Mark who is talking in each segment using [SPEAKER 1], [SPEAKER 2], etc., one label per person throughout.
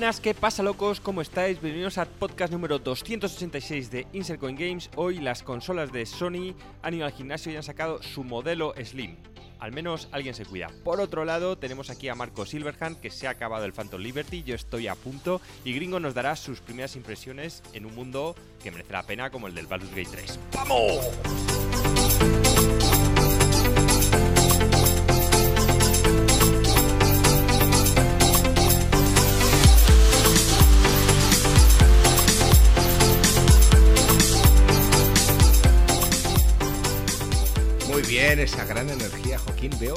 [SPEAKER 1] Buenas, ¿qué pasa locos? ¿Cómo estáis? Bienvenidos al podcast número 286 de Insert Coin Games. Hoy las consolas de Sony han ido al gimnasio y han sacado su modelo Slim. Al menos alguien se cuida. Por otro lado, tenemos aquí a Marco Silverhand, que se ha acabado el Phantom Liberty, yo estoy a punto, y Gringo nos dará sus primeras impresiones en un mundo que merece la pena como el del Baldur's Gate 3. ¡Vamos!
[SPEAKER 2] Bien, esa gran energía, Joaquín. Veo,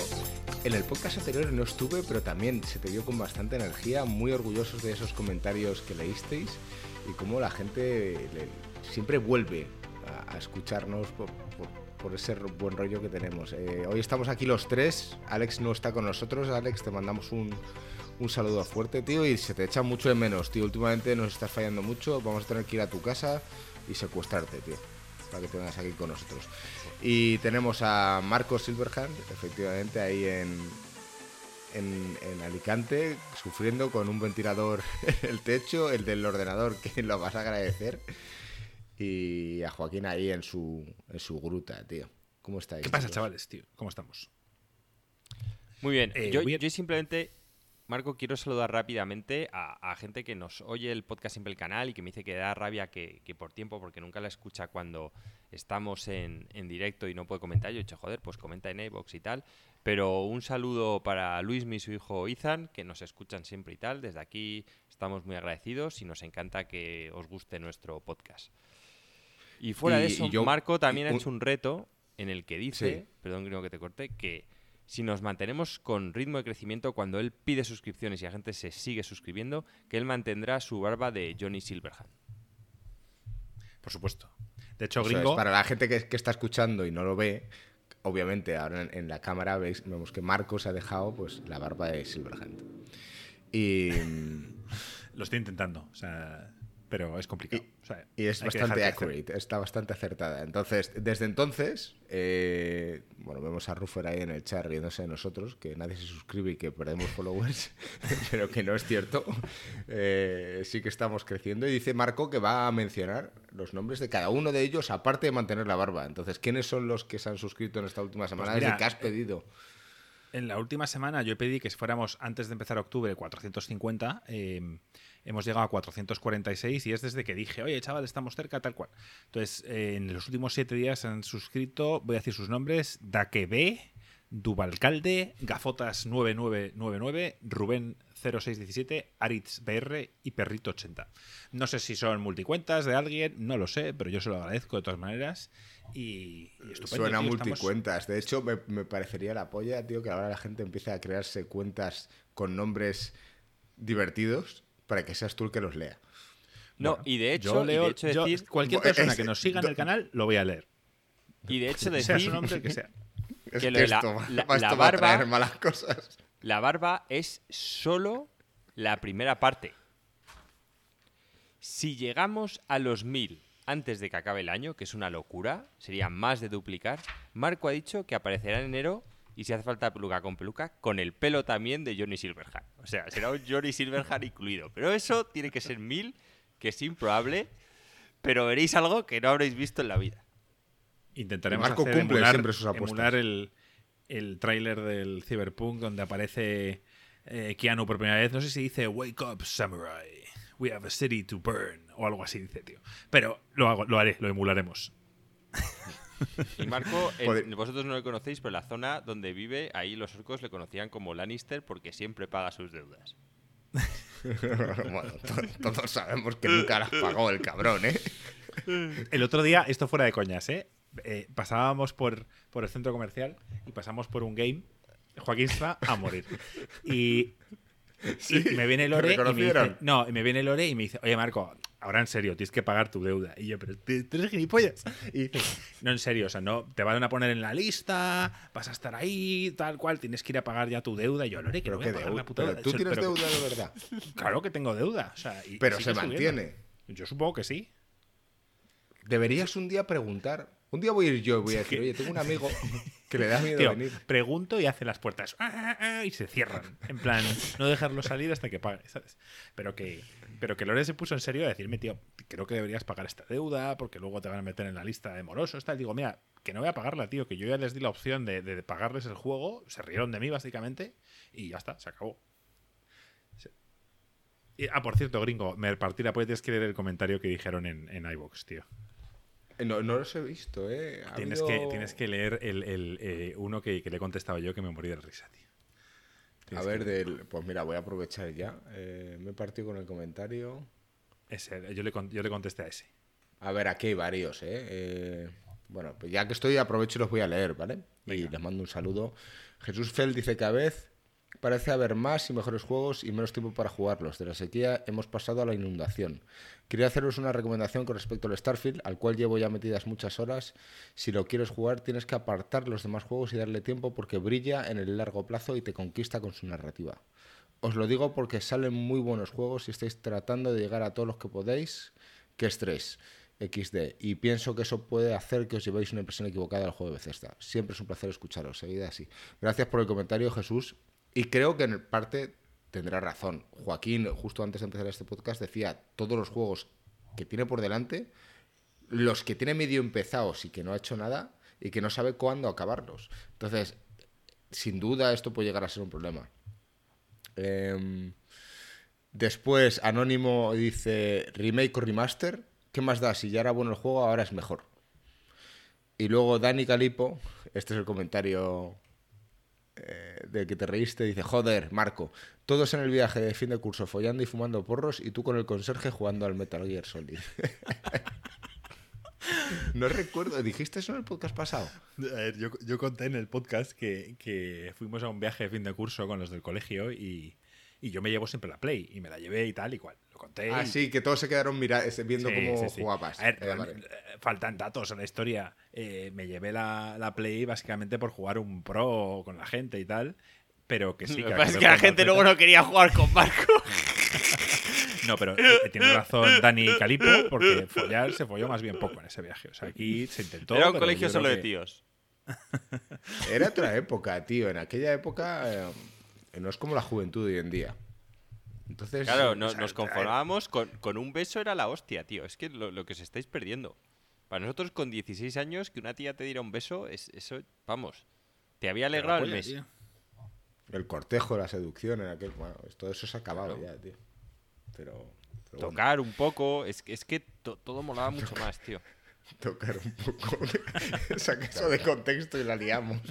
[SPEAKER 2] en el podcast anterior no estuve, pero también se te vio con bastante energía, muy orgullosos de esos comentarios que leísteis y cómo la gente siempre vuelve a, escucharnos por, ese buen rollo que tenemos. Eh, hoy estamos aquí los tres, Alex no está con nosotros, Alex, te mandamos un, un saludo fuerte, tío, y se te echa mucho de menos, tío. Últimamente nos estás fallando mucho, vamos a tener que ir a tu casa y secuestrarte, tío, para que te vengas aquí con nosotros. Y tenemos a Marco Silverhand, efectivamente, ahí en, en, en Alicante, sufriendo con un ventilador en el techo, el del ordenador, que lo vas a agradecer. Y a Joaquín ahí en su, en su gruta, tío. ¿Cómo estáis?
[SPEAKER 3] ¿Qué pasa, chavales, tío? ¿Cómo estamos?
[SPEAKER 1] Muy bien,
[SPEAKER 3] Eh,
[SPEAKER 1] yo,
[SPEAKER 3] voy a-
[SPEAKER 1] yo simplemente, Marco, quiero saludar rápidamente a, a gente que nos oye el podcast siempre el canal y que me dice que da rabia que, que por tiempo, porque nunca la escucha cuando estamos en, en directo y no puede comentar. Yo he dicho, joder, pues comenta en iVoox y tal. Pero un saludo para Luis y su hijo Ethan, que nos escuchan siempre y tal. Desde aquí estamos muy agradecidos y nos encanta que os guste nuestro podcast. Y fuera de eso,
[SPEAKER 2] yo-
[SPEAKER 1] Marco también
[SPEAKER 2] y
[SPEAKER 1] ha hecho un reto en el que dice,
[SPEAKER 2] Sí.
[SPEAKER 1] perdón creo que te corté, que si nos mantenemos con ritmo de crecimiento cuando él pide suscripciones y la gente se sigue suscribiendo, que él mantendrá su barba de Johnny Silverhand.
[SPEAKER 3] Por supuesto. De hecho,
[SPEAKER 2] es,
[SPEAKER 3] gringo,
[SPEAKER 2] para la gente que, que está escuchando y no lo ve, obviamente ahora en, en la cámara veis, vemos que Marcos ha dejado pues la barba de Silverhand. Y,
[SPEAKER 3] lo estoy intentando. O sea, pero es complicado. O sea,
[SPEAKER 2] y es bastante accurate, está bastante acertada. Entonces, desde entonces, eh, bueno, vemos a Ruffer ahí en el chat riéndose de nosotros, que nadie se suscribe y que perdemos followers, pero que no es cierto. Eh, sí que estamos creciendo. Y dice Marco que va a mencionar los nombres de cada uno de ellos, aparte de mantener la barba. Entonces, ¿quiénes son los que se han suscrito en esta última semana?
[SPEAKER 3] Pues mira,
[SPEAKER 2] que has pedido.
[SPEAKER 3] En la última semana yo pedí que si fuéramos antes de empezar octubre 450, eh, hemos llegado a 446 y es desde que dije, oye chaval, estamos cerca, tal cual. Entonces, eh, en los últimos siete días han suscrito, voy a decir sus nombres, Daquebe, Dubalcalde, Gafotas9999, Rubén 0617, Aritz BR y Perrito 80. No sé si son multicuentas de alguien, no lo sé, pero yo se lo agradezco de todas maneras. Y, y estupendo,
[SPEAKER 2] Suena
[SPEAKER 3] tío, estamos-
[SPEAKER 2] multicuentas. De hecho, me, me parecería la polla, tío, que ahora la gente empiece a crearse cuentas con nombres divertidos para que seas tú el que los lea.
[SPEAKER 1] No,
[SPEAKER 3] Bueno,
[SPEAKER 1] y de hecho,
[SPEAKER 3] yo leo,
[SPEAKER 1] de hecho
[SPEAKER 3] yo-
[SPEAKER 1] decir,
[SPEAKER 3] cualquier persona
[SPEAKER 2] es-
[SPEAKER 3] que nos siga en el canal lo voy a leer.
[SPEAKER 1] y de hecho
[SPEAKER 3] Sea
[SPEAKER 1] decir
[SPEAKER 3] su nombre que sea.
[SPEAKER 2] Es
[SPEAKER 1] Que la-
[SPEAKER 2] esto,
[SPEAKER 1] la-
[SPEAKER 2] va a
[SPEAKER 1] barba-
[SPEAKER 2] traer malas cosas.
[SPEAKER 1] la barba es solo la primera parte. Si llegamos a los 1000 antes de que acabe el año, que es una locura, sería más de duplicar, Marco ha dicho que aparecerá en enero y si hace falta peluca con peluca, con el pelo también de Johnny Silverhand. O sea, será un Johnny Silverhand incluido. Pero eso tiene que ser 1000, que es improbable, pero veréis algo que no habréis visto en la vida.
[SPEAKER 3] Intentaremos
[SPEAKER 2] Marco
[SPEAKER 3] hacer
[SPEAKER 2] cumple
[SPEAKER 3] emular,
[SPEAKER 2] siempre sus apuestas.
[SPEAKER 3] emular el, el tráiler del Cyberpunk donde aparece eh, Keanu por primera vez. No sé si dice Wake up, samurai. We have a city to burn. O algo así dice, tío. Pero lo, hago, lo haré, lo emularemos.
[SPEAKER 1] Y Marco, vosotros no le conocéis, pero la zona donde vive, ahí los orcos le conocían como Lannister porque siempre paga sus deudas.
[SPEAKER 2] bueno, to- todos sabemos que nunca las pagó el cabrón, ¿eh?
[SPEAKER 3] El otro día, esto fuera de coñas, ¿eh? Eh, pasábamos por, por el centro comercial y pasamos por un game. Joaquín está a morir. Y, y me viene
[SPEAKER 2] ¿te
[SPEAKER 3] Lore y me dice,
[SPEAKER 2] reconocieron?
[SPEAKER 3] no, y me viene Lore y me dice, oye Marco, ahora en serio, tienes que pagar tu deuda. Y yo, pero ¿tú eres gilipollas. Y no, en serio, o sea, no, te van a poner en la lista, vas a estar ahí, tal cual, tienes que ir a pagar ya tu deuda. Y yo, Lore, que no voy a pagar una puta deuda.
[SPEAKER 2] tú
[SPEAKER 3] Eso-
[SPEAKER 2] tienes
[SPEAKER 3] pero-
[SPEAKER 2] deuda de verdad.
[SPEAKER 3] Claro que tengo deuda. o sea, y-
[SPEAKER 2] Pero se
[SPEAKER 3] subiendo.
[SPEAKER 2] mantiene.
[SPEAKER 3] Yo supongo que sí.
[SPEAKER 2] Deberías un día preguntar Un día voy a ir yo y voy a decir, oye, tengo un amigo que le da miedo
[SPEAKER 3] Tío,
[SPEAKER 2] venir.
[SPEAKER 3] pregunto y hace las puertas "Ah, ah, ah", y se cierran. En plan, no dejarlo salir hasta que pague, ¿sabes? Pero que, pero que Lore se puso en serio a decirme, tío, creo que deberías pagar esta deuda porque luego te van a meter en la lista de morosos. Tal. Digo, mira, que no voy a pagarla, tío, que yo ya les di la opción de, de pagarles el juego, se rieron de mí básicamente y ya está, se acabó. Ah, por cierto, gringo, me partí la que leer el comentario que dijeron en, en tío.
[SPEAKER 2] Eh, No, no los he visto, ¿eh? Ha
[SPEAKER 3] Tienes,
[SPEAKER 2] habido-
[SPEAKER 3] que, tienes que leer el, el, eh, uno que, que le he contestado yo que me morí de risa, tío.
[SPEAKER 2] A ver,
[SPEAKER 3] que-
[SPEAKER 2] del... pues mira, voy a aprovechar ya. Eh, me he partido con el comentario.
[SPEAKER 3] ese, yo, le, yo le contesté a ese.
[SPEAKER 2] A ver, aquí hay varios, ¿eh? Eh, Bueno, pues ya que estoy, aprovecho y los voy a leer, ¿vale? Y les mando un saludo. Jesús Fell dice que a vez parece haber más y mejores juegos y menos tiempo para jugarlos. De la sequía hemos pasado a la inundación. Quería haceros una recomendación con respecto al Starfield, al cual llevo ya metidas muchas horas. Si lo quieres jugar, tienes que apartar los demás juegos y darle tiempo porque brilla en el largo plazo y te conquista con su narrativa. Os lo digo porque salen muy buenos juegos y estáis tratando de llegar a todos los que podéis. Que estrés. XD. Y pienso que eso puede hacer que os llevéis una impresión equivocada del juego de Bethesda. Siempre es un placer escucharos. Seguida así. Gracias por el comentario, Jesús. Y creo que en parte tendrá razón. Joaquín, justo antes de empezar este podcast, decía todos los juegos que tiene por delante, los que tiene medio empezados y que no ha hecho nada y que no sabe cuándo acabarlos. Entonces, sin duda esto puede llegar a ser un problema. Em, después, Anónimo dice remake o remaster. ¿Qué más da? Si ya era bueno el juego, ahora es mejor. Y luego Dani Calipo, este es el comentario eh, de que te reíste, dice, joder, Marco, todos en el viaje de fin de curso follando y fumando porros y tú con el conserje jugando al Metal Gear Solid. no recuerdo, ¿dijiste eso en el podcast pasado?
[SPEAKER 3] A ver, yo, yo conté en el podcast que, que fuimos a un viaje de fin de curso con los del colegio y, y yo me llevo siempre la Play y me la llevé y tal y cual. Lo conté.
[SPEAKER 2] Ah,
[SPEAKER 3] y-
[SPEAKER 2] sí, que todos se quedaron mira- viendo
[SPEAKER 3] Sí,
[SPEAKER 2] cómo
[SPEAKER 3] sí, sí.
[SPEAKER 2] jugabas.
[SPEAKER 3] A ver,
[SPEAKER 2] Eh, vale.
[SPEAKER 3] faltan datos en la historia. Eh, me llevé la, la Play básicamente por jugar un pro con la gente y tal. Pero que sí,
[SPEAKER 1] Lo
[SPEAKER 3] que
[SPEAKER 1] es que la gente luego no quería jugar con Marco.
[SPEAKER 3] No, pero eh, tiene razón Dani Calipo, porque follar se folló más bien poco en ese viaje. O sea, aquí se intentó.
[SPEAKER 1] Era un colegio solo de tíos.
[SPEAKER 2] Era otra época, tío. En aquella época eh, no es como la juventud de hoy en día. Entonces,
[SPEAKER 1] Claro,
[SPEAKER 2] o
[SPEAKER 1] no-
[SPEAKER 2] sea,
[SPEAKER 1] nos conformábamos con, con un beso era la hostia, tío. Es que lo, lo que os estáis perdiendo. Para nosotros con 16 años, que una tía te diera un beso, es, eso, vamos, te había alegrado el mes.
[SPEAKER 3] tío.
[SPEAKER 2] El cortejo, la seducción, en aquel, bueno, todo eso se ha acabado ya, tío. Pero, pero bueno,
[SPEAKER 1] Tocar un poco, es, que- es que to- todo molaba mucho más, tío.
[SPEAKER 2] tocar un poco. Saca eso de contexto y la liamos.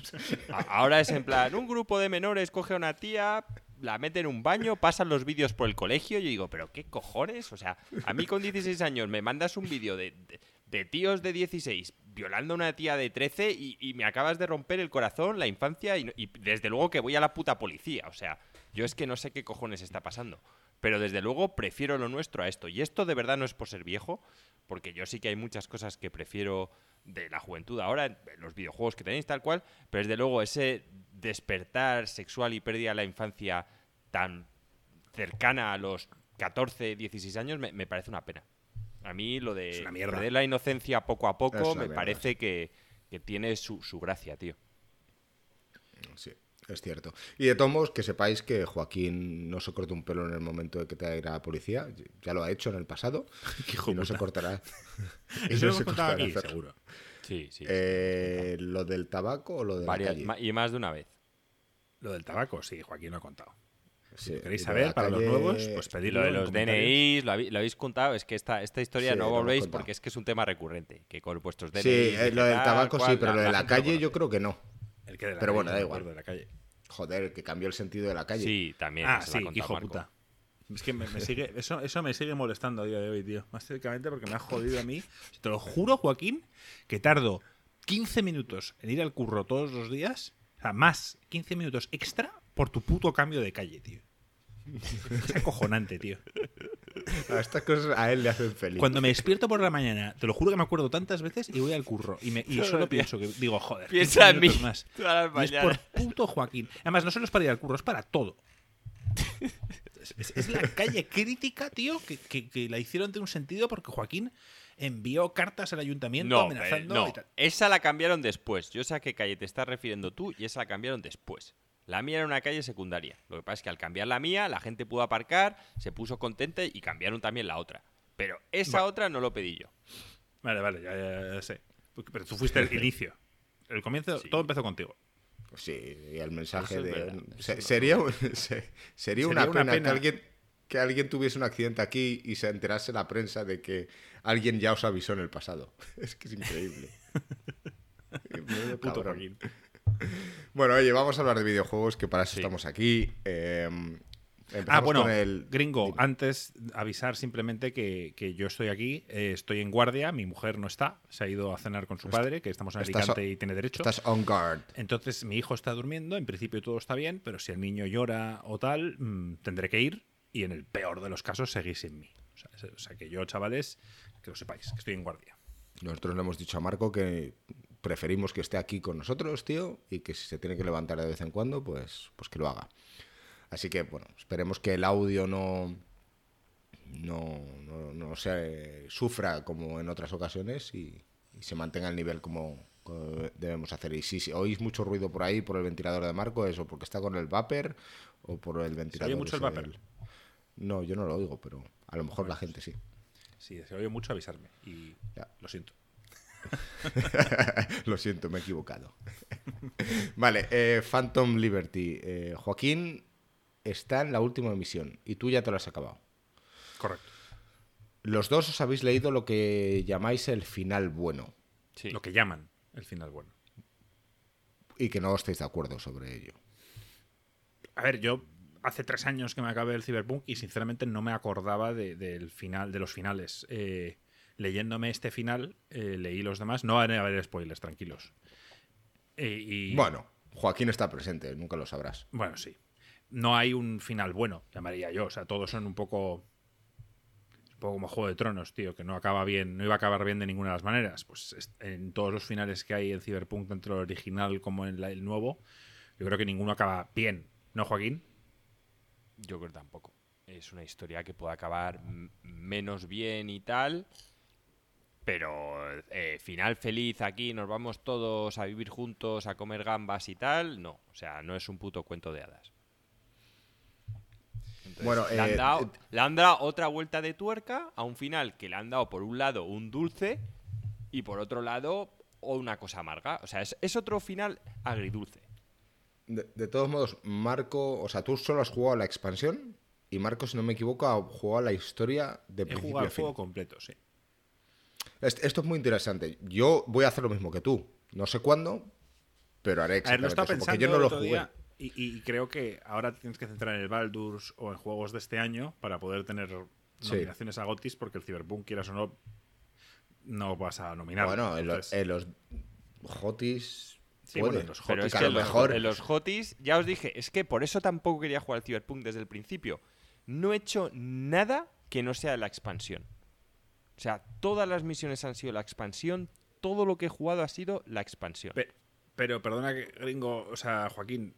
[SPEAKER 1] A- Ahora es en plan, un grupo de menores coge a una tía, la mete en un baño, pasan los vídeos por el colegio yo digo, ¿pero qué cojones? O sea, a mí con 16 años me mandas un vídeo de, de- de tíos de 16 violando a una tía de 13 y, me acabas de romper el corazón, la infancia y, y desde luego que voy a la puta policía. O sea, yo es que no sé qué cojones está pasando. Pero desde luego prefiero lo nuestro a esto. Y esto de verdad no es por ser viejo, porque yo sí que hay muchas cosas que prefiero de la juventud ahora, los videojuegos que tenéis tal cual, pero desde luego ese despertar sexual y pérdida de la infancia tan cercana a los 14, 16 años me, me parece una pena. A mí lo de perder la inocencia poco a poco me
[SPEAKER 2] mierda,
[SPEAKER 1] parece que, que tiene su, su gracia, tío.
[SPEAKER 2] Sí, es cierto. Y de todos modos, que sepáis que Joaquín no se corta un pelo en el momento de que te ir a la policía. Ya lo ha hecho en el pasado. Y no se cortará. y
[SPEAKER 3] Eso
[SPEAKER 2] no
[SPEAKER 3] lo
[SPEAKER 2] se
[SPEAKER 3] hemos contado
[SPEAKER 2] cortará
[SPEAKER 3] aquí,
[SPEAKER 2] hacerlo.
[SPEAKER 3] seguro.
[SPEAKER 1] Sí, sí.
[SPEAKER 2] Eh, ¿Lo del tabaco o lo de
[SPEAKER 1] Varias-
[SPEAKER 2] la calle?
[SPEAKER 1] y más de una vez.
[SPEAKER 3] Lo del tabaco, sí, Joaquín lo ha contado. Si
[SPEAKER 2] Sí,
[SPEAKER 3] lo queréis saber, para los nuevos, pues pedidlo.
[SPEAKER 1] lo de los. DNIs, lo, habéis- lo habéis contado, es que esta, esta historia
[SPEAKER 2] Sí,
[SPEAKER 1] no volvéis porque es que es un tema recurrente. Que con vuestros DNIs.
[SPEAKER 2] Sí, eh, lo del tabaco sí, pero lo de la calle yo creo que no.
[SPEAKER 3] El que de la
[SPEAKER 2] Pero
[SPEAKER 3] calle,
[SPEAKER 2] bueno,
[SPEAKER 3] no
[SPEAKER 2] da igual.
[SPEAKER 3] de la calle.
[SPEAKER 2] Joder, que cambió el sentido de la calle.
[SPEAKER 1] Sí, también.
[SPEAKER 3] Ah,
[SPEAKER 1] se lo ha
[SPEAKER 3] sí,
[SPEAKER 1] contado
[SPEAKER 3] hijo
[SPEAKER 1] Marco.
[SPEAKER 3] puta. Es que me, me sigue, eso, eso me sigue molestando a día de hoy, tío. Más cercamente porque me ha jodido a mí. Te lo juro, Joaquín, que tardo 15 minutos en ir al curro todos los días. O sea, más 15 minutos extra por tu puto cambio de calle, tío. Es acojonante, tío.
[SPEAKER 2] A estas cosas a él le hacen feliz.
[SPEAKER 3] Cuando me despierto por la mañana, te lo juro que me acuerdo tantas veces y voy al curro. Y, me, y solo pienso que digo, joder.
[SPEAKER 1] Piensa
[SPEAKER 3] 15
[SPEAKER 1] en mí
[SPEAKER 3] Más.
[SPEAKER 1] todas las
[SPEAKER 3] Y es por puto Joaquín. Además, no solo es para ir al curro, es para todo. Es, la calle crítica, tío, que, la hicieron de un sentido porque Joaquín envió cartas al ayuntamiento amenazando.
[SPEAKER 1] no, esa la cambiaron después. Yo sé a qué calle te estás refiriendo tú y esa la cambiaron después. La mía era una calle secundaria. Lo que pasa es que al cambiar la mía, la gente pudo aparcar, se puso contenta y cambiaron también la otra. Pero esa otra no lo pedí yo.
[SPEAKER 3] Vale, vale, ya, sé. Pero tú fuiste el inicio. El comienzo, todo empezó contigo.
[SPEAKER 2] Pues sí, y el mensaje de. sería, sería, una, pena, Que, alguien, que alguien tuviese un accidente aquí y se enterase la prensa de que alguien ya os avisó en el pasado. Es que es increíble. Puto bueno, oye, vamos a hablar de videojuegos, que para eso estamos aquí.
[SPEAKER 3] Ah, bueno, el... gringo, antes avisar simplemente que, yo estoy aquí, eh, estoy en guardia, mi mujer no está, se ha ido a cenar con su padre, que estamos en Alicante y tiene derecho.
[SPEAKER 2] Estás on guard.
[SPEAKER 3] Entonces mi hijo está durmiendo, en principio todo está bien, pero si el niño llora o tal, mm, tendré que ir y en el peor de los casos seguís sin mí. O sea, que yo, chavales, que lo sepáis, que estoy en guardia.
[SPEAKER 2] Nosotros le hemos dicho a Marco que preferimos que esté aquí con nosotros, tío, y que si se tiene que levantar de vez en cuando, pues, pues que lo haga. Así que, bueno, esperemos que el audio no, no, no, se sufra como en otras ocasiones y, se mantenga el nivel como, debemos hacer. Y si, oís mucho ruido por ahí, por el ventilador de Marco, eso porque está con el vapor o por el ventilador.
[SPEAKER 3] ¿Se oye mucho el vapor?
[SPEAKER 2] No, yo no lo oigo, pero a lo mejor la gente sí.
[SPEAKER 3] Sí, se oye mucho avisarme y ya. lo siento.
[SPEAKER 2] Lo siento, me he equivocado. vale, eh, Phantom Liberty. Eh, Joaquín está en la última emisión y tú ya te lo has acabado.
[SPEAKER 3] Correcto.
[SPEAKER 2] Los dos os habéis leído lo que llamáis el final bueno.
[SPEAKER 3] Sí. Lo que llaman el final bueno.
[SPEAKER 2] Y que no estáis de acuerdo sobre ello.
[SPEAKER 3] A ver, yo hace tres años que me acabé el Cyberpunk y sinceramente no me acordaba del final, de los finales. Eh, leyéndome este final, eh, leí los demás. No van a haber spoilers, tranquilos.
[SPEAKER 2] Eh, bueno, Joaquín está presente, nunca lo sabrás.
[SPEAKER 3] Bueno, sí. No hay un final bueno, llamaría yo. O sea, todos son un poco. Un poco como Juego de Tronos, tío, que no acaba bien, no iba a acabar bien de ninguna de las maneras. Pues en todos los finales que hay en Cyberpunk, tanto el original como en el nuevo, yo creo que ninguno acaba bien. ¿No, Joaquín?
[SPEAKER 1] Yo creo tampoco. Es una historia que puede acabar menos bien y tal, pero eh, final feliz aquí, nos vamos todos a vivir juntos, a comer gambas y tal, no. O sea, no es un puto cuento de hadas. Bueno, le, han eh, dado, eh, le han dado otra vuelta de tuerca a un final que le han dado por un lado un dulce y por otro lado una cosa amarga. O sea, es, otro final agridulce.
[SPEAKER 2] De, todos modos, Marco, o sea, tú solo has jugado a la expansión y Marco, si no me equivoco, ha jugado a la historia de
[SPEAKER 3] He principio jugado el juego completo, sí.
[SPEAKER 2] Esto es muy interesante. Yo voy a hacer lo mismo que tú. No sé cuándo, pero haré exactamente
[SPEAKER 3] eso, porque yo no lo jugué. Y, creo que ahora tienes que centrar en el Baldur's o en juegos de este año para poder tener nominaciones a Gotis, porque el Cyberpunk, quieras o no, no vas a nominar.
[SPEAKER 2] Bueno, en, los, en los Gotis...
[SPEAKER 1] Sí, en los Pero es que mejor... en los Hotis, ya os dije, es que por eso tampoco quería jugar al Cyberpunk desde el principio. No he hecho nada que no sea la expansión. O sea, todas las misiones han sido la expansión, todo lo que he jugado ha sido la expansión.
[SPEAKER 3] Pero, perdona que, gringo, o sea, Joaquín,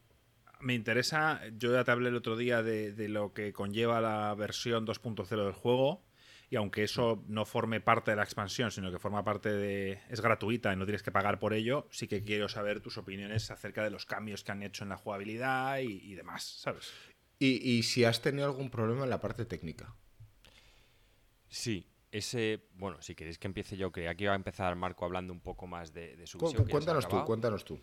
[SPEAKER 3] me interesa, yo ya te hablé el otro día de, lo que conlleva la versión 2.0 del juego, y aunque eso no forme parte de la expansión, sino que forma parte de... es gratuita y no tienes que pagar por ello, sí que quiero saber tus opiniones acerca de los cambios que han hecho en la jugabilidad y, demás, ¿sabes?
[SPEAKER 2] y si has tenido algún problema en la parte técnica.
[SPEAKER 1] Sí, ese, bueno, si queréis que empiece yo, que iba a empezar Marco hablando un poco más de, su visión.
[SPEAKER 2] Cuéntanos tú, cuéntanos tú.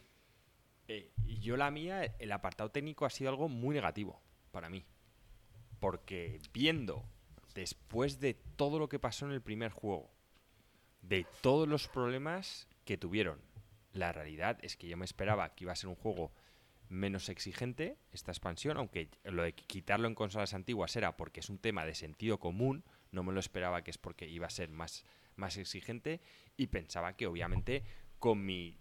[SPEAKER 1] Eh, yo la mía, el apartado técnico ha sido algo muy negativo para mí. Porque viendo, después de todo lo que pasó en el primer juego, de todos los problemas que tuvieron, la realidad es que yo me esperaba que iba a ser un juego menos exigente, esta expansión, aunque lo de quitarlo en consolas antiguas era porque es un tema de sentido común, no me lo esperaba que es porque iba a ser más, más exigente y pensaba que obviamente con mi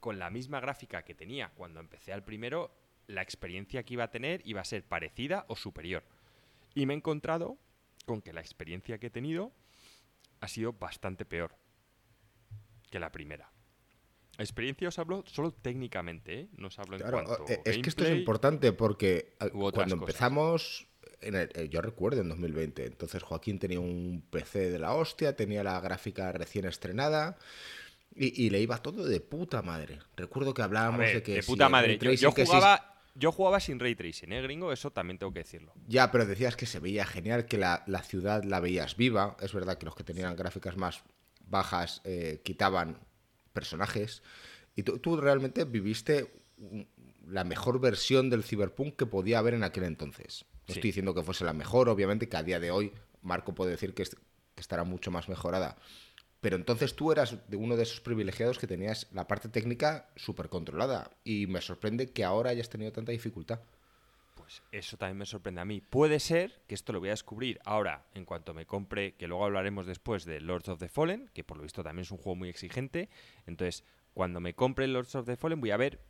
[SPEAKER 1] con la misma gráfica que tenía cuando empecé al primero, la experiencia que iba a tener iba a ser parecida o superior. Y me he encontrado con que la experiencia que he tenido ha sido bastante peor que la primera. Experiencia os hablo solo técnicamente, ¿eh? No os hablo en cuanto
[SPEAKER 2] eh, Es que esto es importante porque cuando empezamos eh, yo recuerdo en 2020. Entonces Joaquín tenía un PC de la hostia, tenía la gráfica recién estrenada. Y, le iba todo de puta madre. Recuerdo que hablábamos de que.
[SPEAKER 1] De puta madre. Yo, jugaba, yo jugaba sin ray tracing, ¿eh, gringo? Eso también tengo que decirlo.
[SPEAKER 2] Ya, pero decías que se veía genial, que la, ciudad la veías viva. Es verdad que los que tenían gráficas más bajas eh, quitaban personajes. Y tú, realmente viviste la mejor versión del Cyberpunk que podía haber en aquel entonces. No estoy diciendo que fuese la mejor, obviamente, que a día de hoy Marco puede decir que, estará mucho más mejorada. Pero entonces tú eras de uno de esos privilegiados que tenías la parte técnica súper controlada. Y me sorprende que ahora hayas tenido tanta dificultad.
[SPEAKER 1] Pues eso también me sorprende a mí. Puede ser que esto lo voy a descubrir ahora, en cuanto me compre, que luego hablaremos después de Lords of the Fallen, que por lo visto también es un juego muy exigente. Entonces, cuando me compre Lords of the Fallen, voy a ver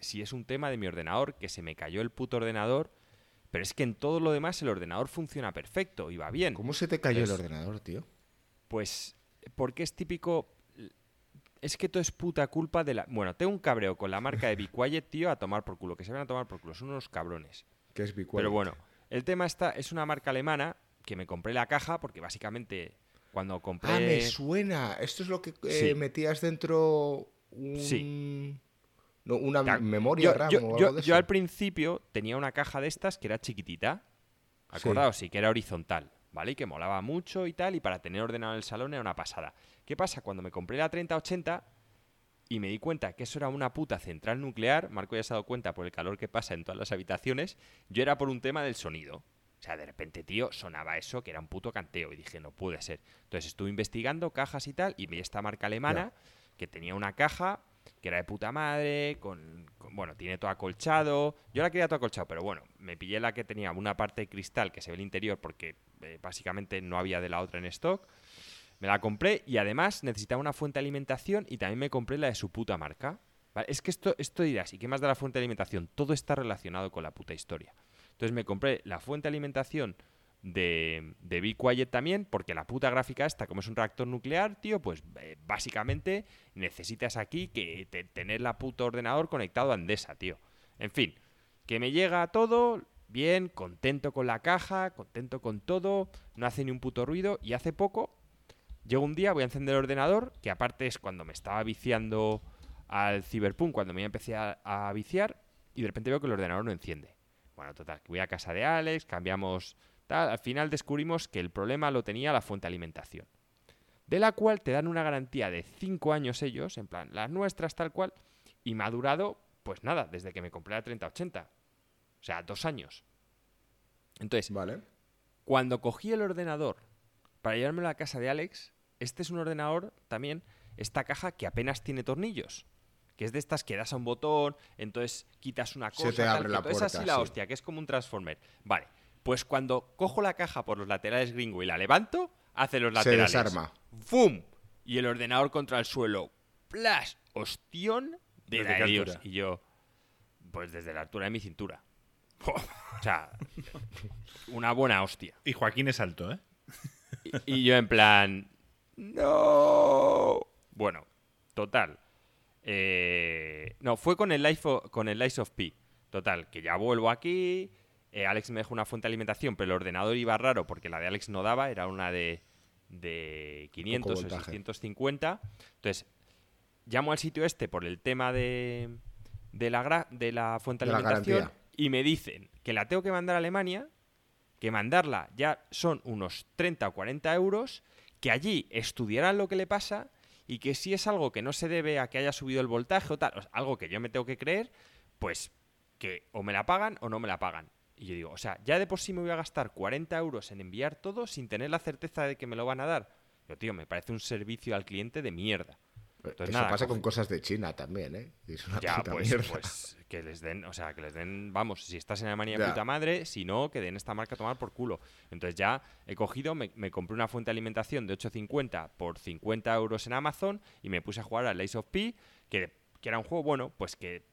[SPEAKER 1] si es un tema de mi ordenador, que se me cayó el puto ordenador. Pero es que en todo lo demás el ordenador funciona perfecto y va bien.
[SPEAKER 2] ¿Cómo se te cayó el ordenador, tío?
[SPEAKER 1] Pues porque es típico. Es que todo es puta culpa de la. Bueno, tengo un cabreo con la marca de Be Quiet, tío, a tomar por culo. Que se van a tomar por culo. Son unos cabrones.
[SPEAKER 2] ¿Qué es Be
[SPEAKER 1] Pero bueno, el tema está. Es una marca alemana que me compré la caja porque básicamente cuando compré.
[SPEAKER 2] Ah, me suena. Esto es lo que eh, metías dentro. Un...
[SPEAKER 1] Sí.
[SPEAKER 2] una memoria
[SPEAKER 1] yo, yo, al principio tenía una caja de estas que era chiquitita. Acordaos, sí, que era horizontal. ¿Vale? Y que molaba mucho y tal, y para tener ordenado el salón era una pasada. ¿Qué pasa? Cuando me compré la 3080 y me di cuenta que eso era una puta central nuclear, Marco ya se ha dado cuenta por el calor que pasa en todas las habitaciones, yo era por un tema del sonido. O sea, de repente, tío, sonaba eso que era un puto canteo y dije, no puede ser. Entonces estuve investigando cajas y tal y vi esta marca alemana que tenía una caja que era de puta madre, con, bueno, tiene todo acolchado. Yo la quería todo acolchado, pero bueno, me pillé la que tenía una parte de cristal que se ve el interior porque eh, básicamente no había de la otra en stock. Me la compré y además necesitaba una fuente de alimentación y también me compré la de su puta marca. Es que esto, esto dirás, ¿y qué más da la fuente de alimentación? Todo está relacionado con la puta historia. Entonces me compré la fuente de alimentación de, de Be Quiet también, porque la puta gráfica esta, como es un reactor nuclear, tío, pues eh, básicamente necesitas aquí que tener la puta ordenador conectado a Andesa, tío. En fin, que me llega todo, bien, contento con la caja, contento con todo, no hace ni un puto ruido, y hace poco, llego un día, voy a encender el ordenador, que aparte es cuando me estaba viciando al Cyberpunk, cuando me empecé a, a viciar, y de repente veo que el ordenador no enciende. Bueno, total, voy a casa de Alex, cambiamos al final descubrimos que el problema lo tenía la fuente de alimentación. De la cual te dan una garantía de 5 años ellos, en plan, las nuestras tal cual, y me ha durado, pues nada, desde que me compré la 3080. O sea, dos años. Entonces,
[SPEAKER 2] vale.
[SPEAKER 1] cuando cogí el ordenador para llevarme a la casa de Alex, este es un ordenador también, esta caja que apenas tiene tornillos. Que es de estas que das a un botón, entonces quitas una cosa.
[SPEAKER 2] Se te abre la puerta,
[SPEAKER 1] es así la hostia, que es como un transformer. Vale, pues cuando cojo la caja por los laterales gringo y la levanto, hace los laterales.
[SPEAKER 2] Se desarma.
[SPEAKER 1] ¡Fum! Y el ordenador contra el suelo. ¡Plash! Ostión de la Dios. Y yo, pues desde la altura de mi cintura. o sea, una buena hostia.
[SPEAKER 3] Y Joaquín es alto, ¿eh?
[SPEAKER 1] Y, yo en plan, no. Bueno, total. Eh, no, fue con el Life con el Life of Pi. Total, que ya vuelvo aquí, eh, Alex me dejó una fuente de alimentación, pero el ordenador iba raro porque la de Alex no daba, era una de, de 500 o 650. Entonces, llamo al sitio este por el tema de, de, la, de la fuente de, alimentación y me dicen que la tengo que mandar a Alemania, que mandarla ya son unos 30 o 40 euros, que allí estudiarán lo que le pasa y que si es algo que no se debe a que haya subido el voltaje o tal, algo que yo me tengo que creer, pues que o me la pagan o no me la pagan. Y yo digo, o sea, ya de por sí me voy a gastar 40 euros en enviar todo sin tener la certeza de que me lo van a dar. Yo, tío, me parece un servicio al cliente de mierda.
[SPEAKER 2] Entonces, Eso pasa con cosas de China también, ¿eh? Es una
[SPEAKER 1] ya,
[SPEAKER 2] puta
[SPEAKER 1] pues,
[SPEAKER 2] mierda.
[SPEAKER 1] pues que les den, o sea, que les den, vamos, si estás en Alemania de puta madre, si no, que den esta marca a tomar por culo. Entonces ya he cogido, me, compré una fuente de alimentación de 8.50 por 50 euros en Amazon y me puse a jugar al Ace of P, que, que era un juego, bueno, pues que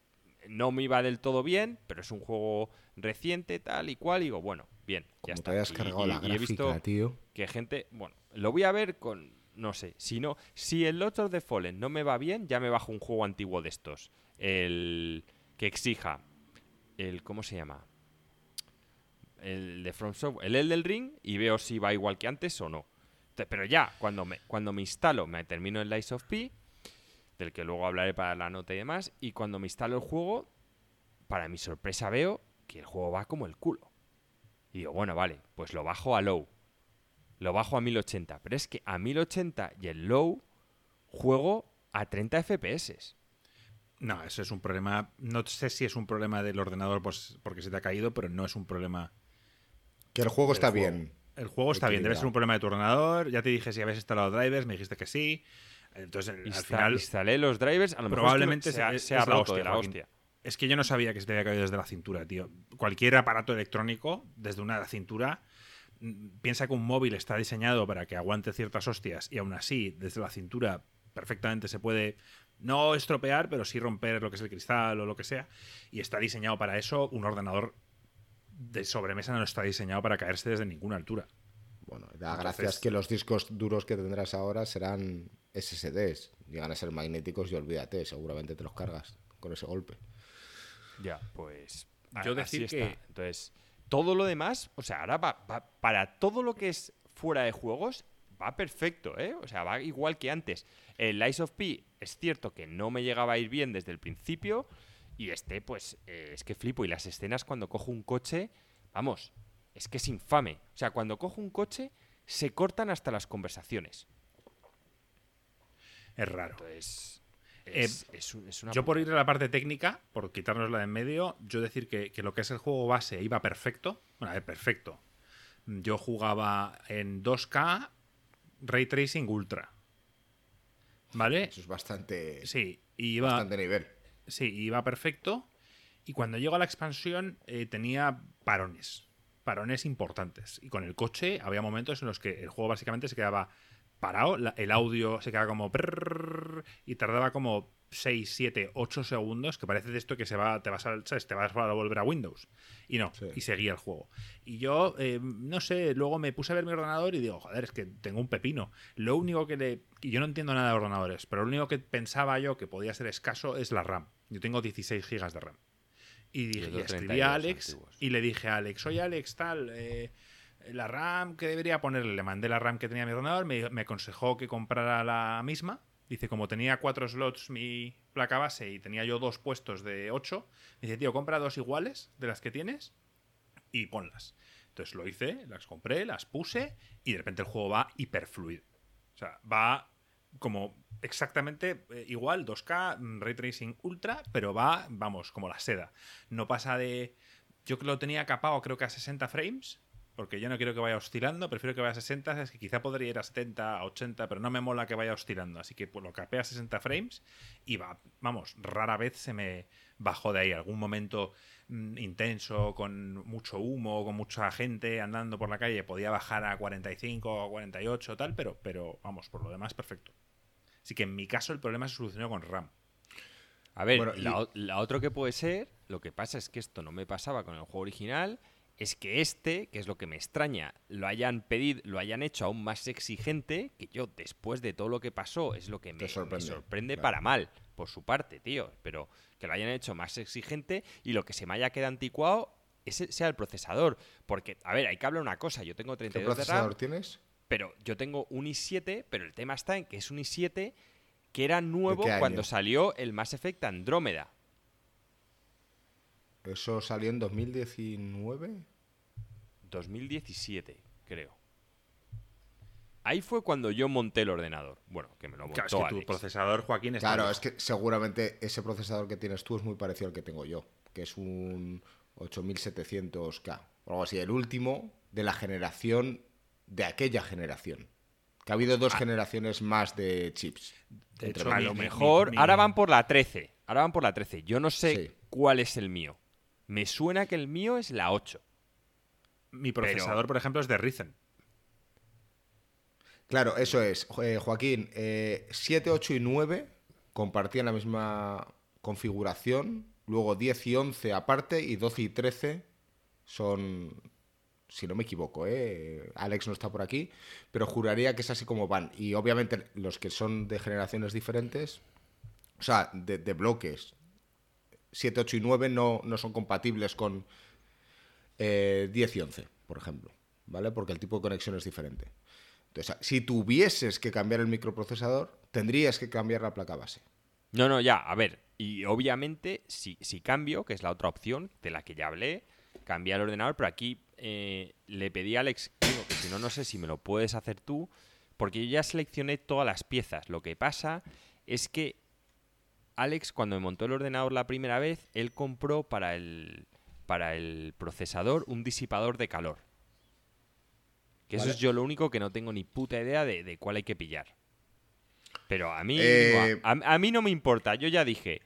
[SPEAKER 1] no me iba del todo bien, pero es un juego reciente, tal y cual. Y digo, bueno, bien, ya está.
[SPEAKER 2] Te cargado la gráfica,
[SPEAKER 1] he visto
[SPEAKER 2] tío.
[SPEAKER 1] que gente, bueno, lo voy a ver con, no sé, si no, si el Lords of the Fallen no me va bien, ya me bajo un juego antiguo de estos. El que exija, el, ¿cómo se llama? el de From Software, el del Ring, y veo si va igual que antes o no. pero ya, cuando me, cuando me instalo, me termino el Lies of P, del que luego hablaré para la nota y demás, y cuando me instalo el juego, para mi sorpresa veo que el juego va como el culo. Y digo, bueno, vale, pues lo bajo a low. Lo bajo a 1080. Pero es que a 1080 y el low juego a 30 FPS.
[SPEAKER 3] No, eso es un problema. No sé si es un problema del ordenador pues, porque se te ha caído, pero no es un problema.
[SPEAKER 2] Que el juego está bien.
[SPEAKER 3] El juego está bien, debe ser un problema de tu ordenador. Ya te dije si habías instalado drivers, me dijiste que sí. Entonces, al final.
[SPEAKER 1] Instalé los drivers, a lo mejor
[SPEAKER 3] probablemente
[SPEAKER 1] se, ha,
[SPEAKER 3] se roto de la hostia. Es que yo no sabía que se te había caído desde la cintura, tío. Cualquier aparato electrónico, desde una cintura, mm, piensa que un móvil está diseñado para que aguante ciertas hostias y aún así, desde la cintura, perfectamente se puede no estropear, pero sí romper lo que es el cristal o lo que sea. Y está diseñado para eso. Un ordenador de sobremesa no está diseñado para caerse desde ninguna altura.
[SPEAKER 2] Bueno, da gracias que los discos duros que tendrás ahora serán SSDs. Llegan a ser magnéticos y olvídate, seguramente te los cargas con ese golpe.
[SPEAKER 1] Ya, pues. Yo decir que. Entonces, todo lo demás, o sea, ahora va, para todo lo que es fuera de juegos, va perfecto, ¿eh? O sea, va igual que antes. El Lies of P es cierto que no me llegaba a ir bien desde el principio. Y este, pues, eh, es que flipo. Y las escenas cuando cojo un coche, vamos, es que es infame. O sea, cuando cojo un coche, se cortan hasta las conversaciones.
[SPEAKER 3] Es raro.
[SPEAKER 1] Entonces,
[SPEAKER 3] eh, yo por ir a la parte técnica, por quitárnosla de en medio, yo decir que, lo que es el juego base iba perfecto. Bueno, a ver, perfecto. Yo jugaba en 2K Ray Tracing Ultra. ¿Vale?
[SPEAKER 2] Eso es bastante.
[SPEAKER 3] Sí, iba,
[SPEAKER 2] bastante nivel.
[SPEAKER 3] Sí, iba perfecto. Y cuando llegó a la expansión eh, tenía parones. Parones importantes. Y con el coche había momentos en los que el juego básicamente se quedaba parado, el audio se queda como y tardaba como 6, 7, 8 segundos, que parece de esto que se va, te vas a, te vas a volver a Windows. Y no, y seguía el juego. Y yo, eh, no sé, luego me puse a ver mi ordenador y digo, joder, es que tengo un pepino. Lo único que le. Y yo no entiendo nada de ordenadores, pero lo único que pensaba yo que podía ser escaso es la RAM. Yo tengo 16 GB de RAM. Y, dije, escribí a Alex y le dije a Alex, oye Alex, tal, eh, la RAM que debería ponerle. Le mandé la RAM que tenía mi ordenador, me, aconsejó que comprara la misma. Dice, como tenía cuatro slots mi placa base y tenía yo dos puestos de ocho, me dice, tío, compra dos iguales de las que tienes y ponlas. Entonces lo hice, las compré, las puse y de repente el juego va hiperfluido. O sea, va como exactamente eh, igual, 2K, mm, Ray Tracing Ultra, pero va, vamos, como la seda. No pasa de... Yo que lo tenía capado creo que a 60 frames porque yo no quiero que vaya oscilando, prefiero que vaya a 60, es que quizá podría ir a 70, a 80, pero no me mola que vaya oscilando, así que pues, lo capé a 60 frames y va, vamos, rara vez se me bajó de ahí, algún momento mm, intenso, con mucho humo, con mucha gente andando por la calle, podía bajar a 45 o 48 tal, pero, pero vamos, por lo demás perfecto. Así que en mi caso el problema se solucionó con RAM.
[SPEAKER 1] A ver, la, la otra que puede ser, lo que pasa es que esto no me pasaba con el juego original es que este, que es lo que me extraña, lo hayan pedido, lo hayan hecho aún más exigente, que yo. Después de todo lo que pasó es lo que me sorprende, para mal, por su parte, tío, pero que lo hayan hecho más exigente y lo que se me haya quedado anticuado ese sea el procesador, porque a ver, hay que hablar una cosa, yo tengo 32
[SPEAKER 2] ¿Qué procesador tienes?
[SPEAKER 1] Pero yo tengo un i7, pero el tema está en que es un i7 que era nuevo cuando salió el Mass Effect Andrómeda.
[SPEAKER 2] ¿Eso salió en 2019?
[SPEAKER 1] 2017, creo. Ahí fue cuando yo monté el ordenador. Bueno, que me lo montó
[SPEAKER 3] claro, es que tu procesador, Joaquín,
[SPEAKER 2] está Claro, es que seguramente ese procesador que tienes tú es muy parecido al que tengo yo, que es un 8700K o algo así, el último de la generación de aquella generación. Que ha habido dos ah. generaciones más de chips.
[SPEAKER 1] De hecho, a lo mejor. Ahora van por la 13. Ahora van por la 13. Yo no sé cuál es el mío. Me suena que el mío es la 8.
[SPEAKER 3] Mi procesador, por ejemplo, es de Ryzen.
[SPEAKER 2] Claro, eso es. Eh, Joaquín, 7, eh, 8 y 9 compartían la misma configuración. Luego 10 y 11 aparte y 12 y 13 son, si no me equivoco, ¿eh? Alex no está por aquí, pero juraría que es así como van. Y obviamente los que son de generaciones diferentes, o sea, de bloques, 7, 8 y 9 no, no son compatibles con eh, 10 y 11, por ejemplo, ¿vale? Porque el tipo de conexión es diferente. Entonces, si tuvieses que cambiar el microprocesador, tendrías que cambiar la placa base.
[SPEAKER 1] No, no, ya, a ver. Y obviamente, si, si cambio, que es la otra opción de la que ya hablé, cambiar el ordenador, pero aquí eh, le pedí a Alex, que si no, no sé si me lo puedes hacer tú, porque yo ya seleccioné todas las piezas. Lo que pasa es que Alex, cuando me montó el ordenador la primera vez, él compró para el, para el procesador un disipador de calor. Que eso es yo lo único que no tengo ni puta idea de, de cuál hay que pillar. Pero a mí,
[SPEAKER 2] Eh,
[SPEAKER 1] a, a mí no me importa. Yo ya dije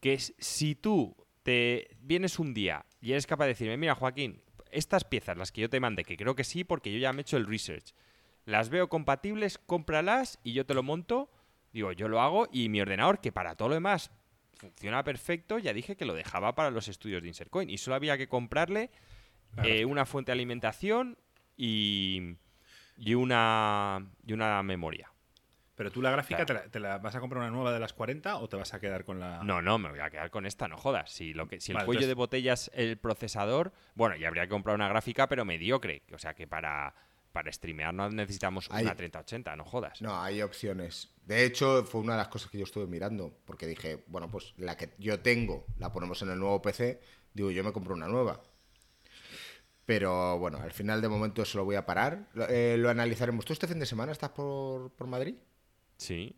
[SPEAKER 1] que si tú te vienes un día y eres capaz de decirme, mira Joaquín, estas piezas, las que yo te mandé, que creo que sí, porque yo ya me he hecho el research, las veo compatibles, cómpralas y yo te lo monto. Digo, yo lo hago y mi ordenador, que para todo lo demás funciona perfecto, ya dije que lo dejaba para los estudios de Insercoin. Y solo había que comprarle eh, una fuente de alimentación y, y, una, y una memoria.
[SPEAKER 3] Pero tú la gráfica,
[SPEAKER 1] Claro.
[SPEAKER 3] te, la, te la vas a comprar una nueva de las 40 o te vas a quedar con la...?
[SPEAKER 1] No, no, me voy a quedar con esta, no jodas. Si, lo que, si el
[SPEAKER 3] Vale,
[SPEAKER 1] cuello
[SPEAKER 3] entonces-
[SPEAKER 1] de botella es el procesador, bueno, ya habría que comprar una gráfica, pero mediocre. O sea que para, para streamear no necesitamos
[SPEAKER 2] Ahí-
[SPEAKER 1] una 3080, no jodas.
[SPEAKER 2] No, hay opciones. De hecho, fue una de las cosas que yo estuve mirando, porque dije, bueno, pues la que yo tengo la ponemos en el nuevo PC, digo, yo me compro una nueva. Pero bueno, al final de momento eso lo voy a parar. Lo, eh, lo analizaremos. ¿Tú este fin de semana estás por, por Madrid?
[SPEAKER 1] Sí.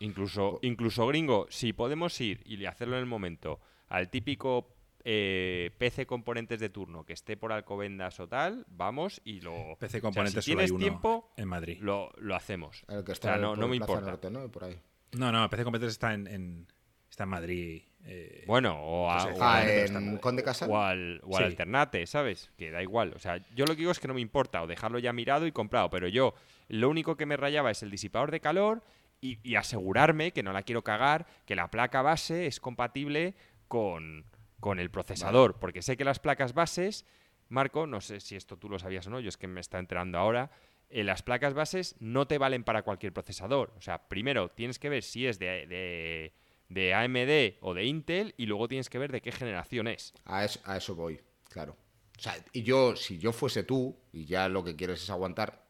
[SPEAKER 1] Incluso, incluso gringo, si podemos ir y hacerlo en el momento al típico eh, PC componentes de turno que esté por Alcobendas o tal, vamos y lo...
[SPEAKER 3] PC
[SPEAKER 1] o sea,
[SPEAKER 3] componentes
[SPEAKER 1] si
[SPEAKER 3] solo hay
[SPEAKER 1] tienes
[SPEAKER 3] uno
[SPEAKER 1] tiempo,
[SPEAKER 3] en Madrid.
[SPEAKER 1] lo, lo hacemos.
[SPEAKER 2] El que
[SPEAKER 1] O
[SPEAKER 2] está
[SPEAKER 1] sea, no,
[SPEAKER 2] por
[SPEAKER 1] no me importa.
[SPEAKER 2] Norte, ¿no? Por ahí.
[SPEAKER 3] No, no, PC componentes está en, en- está en Madrid. eh,
[SPEAKER 1] Bueno, o, a-
[SPEAKER 3] Pues,
[SPEAKER 1] o al-
[SPEAKER 3] pero
[SPEAKER 2] en Conde Casal.
[SPEAKER 1] o al, o al
[SPEAKER 3] Sí.
[SPEAKER 1] alternate, ¿sabes? Que da igual. O sea, yo lo que digo es que no me importa, o dejarlo ya mirado y comprado, pero yo lo único que me rayaba es el disipador de calor y, y asegurarme, que no la quiero cagar, que la placa base es compatible con, con el procesador, porque sé que las placas bases, Marco, no sé si esto tú lo sabías o no, yo es que me está enterando ahora, eh, las placas bases no te valen para cualquier procesador. O sea, primero tienes que ver si es de, de, de AMD o de Intel y luego tienes que ver de qué generación es.
[SPEAKER 2] A eso, a eso voy, claro. O sea, y yo, si yo fuese tú, y ya lo que quieres es aguantar,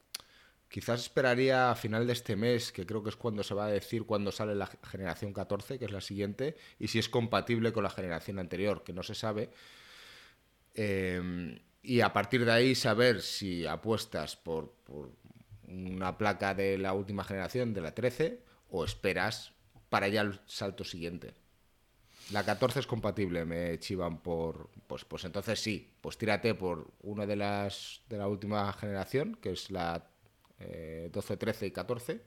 [SPEAKER 2] quizás esperaría a final de este mes, que creo que es cuando se va a decir cuándo sale la generación 14, que es la siguiente, y si es compatible con la generación anterior, que no se sabe. Eh, y a partir de ahí saber si apuestas por, por una placa de la última generación, de la 13, o esperas para ya el salto siguiente. La 14 es compatible, me chivan por. Pues, pues entonces sí, pues tírate por una de las de la última generación, que es la eh, 12, 13 y 14.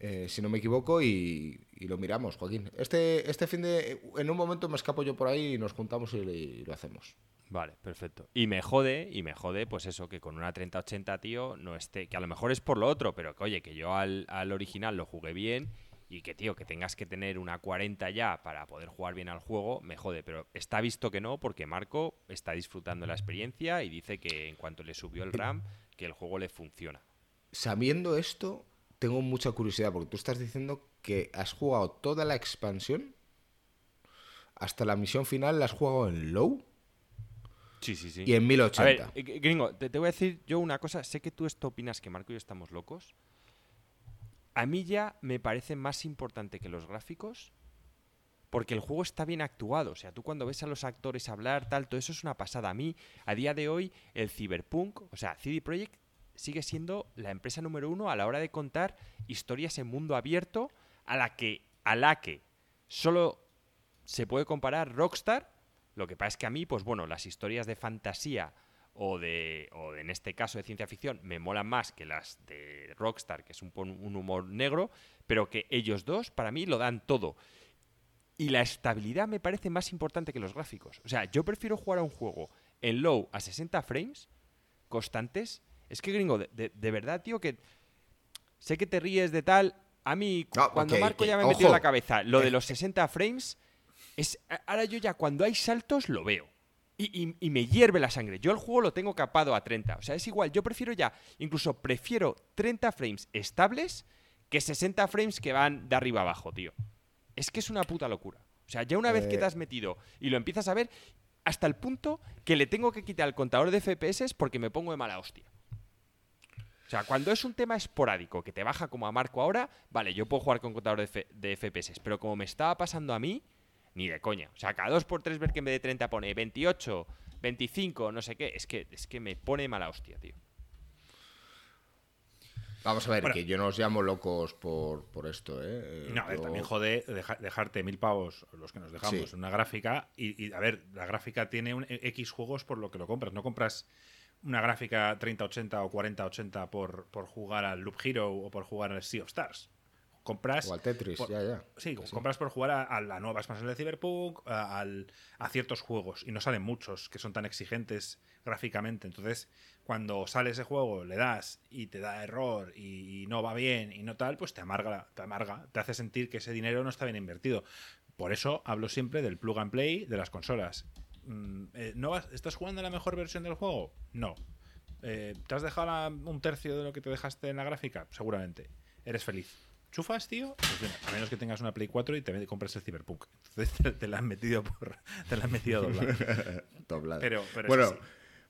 [SPEAKER 2] eh, si no me equivoco, y, y lo miramos, Joaquín. Este, este fin de. En un momento me escapo yo por ahí y nos juntamos y, y lo hacemos.
[SPEAKER 1] Vale, perfecto. Y me jode, y me jode, pues eso, que con una 3080, tío, no esté. Que a lo mejor es por lo otro, pero que oye, que yo al, al original lo jugué bien y que, tío, que tengas que tener una 40 ya para poder jugar bien al juego, me jode. Pero está visto que no, porque Marco está disfrutando la experiencia y dice que en cuanto le subió el RAM, que el juego le funciona.
[SPEAKER 2] Sabiendo esto, tengo mucha curiosidad, porque tú estás diciendo que has jugado toda la expansión hasta la misión final, la has jugado en low
[SPEAKER 1] Sí, sí, sí.
[SPEAKER 2] y en
[SPEAKER 1] A
[SPEAKER 2] 1080.
[SPEAKER 1] ver, eh, gringo, te, te voy a decir yo una cosa. Sé que tú esto opinas que Marco y yo estamos locos. A mí ya me parece más importante que los gráficos porque el juego está bien actuado. O sea, tú cuando ves a los actores hablar, tal, todo eso es una pasada. A mí, a día de hoy, el Cyberpunk, o sea, CD Projekt sigue siendo la empresa número uno a la hora de contar historias en mundo abierto a la que, a la que solo se puede comparar Rockstar. Lo que pasa es que a mí, pues bueno, las historias de fantasía o de, o de, en este caso de ciencia ficción, me molan más que las de Rockstar, que es un, un humor negro, pero que ellos dos, para mí, lo dan todo. Y la estabilidad me parece más importante que los gráficos. O sea, yo prefiero jugar a un juego en low a 60 frames constantes. Es que, gringo, de, de- de verdad, tío, que sé que te ríes de tal. A mí,
[SPEAKER 2] No,
[SPEAKER 1] cuando Marco ya me ha metido en la cabeza lo de los 60 frames, es, ahora yo ya cuando hay saltos lo veo. Y, y- y me hierve la sangre. Yo el juego lo tengo capado a 30. O sea, es igual. Yo prefiero ya, incluso prefiero 30 frames estables que 60 frames que van de arriba abajo, tío. Es que es una puta locura. O sea, ya una vez que
[SPEAKER 2] Eh.
[SPEAKER 1] te has metido y lo empiezas a ver, hasta el punto que le tengo que quitar el contador de FPS porque me pongo de mala hostia. O sea, cuando es un tema esporádico que te baja como a Marco ahora, vale, yo puedo jugar con contador de, F- de FPS, pero como me estaba pasando a mí, ni de coña. O sea, cada 2 por 3 ver que en vez de 30 pone 28, 25, no sé qué, es que, es que me pone mala hostia, tío.
[SPEAKER 2] Vamos a ver,
[SPEAKER 3] Bueno.
[SPEAKER 2] que yo no os llamo locos por, por esto, ¿eh?
[SPEAKER 3] No, a ver, también jode deja- dejarte mil pavos, los que nos dejamos,
[SPEAKER 2] Sí.
[SPEAKER 3] en una gráfica. Y, y, a ver, la gráfica tiene un X juegos por lo que lo compras. No compras una gráfica 3080 o 4080 por, por jugar al Loop Hero o por jugar al Sea of Stars. Compras.
[SPEAKER 2] O al Tetris,
[SPEAKER 3] por-
[SPEAKER 2] ya, ya.
[SPEAKER 3] Sí, compras por jugar a, a la nueva expansión de Cyberpunk, a, a ciertos juegos. Y no salen muchos que son tan exigentes gráficamente. Entonces, cuando sale ese juego, le das y te da error y, y no va bien y no tal, pues te amarga, te amarga, te hace sentir que ese dinero no está bien invertido. Por eso hablo siempre del plug and play de las consolas. Mm, eh, ¿no vas- ¿Estás jugando la mejor versión del juego? No. Eh, ¿Te has dejado la- un tercio de lo que te dejaste en la gráfica? Seguramente. Eres feliz. ¿Chufas, tío? Pues bien, a menos que tengas una Play 4 y te compres el Cyberpunk. Entonces te, te la han metido por. Te la han metido doblada.
[SPEAKER 2] Doblada.
[SPEAKER 3] Pero- pero es
[SPEAKER 2] bueno,
[SPEAKER 3] así.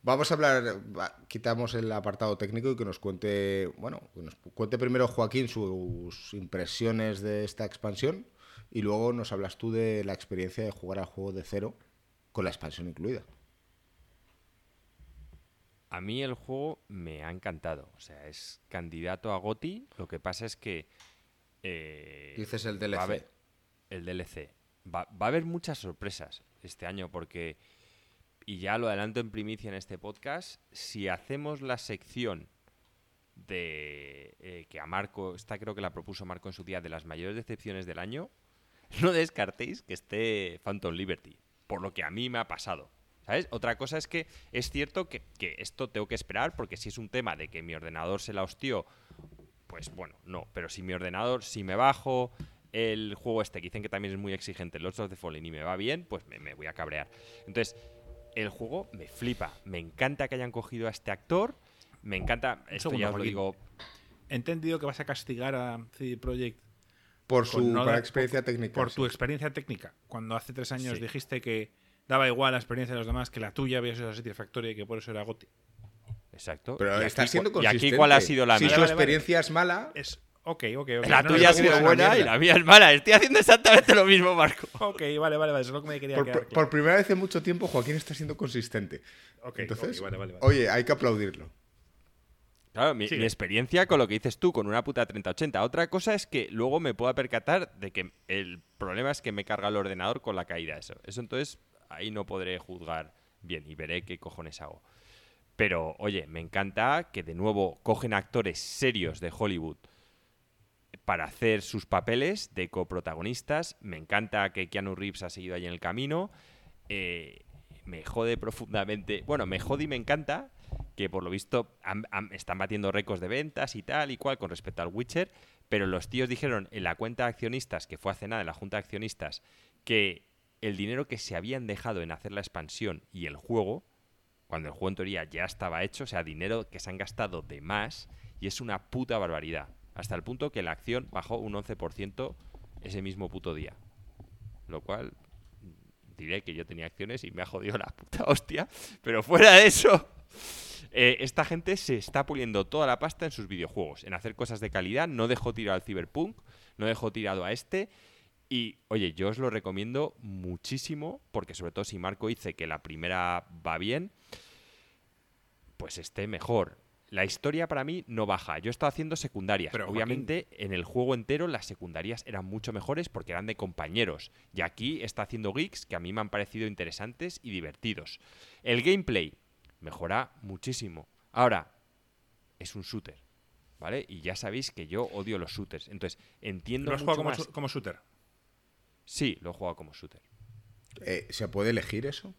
[SPEAKER 2] Vamos a hablar, quitamos el apartado técnico y que nos cuente, bueno, que nos cuente primero Joaquín sus impresiones de esta expansión y luego nos hablas tú de la experiencia de jugar al juego de cero con la expansión incluida.
[SPEAKER 1] A mí el juego me ha encantado. O sea, es candidato a GOTI. Lo que pasa es que. eh,
[SPEAKER 2] Dices el
[SPEAKER 1] va a
[SPEAKER 2] DLC.
[SPEAKER 1] haber- el DLC. Va, va a haber muchas sorpresas este año porque. Y ya lo adelanto en primicia en este podcast. Si hacemos la sección de. eh, que a Marco. Esta creo que la propuso Marco en su día. De las mayores decepciones del año. No descartéis que esté Phantom Liberty. Por lo que a mí me ha pasado. ¿Sabes? Otra cosa es que es cierto que, que esto tengo que esperar porque si es un tema de que mi ordenador se la hostió, pues bueno, no. Pero si mi ordenador, si me bajo el juego este, que dicen que también es muy exigente, Lords of the Fallen, y me va bien, pues me, me voy a cabrear. Entonces, el juego me flipa. Me encanta que hayan cogido a este actor. Me encanta, esto
[SPEAKER 3] segundo,
[SPEAKER 1] ya os lo digo,
[SPEAKER 3] He entendido que vas a castigar a CD Projekt
[SPEAKER 2] Por su
[SPEAKER 3] no
[SPEAKER 2] para experiencia
[SPEAKER 3] por-
[SPEAKER 2] técnica.
[SPEAKER 3] Por
[SPEAKER 2] sí.
[SPEAKER 3] tu experiencia técnica. Cuando hace tres años
[SPEAKER 1] Sí.
[SPEAKER 3] dijiste que daba igual la experiencia de los demás, que la tuya había sido Satisfactoria y que por eso era GOTI.
[SPEAKER 1] exacto.
[SPEAKER 2] Pero
[SPEAKER 1] y
[SPEAKER 2] está
[SPEAKER 1] aquí,
[SPEAKER 2] siendo
[SPEAKER 1] cu- y
[SPEAKER 2] consistente.
[SPEAKER 1] aquí cuál ha sido la
[SPEAKER 2] Si
[SPEAKER 1] mía.
[SPEAKER 2] su
[SPEAKER 3] Vale, vale, vale.
[SPEAKER 2] experiencia es mala,
[SPEAKER 3] Es. Ok, ok, ok.
[SPEAKER 1] La
[SPEAKER 3] No,
[SPEAKER 1] tuya ha sido buena y la mía es mala. Estoy haciendo exactamente lo mismo, Marco.
[SPEAKER 3] Ok, vale, vale, vale. Eso es lo que me quería
[SPEAKER 2] por,
[SPEAKER 3] quedar
[SPEAKER 2] por-
[SPEAKER 3] claro.
[SPEAKER 2] por primera vez en mucho tiempo, Joaquín está siendo consistente.
[SPEAKER 3] Ok,
[SPEAKER 2] Entonces,
[SPEAKER 3] vale, vale, vale.
[SPEAKER 2] oye, hay que aplaudirlo.
[SPEAKER 1] Claro, mi experiencia con lo que dices tú, con una puta 3080. Otra cosa es que luego me pueda percatar de que el problema es que me carga el ordenador con la caída. Eso, eso entonces ahí no podré juzgar bien y veré qué cojones hago. Pero, oye, me encanta que de nuevo cogen actores serios de Hollywood para hacer sus papeles de coprotagonistas. Me encanta que Keanu Reeves ha seguido ahí en el camino. Eh, me jode profundamente. Bueno, me jode y me encanta que por lo visto están batiendo récords de ventas y tal y cual con respecto al Witcher. Pero los tíos dijeron en la cuenta de accionistas, que fue hace nada en la junta de accionistas, que el dinero que se habían dejado en hacer la expansión y el juego, cuando el juego en teoría ya estaba hecho, o sea, dinero que se han gastado de más, y es una puta barbaridad. Hasta el punto que la acción bajó un 11% ese mismo puto día. Lo cual mm, diré que yo tenía acciones y me ha jodido la puta hostia. Pero fuera de eso, eh, esta gente se está puliendo toda la pasta en sus videojuegos, en hacer cosas de calidad. No dejó tirado al Cyberpunk, no dejó tirado a este. Y oye, yo os lo recomiendo muchísimo, porque sobre todo si Marco dice que la primera va bien, pues esté mejor. La historia para mí no baja. Yo he estado haciendo secundarias.
[SPEAKER 3] Pero, Joaquín-
[SPEAKER 1] Obviamente, en el juego entero las secundarias eran mucho mejores porque eran de compañeros. Y aquí está haciendo geeks que a mí me han parecido interesantes y divertidos. El gameplay mejora muchísimo. Ahora, es un shooter. ¿Vale? Y ya sabéis que yo odio los shooters. Entonces, entiendo
[SPEAKER 3] ¿Lo has
[SPEAKER 1] mucho
[SPEAKER 3] jugado como,
[SPEAKER 1] más-
[SPEAKER 3] como shooter?
[SPEAKER 1] Sí, lo he jugado como shooter.
[SPEAKER 2] Eh, ¿Se puede elegir eso?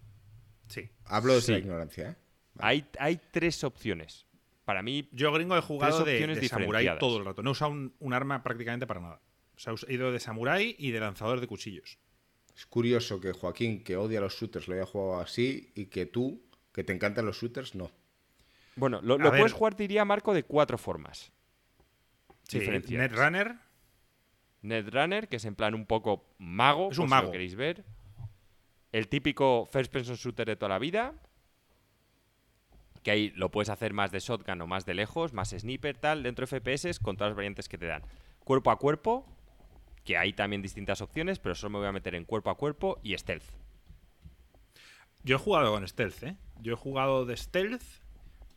[SPEAKER 3] Sí.
[SPEAKER 2] Hablo desde
[SPEAKER 1] Sí.
[SPEAKER 2] la ignorancia, ¿eh?
[SPEAKER 1] Hay, hay tres opciones. Para mí,
[SPEAKER 3] Yo, gringo, he jugado de, de samurái todo el rato. No he usado un, un arma prácticamente para nada. O sea, he ido de samurái y de lanzador de cuchillos.
[SPEAKER 2] Es curioso que Joaquín, que odia los shooters, lo haya jugado así y que tú, que te encantan los shooters, no.
[SPEAKER 1] bueno, lo,
[SPEAKER 3] ver.
[SPEAKER 1] puedes jugar, diría Marco, de cuatro formas.
[SPEAKER 3] Sí. Netrunner.
[SPEAKER 1] Netrunner, que es en plan un poco mago,
[SPEAKER 3] Es un
[SPEAKER 1] si
[SPEAKER 3] mago.
[SPEAKER 1] lo queréis ver. el típico first person shooter de toda la vida, que ahí lo puedes hacer más de shotgun o más de lejos, más sniper, tal, dentro de FPS con todas las variantes que te dan. Cuerpo a cuerpo, que hay también distintas opciones, pero solo me voy a meter en cuerpo a cuerpo y stealth.
[SPEAKER 3] Yo he jugado con stealth, ¿eh? Yo he jugado de stealth,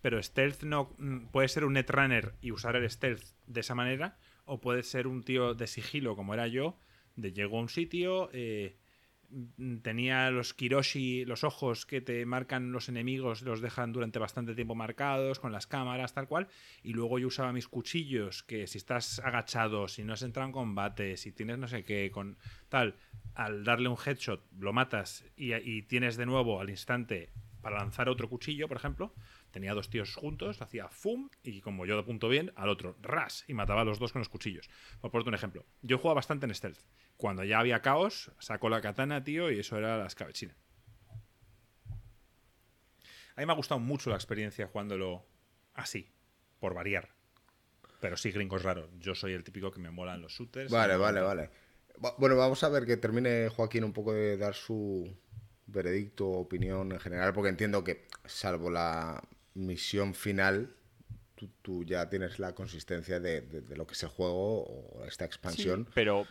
[SPEAKER 3] pero stealth no mm, puede ser un netrunner y usar el stealth de esa manera, o puede ser un tío de sigilo como era yo, de llego a un sitio, eh, tenía los Kiroshi, los ojos que te marcan los enemigos, los dejan durante bastante tiempo marcados, con las cámaras, tal cual. Y luego yo usaba mis cuchillos, que si estás agachado, si no has entrado en combate, si tienes no sé qué, con tal, al darle un headshot lo matas y, y tienes de nuevo al instante para lanzar otro cuchillo, por ejemplo. Tenía dos tíos juntos, hacía fum, y como yo de punto bien, al otro, ras, y mataba a los dos con los cuchillos. Por ponerte un ejemplo. Yo jugaba bastante en stealth. Cuando ya había caos, sacó la katana, tío, y eso era la escabechina. A mí me ha gustado mucho la experiencia jugándolo así, por variar. Pero sí, gringo es raro. Yo soy el típico que me molan los shooters.
[SPEAKER 2] Vale, vale, vale. Bueno, vamos a ver que termine Joaquín un poco de dar su veredicto, opinión en general, porque entiendo que, salvo la misión final, tú, ya tienes la consistencia de, lo que es el juego o esta expansión.
[SPEAKER 1] pero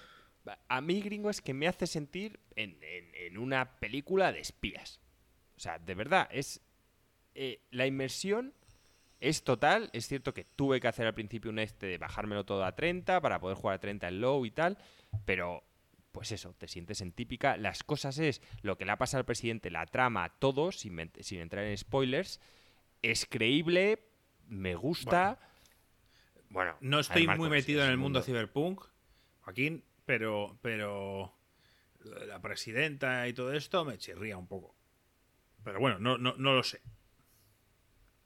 [SPEAKER 1] a mí, gringo, es que me hace sentir en, una película de espías. O sea, de verdad, es. Eh, la inmersión es total. Es cierto que tuve que hacer al principio un este de bajármelo todo a 30 para poder jugar a 30 en low y tal. Pero, pues eso, te sientes en típica. Las cosas es lo que le ha pasado al presidente, la trama, todo, sin, sin entrar en spoilers. Es creíble, me gusta.
[SPEAKER 3] Bueno, no estoy muy metido en el mundo, mundo cyberpunk. Joaquín, pero, pero la presidenta y todo esto me chirría un poco. Pero bueno, no, no, no lo sé.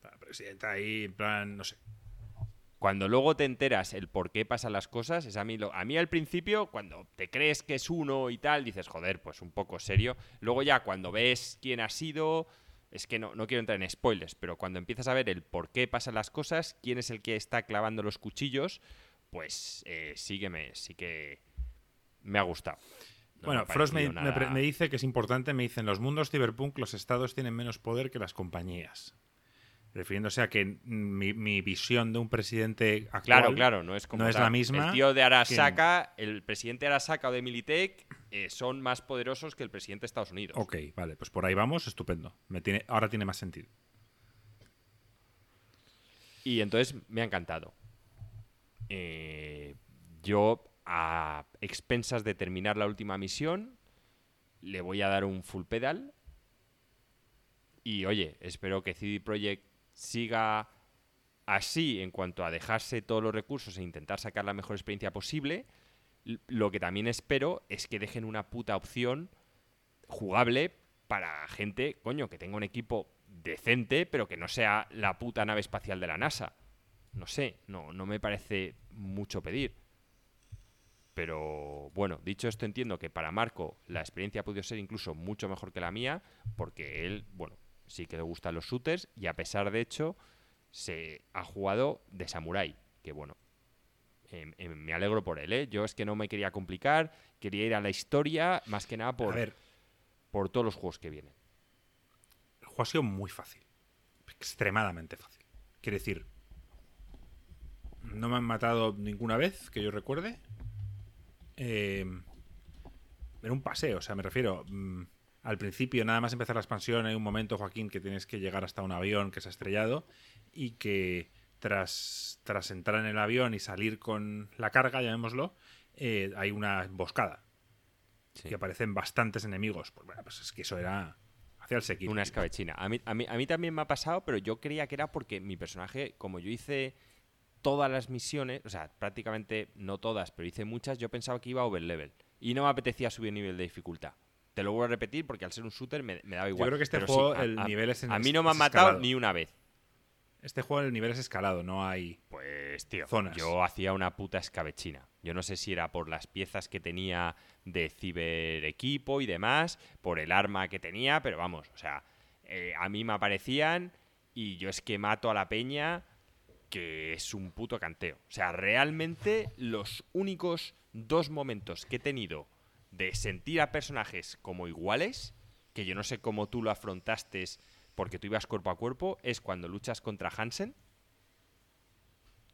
[SPEAKER 3] La presidenta ahí, en plan, no sé.
[SPEAKER 1] Cuando luego te enteras el por qué pasan las cosas, es a mí, lo, a mí al principio, cuando te crees que es uno y tal, dices, joder, pues un poco serio. Luego ya cuando ves quién ha sido, es que no, no quiero entrar en spoilers, pero cuando empiezas a ver el por qué pasan las cosas, quién es el que está clavando los cuchillos, pues eh, sígueme, sí que me ha gustado.
[SPEAKER 3] bueno, Frost me, dice que es importante, me dice, en los mundos cyberpunk los estados tienen menos poder que las compañías. Refiriéndose a que mi, visión de un presidente actual
[SPEAKER 1] claro, claro, no es, como
[SPEAKER 3] no es la misma.
[SPEAKER 1] El tío de Arasaka, el presidente de Arasaka o de Militech eh, son más poderosos que el presidente de Estados Unidos.
[SPEAKER 3] Ok, vale, pues por ahí vamos, estupendo. Me tiene, ahora tiene más sentido.
[SPEAKER 1] Y entonces me ha encantado. Eh, yo a expensas de terminar la última misión, le voy a dar un full pedal. Y oye, espero que CD Projekt siga así en cuanto a dejarse todos los recursos e intentar sacar la mejor experiencia posible. Lo que también espero es que dejen una puta opción jugable para gente, coño, que tenga un equipo decente, pero que no sea la puta nave espacial de la NASA. No sé, no, no me parece mucho pedir. Pero bueno, dicho esto, entiendo que para Marco la experiencia ha podido ser incluso mucho mejor que la mía, porque él, bueno, sí que le gustan los shooters y a pesar de hecho se ha jugado de samurai, que bueno, em, em, me alegro por él, ¿eh? Yo es que no me quería complicar, quería ir a la historia, más que nada por, por todos los juegos que vienen.
[SPEAKER 3] El juego ha sido muy fácil, extremadamente fácil. Quiere decir, no me han matado ninguna vez que yo recuerde. Eh, era un paseo, o sea, me refiero. Mm, al principio, nada más empezar la expansión, hay un momento, Joaquín, que tienes que llegar hasta un avión que se ha estrellado y que tras, tras entrar en el avión y salir con la carga, llamémoslo, eh, hay una emboscada. Y aparecen bastantes enemigos. Pues bueno, pues es que eso era hacia el sequito.
[SPEAKER 1] Una escabechina. A mí, a, mí, a mí también me ha pasado, pero yo creía que era porque mi personaje, como yo hice todas las misiones, o sea, prácticamente no todas, pero hice muchas, yo pensaba que iba a overlevel. Y no me apetecía subir nivel de dificultad. Te lo voy a repetir porque al ser un shooter me, daba igual.
[SPEAKER 3] Yo creo que este juego el nivel es
[SPEAKER 1] en A mí no me han matado ni una vez.
[SPEAKER 3] Este juego el nivel es escalado, no hay.
[SPEAKER 1] Pues, tío, zonas. yo hacía una puta escabechina. Yo no sé si era por las piezas que tenía de ciber equipo y demás, por el arma que tenía, pero vamos, o sea, eh, a mí me aparecían y yo es que mato a la peña que es un puto canteo. O sea, realmente los únicos dos momentos que he tenido de sentir a personajes como iguales, que yo no sé cómo tú lo afrontaste porque tú ibas cuerpo a cuerpo, es cuando luchas contra Hansen.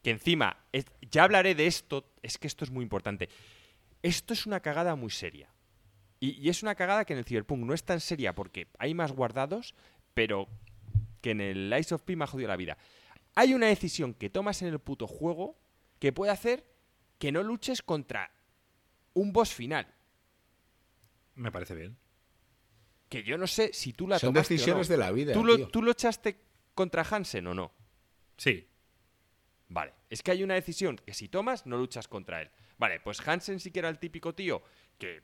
[SPEAKER 1] Que encima, ya hablaré de esto, es que esto es muy importante. Esto es una cagada muy seria. Y, es una cagada que en el Cyberpunk no es tan seria porque hay más guardados, pero que en el Ice of P me ha jodido la vida. Hay una decisión que tomas en el puto juego que puede hacer que no luches contra un boss final.
[SPEAKER 3] Me parece bien.
[SPEAKER 1] Que yo no sé si tú la
[SPEAKER 2] Son decisiones de la vida.
[SPEAKER 1] ¿Tú lo, ¿Tú lo echaste contra Hansen o no?
[SPEAKER 3] Sí.
[SPEAKER 1] Vale. Es que hay una decisión que si tomas, no luchas contra él. Vale, pues Hansen sí que era el típico tío que,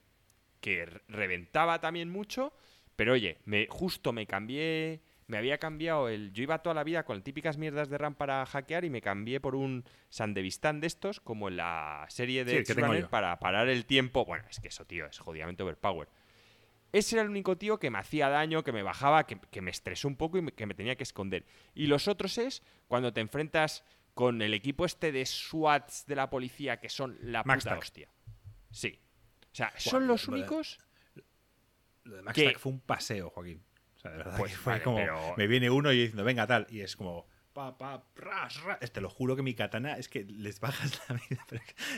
[SPEAKER 1] que reventaba también mucho. Pero oye, me, justo me cambié me había cambiado el. Yo iba toda la vida con típicas mierdas de RAM para hackear y me cambié por un Sandevistán de estos, como en la serie de
[SPEAKER 3] sí,
[SPEAKER 1] para parar el tiempo. Bueno, es que eso, tío, es jodidamente overpower. Ese era el único tío que me hacía daño, que me bajaba, que, me estresó un poco y que me tenía que esconder. Y los otros es cuando te enfrentas con el equipo este de SWATs de la policía que son la puta hostia. Sí. O sea, son los únicos.
[SPEAKER 3] Lo de Max que... fue un paseo, Joaquín. O sea, de verdad pues fue como. Me viene uno y diciendo, venga, tal. Y es como. Pa, pa, ras, ras. Te lo juro que mi katana es que les bajas la vida.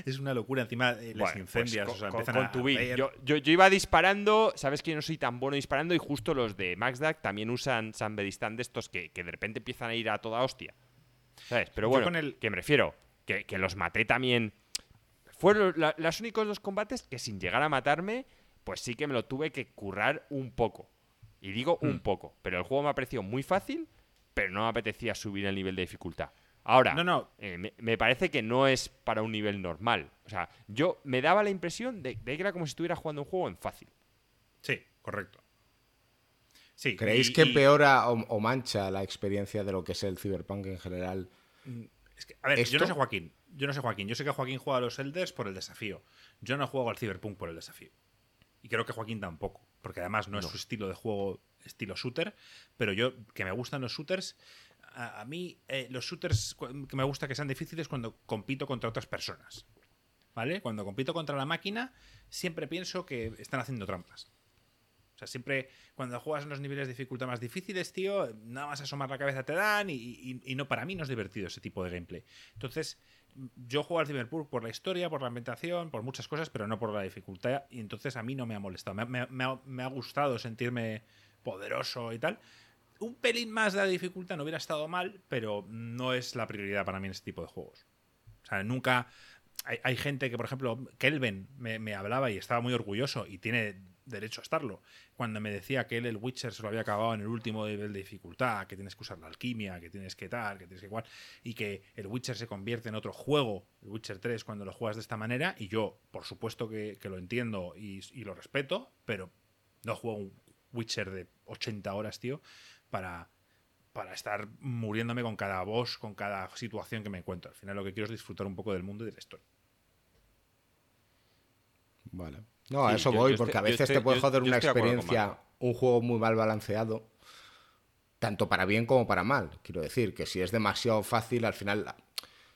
[SPEAKER 3] es una locura. Encima eh, les pues incendias. o sea, con, empiezan tu
[SPEAKER 1] yo, yo, yo, iba disparando. Sabes que yo no soy tan bueno disparando. Y justo los de MaxDac también usan Sanbedistan de estos que, que, de repente empiezan a ir a toda hostia. ¿Sabes? Pero bueno, que me refiero. Que, que los maté también. Fueron los únicos dos combates que sin llegar a matarme, pues sí que me lo tuve que currar un poco. Y digo un hmm. poco, pero el juego me ha parecido muy fácil, pero no me apetecía subir el nivel de dificultad. Ahora,
[SPEAKER 3] no, no.
[SPEAKER 1] Eh, me, parece que no es para un nivel normal. O sea, yo me daba la impresión de, que era como si estuviera jugando un juego en fácil.
[SPEAKER 3] Sí, correcto. Sí,
[SPEAKER 2] ¿Creéis que empeora o, mancha la experiencia de lo que es el Cyberpunk en general?
[SPEAKER 3] Mm, a ver, yo no sé Joaquín. Yo no sé Joaquín. Yo sé que Joaquín juega a los Elders por el desafío. Yo no juego al Cyberpunk por el desafío. Y creo que Joaquín tampoco porque además no, es su estilo de juego, estilo shooter, pero yo, que me gustan los shooters, a, mí eh, los shooters que me gusta que sean difíciles cuando compito contra otras personas. ¿Vale? Cuando compito contra la máquina, siempre pienso que están haciendo trampas. O sea, siempre cuando juegas en los niveles de dificultad más difíciles, tío, nada más asomar la cabeza te dan y, y no, para mí no es divertido ese tipo de gameplay. Entonces, yo juego al Cyberpunk por la historia, por la ambientación, por muchas cosas, pero no por la dificultad. Y entonces a mí no me ha molestado. Me, ha, gustado sentirme poderoso y tal. Un pelín más de la dificultad no hubiera estado mal, pero no es la prioridad para mí en este tipo de juegos. O sea, nunca. Hay, gente que, por ejemplo, Kelvin me hablaba y estaba muy orgulloso y tiene derecho a estarlo. Cuando me decía que él el Witcher se lo había acabado en el último nivel de dificultad, que tienes que usar la alquimia, que tienes que tal, que tienes que igual, y que el Witcher se convierte en otro juego, el Witcher 3, cuando lo juegas de esta manera, y yo, por supuesto que, lo entiendo y, lo respeto, pero no juego un Witcher de 80 horas, tío, para, para estar muriéndome con cada boss, con cada situación que me encuentro. Al final lo que quiero es disfrutar un poco del mundo y de la historia.
[SPEAKER 2] Vale. No, a eso voy, porque a veces te puede joder una experiencia, un juego muy mal balanceado, tanto para bien como para mal. Quiero decir, que si es demasiado fácil, al final,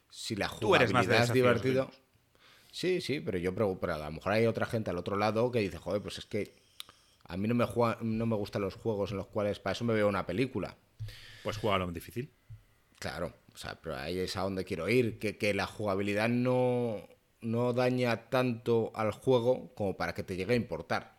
[SPEAKER 2] si la jugabilidad es divertido. Sí, sí, pero yo pero a lo mejor hay otra gente al otro lado que dice, joder, pues es que a mí no me, juega, no me gustan los juegos en los cuales para eso me veo una película.
[SPEAKER 3] Pues juega lo difícil.
[SPEAKER 2] Claro, o sea, pero ahí es a donde quiero ir, que, que la jugabilidad no, no daña tanto al juego como para que te llegue a importar.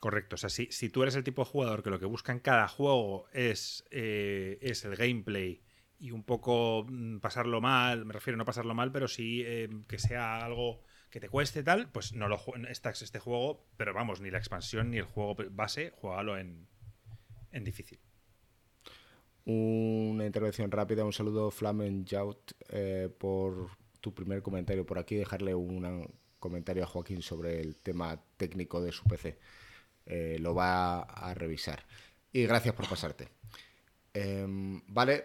[SPEAKER 3] Correcto, o sea, si, si tú eres el tipo de jugador que lo que busca en cada juego es, eh, es el gameplay y un poco mm, pasarlo mal, me refiero a no pasarlo mal, pero sí eh, que sea algo que te cueste tal, pues no lo estás este juego, pero vamos, ni la expansión ni el juego base, juégalo en, en difícil.
[SPEAKER 2] Una intervención rápida, un saludo Flamen Jout eh, por, tu primer comentario por aquí, dejarle un comentario a Joaquín sobre el tema técnico de su PC. Eh, lo va a revisar. Y gracias por pasarte. Em, vale,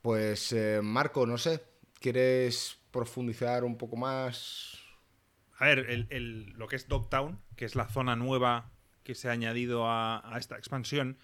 [SPEAKER 2] pues eh, Marco, no sé, ¿quieres profundizar un poco más?
[SPEAKER 3] A ver, lo que es Dogtown, que es la zona nueva que se ha añadido a, a esta expansión,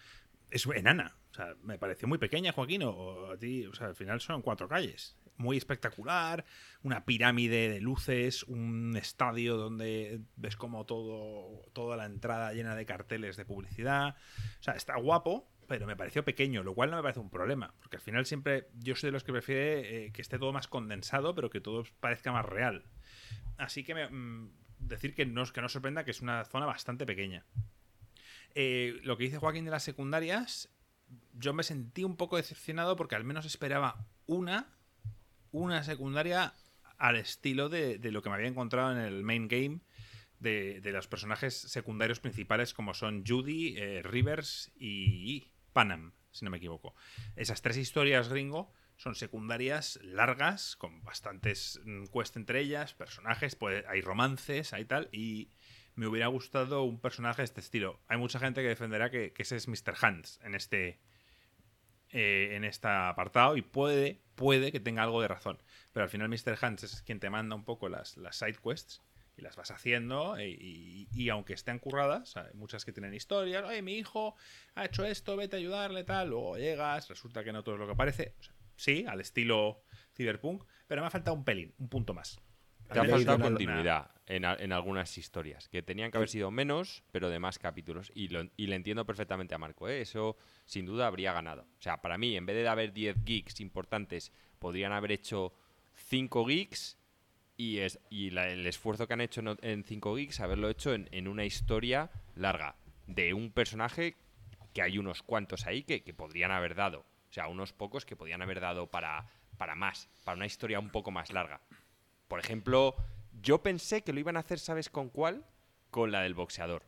[SPEAKER 3] es enana. O sea, me pareció muy pequeña, Joaquín, o, a ti, o sea, al final son cuatro calles. Muy espectacular, una pirámide de luces, un estadio donde ves como todo, toda la entrada llena de carteles de publicidad. O sea, está guapo, pero me pareció pequeño, lo cual no me parece un problema, porque al final siempre yo soy de los que prefiere eh, que esté todo más condensado, pero que todo parezca más real. Así que mm, decir que no, que no sorprenda que es una zona bastante pequeña. Eh, lo que dice Joaquín de las secundarias, yo me sentí un poco decepcionado porque al menos esperaba una, una secundaria al estilo de, lo que me había encontrado en el main game de, los personajes secundarios principales como son Judy, eh, Rivers y, Panam, si no me equivoco. Esas tres historias gringo son secundarias largas, con bastantes mm, quests entre ellas, personajes, pues hay romances, hay tal, y me hubiera gustado un personaje de este estilo. Hay mucha gente que defenderá que, ese es Mr. Hans en este, eh, en este apartado y puede, puede que tenga algo de razón. Pero al final Mr. Hans es quien te manda un poco las, las side quests y las vas haciendo e, y, aunque estén curradas, hay muchas que tienen historias, mi hijo ha hecho esto, vete a ayudarle, tal, luego llegas, resulta que no todo es lo que parece. sí, al estilo cyberpunk, pero me ha faltado un pelín, un punto más.
[SPEAKER 1] Te ha faltado continuidad en, algunas historias, que tenían que haber sido menos, pero de más capítulos. Y, le entiendo perfectamente a Marco, ¿eh? eso sin duda habría ganado. O sea, para mí, en vez de haber 10 geeks importantes, podrían haber hecho 5 geeks y, es, y el esfuerzo que han hecho en 5 geeks, haberlo hecho en, una historia larga de un personaje que hay unos cuantos ahí que, que podrían haber dado. O sea, unos pocos que podrían haber dado para, para más, para una historia un poco más larga. Por ejemplo, yo pensé que lo iban a hacer, ¿sabes con cuál? Con la del boxeador.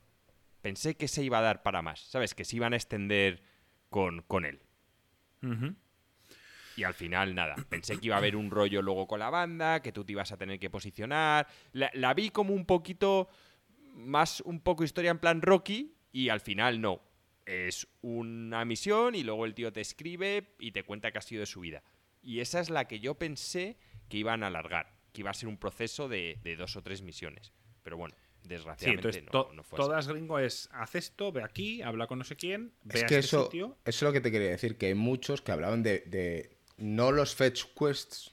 [SPEAKER 1] Pensé que se iba a dar para más, ¿sabes? Que se iban a extender con, con él. Y al final, nada. Pensé que iba a haber un rollo luego con la banda, que tú te ibas a tener que posicionar. La, vi como un poquito más, un poco historia en plan Rocky, y al final no. Es una misión y luego el tío te escribe y te cuenta que ha sido de su vida. Y esa es la que yo pensé que iban a alargar que iba a ser un proceso de, dos o tres misiones. Pero bueno, desgraciadamente no, fue
[SPEAKER 3] Todas gringo es, haz esto, ve aquí, habla con no sé quién, ve
[SPEAKER 2] es que este eso, Eso es lo que te quería decir, que hay muchos que hablaban de, no los fetch quests.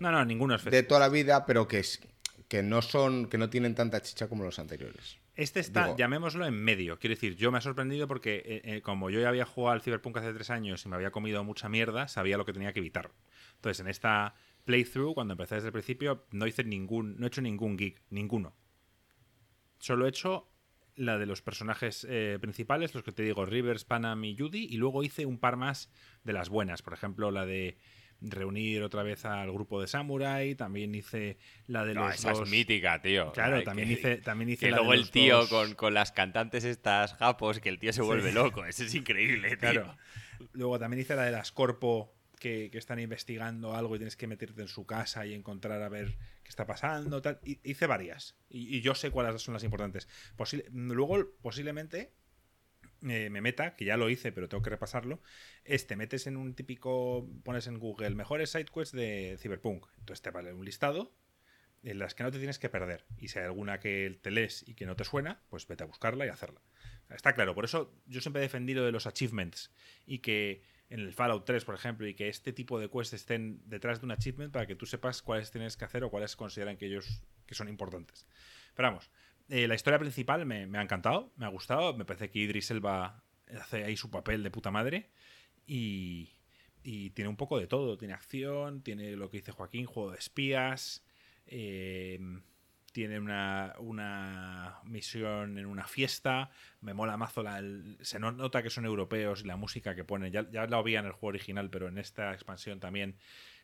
[SPEAKER 3] No, no, ninguno es
[SPEAKER 2] fetch De toda la vida, pero que, es, que no son, que no tienen tanta chicha como los anteriores.
[SPEAKER 3] Este está, llamémoslo en medio. Quiero decir, yo me ha sorprendido porque eh, eh, como yo ya había jugado al Cyberpunk hace tres años y me había comido mucha mierda, sabía lo que tenía que evitar. Entonces, en esta playthrough, cuando empecé desde el principio, no hice ningún, no he hecho ningún geek, ninguno. Solo he hecho la de los personajes eh, principales, los que te digo, Rivers, Panam y Judy, y luego hice un par más de las buenas, por ejemplo, la de reunir otra vez al grupo de Samurai, también hice la de los
[SPEAKER 1] esa es mítica, tío.
[SPEAKER 3] Claro, también hice también hice
[SPEAKER 1] que luego el tío con, con, las cantantes estas japos, que el tío se vuelve loco, eso es increíble, tío. Claro.
[SPEAKER 3] Luego también hice la de las Corpo que, están investigando algo y tienes que meterte en su casa y encontrar a ver qué está pasando. Hice varias. Y, yo sé cuáles son las importantes. luego, posiblemente, me meta, que ya lo hice, pero tengo que repasarlo. este metes en un típico. Pones en Google mejores sidequests de Cyberpunk. Entonces te vale un listado en las que no te tienes que perder. Y si hay alguna que te lees y que no te suena, pues vete a buscarla y hacerla. Está claro, por eso yo siempre he defendido de los achievements y que en el Fallout 3, por ejemplo, y que este tipo de quests estén detrás de un achievement para que tú sepas cuáles tienes que hacer o cuáles consideran que ellos que son importantes. Pero vamos, eh, la historia principal me, ha encantado, me ha gustado, me parece que Idris Elba hace ahí su papel de puta madre y, tiene un poco de todo, tiene acción, tiene lo que dice Joaquín, juego de espías, eh, tiene una, misión en una fiesta, me mola mazo, la, se nota que son europeos y la música que ponen, ya, ya la había en el juego original, pero en esta expansión también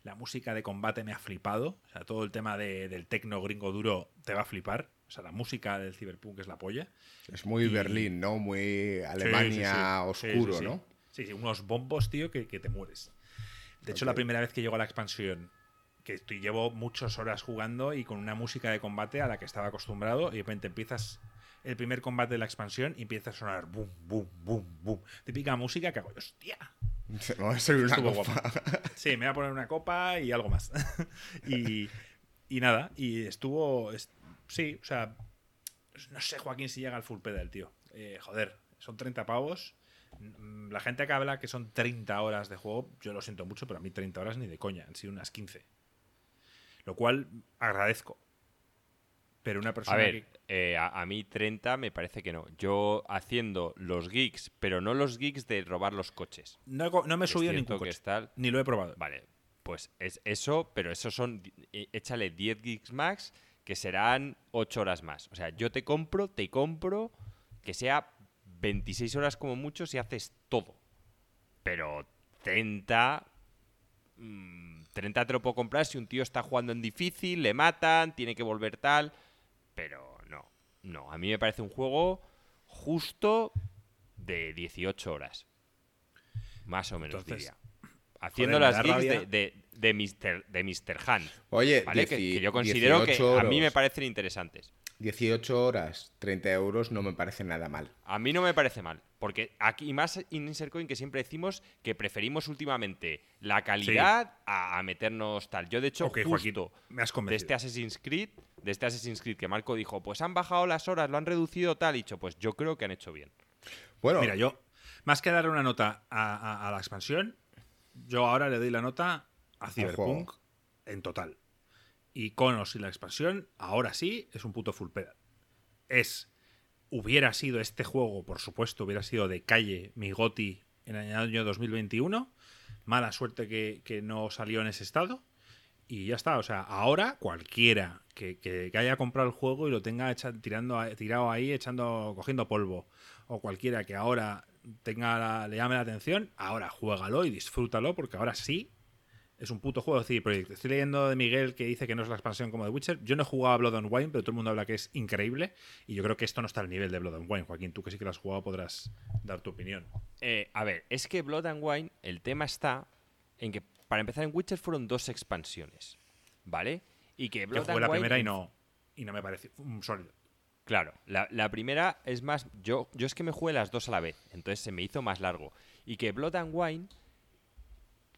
[SPEAKER 3] la música de combate me ha flipado, o sea, todo el tema del tecno gringo duro te va a flipar, o sea, la música del Cyberpunk es la polla.
[SPEAKER 2] Es muy Berlín, ¿no? Muy Alemania oscuro, ¿no?
[SPEAKER 3] Sí, sí, unos bombos, tío, que, te mueres. De hecho, la primera vez que llegó a la expansión que estoy, llevo muchas horas jugando y con una música de combate a la que estaba acostumbrado y de repente empiezas el primer combate de la expansión y empieza a sonar boom, boom, boom, boom. Típica música que hago, hostia.
[SPEAKER 2] Me voy a servir una copa.
[SPEAKER 3] Sí, me voy a poner una copa y algo más. y, y nada, y estuvo, sí, o sea, no sé Joaquín si llega al full pedal, tío. Eh, joder, son 30 pavos Mm, La gente que habla que son 30 horas de juego, yo lo siento mucho, pero a mí 30 horas ni de coña, han sido unas 15. Lo cual agradezco. Pero una persona
[SPEAKER 1] A ver,
[SPEAKER 3] que-
[SPEAKER 1] eh, a, a mí 30 me parece que no. Yo haciendo los geeks, pero no los geeks de robar los coches.
[SPEAKER 3] no, no me he subido ningún coche,
[SPEAKER 1] tal.
[SPEAKER 3] ni lo he probado.
[SPEAKER 1] Vale, pues es eso, pero eso son. eh, Échale 10 gigs max, que serán 8 horas más. O sea, yo te compro, te compro que sea 26 horas como mucho si haces todo. Pero 30. mm, 30 te lo puedo comprar si un tío está jugando en difícil, le matan, tiene que volver tal. Pero no, no. A mí me parece un juego justo de 18 horas. Más o menos,
[SPEAKER 3] Entonces,
[SPEAKER 1] diría. Haciendo las gigs de, de, de Mr. de Mr. Hunt.
[SPEAKER 2] Oye,
[SPEAKER 1] ¿vale? Que, yo considero que
[SPEAKER 2] 18
[SPEAKER 1] a mí me parecen interesantes.
[SPEAKER 2] 18 horas, 30 euros no me parece nada mal.
[SPEAKER 1] A mí no me parece mal. Porque aquí, y más en Insert Coin, que siempre decimos que preferimos últimamente la calidad a, a meternos tal. Yo, de hecho,
[SPEAKER 3] Ok, Joaquín,
[SPEAKER 1] justo
[SPEAKER 3] me has
[SPEAKER 1] de
[SPEAKER 3] convencido.
[SPEAKER 1] este Assassin's Creed, de este Assassin's Creed que Marco dijo, pues han bajado las horas, lo han reducido tal, y dicho, pues yo creo que han hecho bien.
[SPEAKER 2] Bueno,
[SPEAKER 3] Mira, yo, más que darle una nota a, a- a la expansión, yo ahora le doy la nota a Cyberpunk en total. Y con o sin la expansión, ahora sí, es un puto full pedal. Es. Hubiera sido este juego, por supuesto, hubiera sido de calle mi goti en el año 2021. Mala suerte que, que no salió en ese estado. Y ya está. O sea, ahora cualquiera que, que- haya comprado el juego y lo tenga echa- tirando, tirado ahí, echando, cogiendo polvo, o cualquiera que ahora tenga la- le llame la atención, ahora juégalo y disfrútalo, porque ahora sí es un puto juego de CD Projekt. Estoy leyendo de Miguel que dice que no es la expansión como de Witcher. Yo no he jugado a Blood and Wine, pero todo el mundo habla que es increíble. Y yo creo que esto no está al nivel de Blood and Wine. Joaquín, tú que sí que lo has jugado podrás dar tu opinión.
[SPEAKER 1] Eh, a ver, es que Blood and Wine, el tema está en que, para empezar, en Witcher fueron dos expansiones, ¿vale? Y que
[SPEAKER 3] Yo
[SPEAKER 1] Blood
[SPEAKER 3] jugué
[SPEAKER 1] and
[SPEAKER 3] la
[SPEAKER 1] Wine
[SPEAKER 3] primera y no, y no me pareció un sólido.
[SPEAKER 1] Claro, la, la primera es más. Yo, yo es que me jugué las dos a la vez, entonces se me hizo más largo. Y que Blood and Wine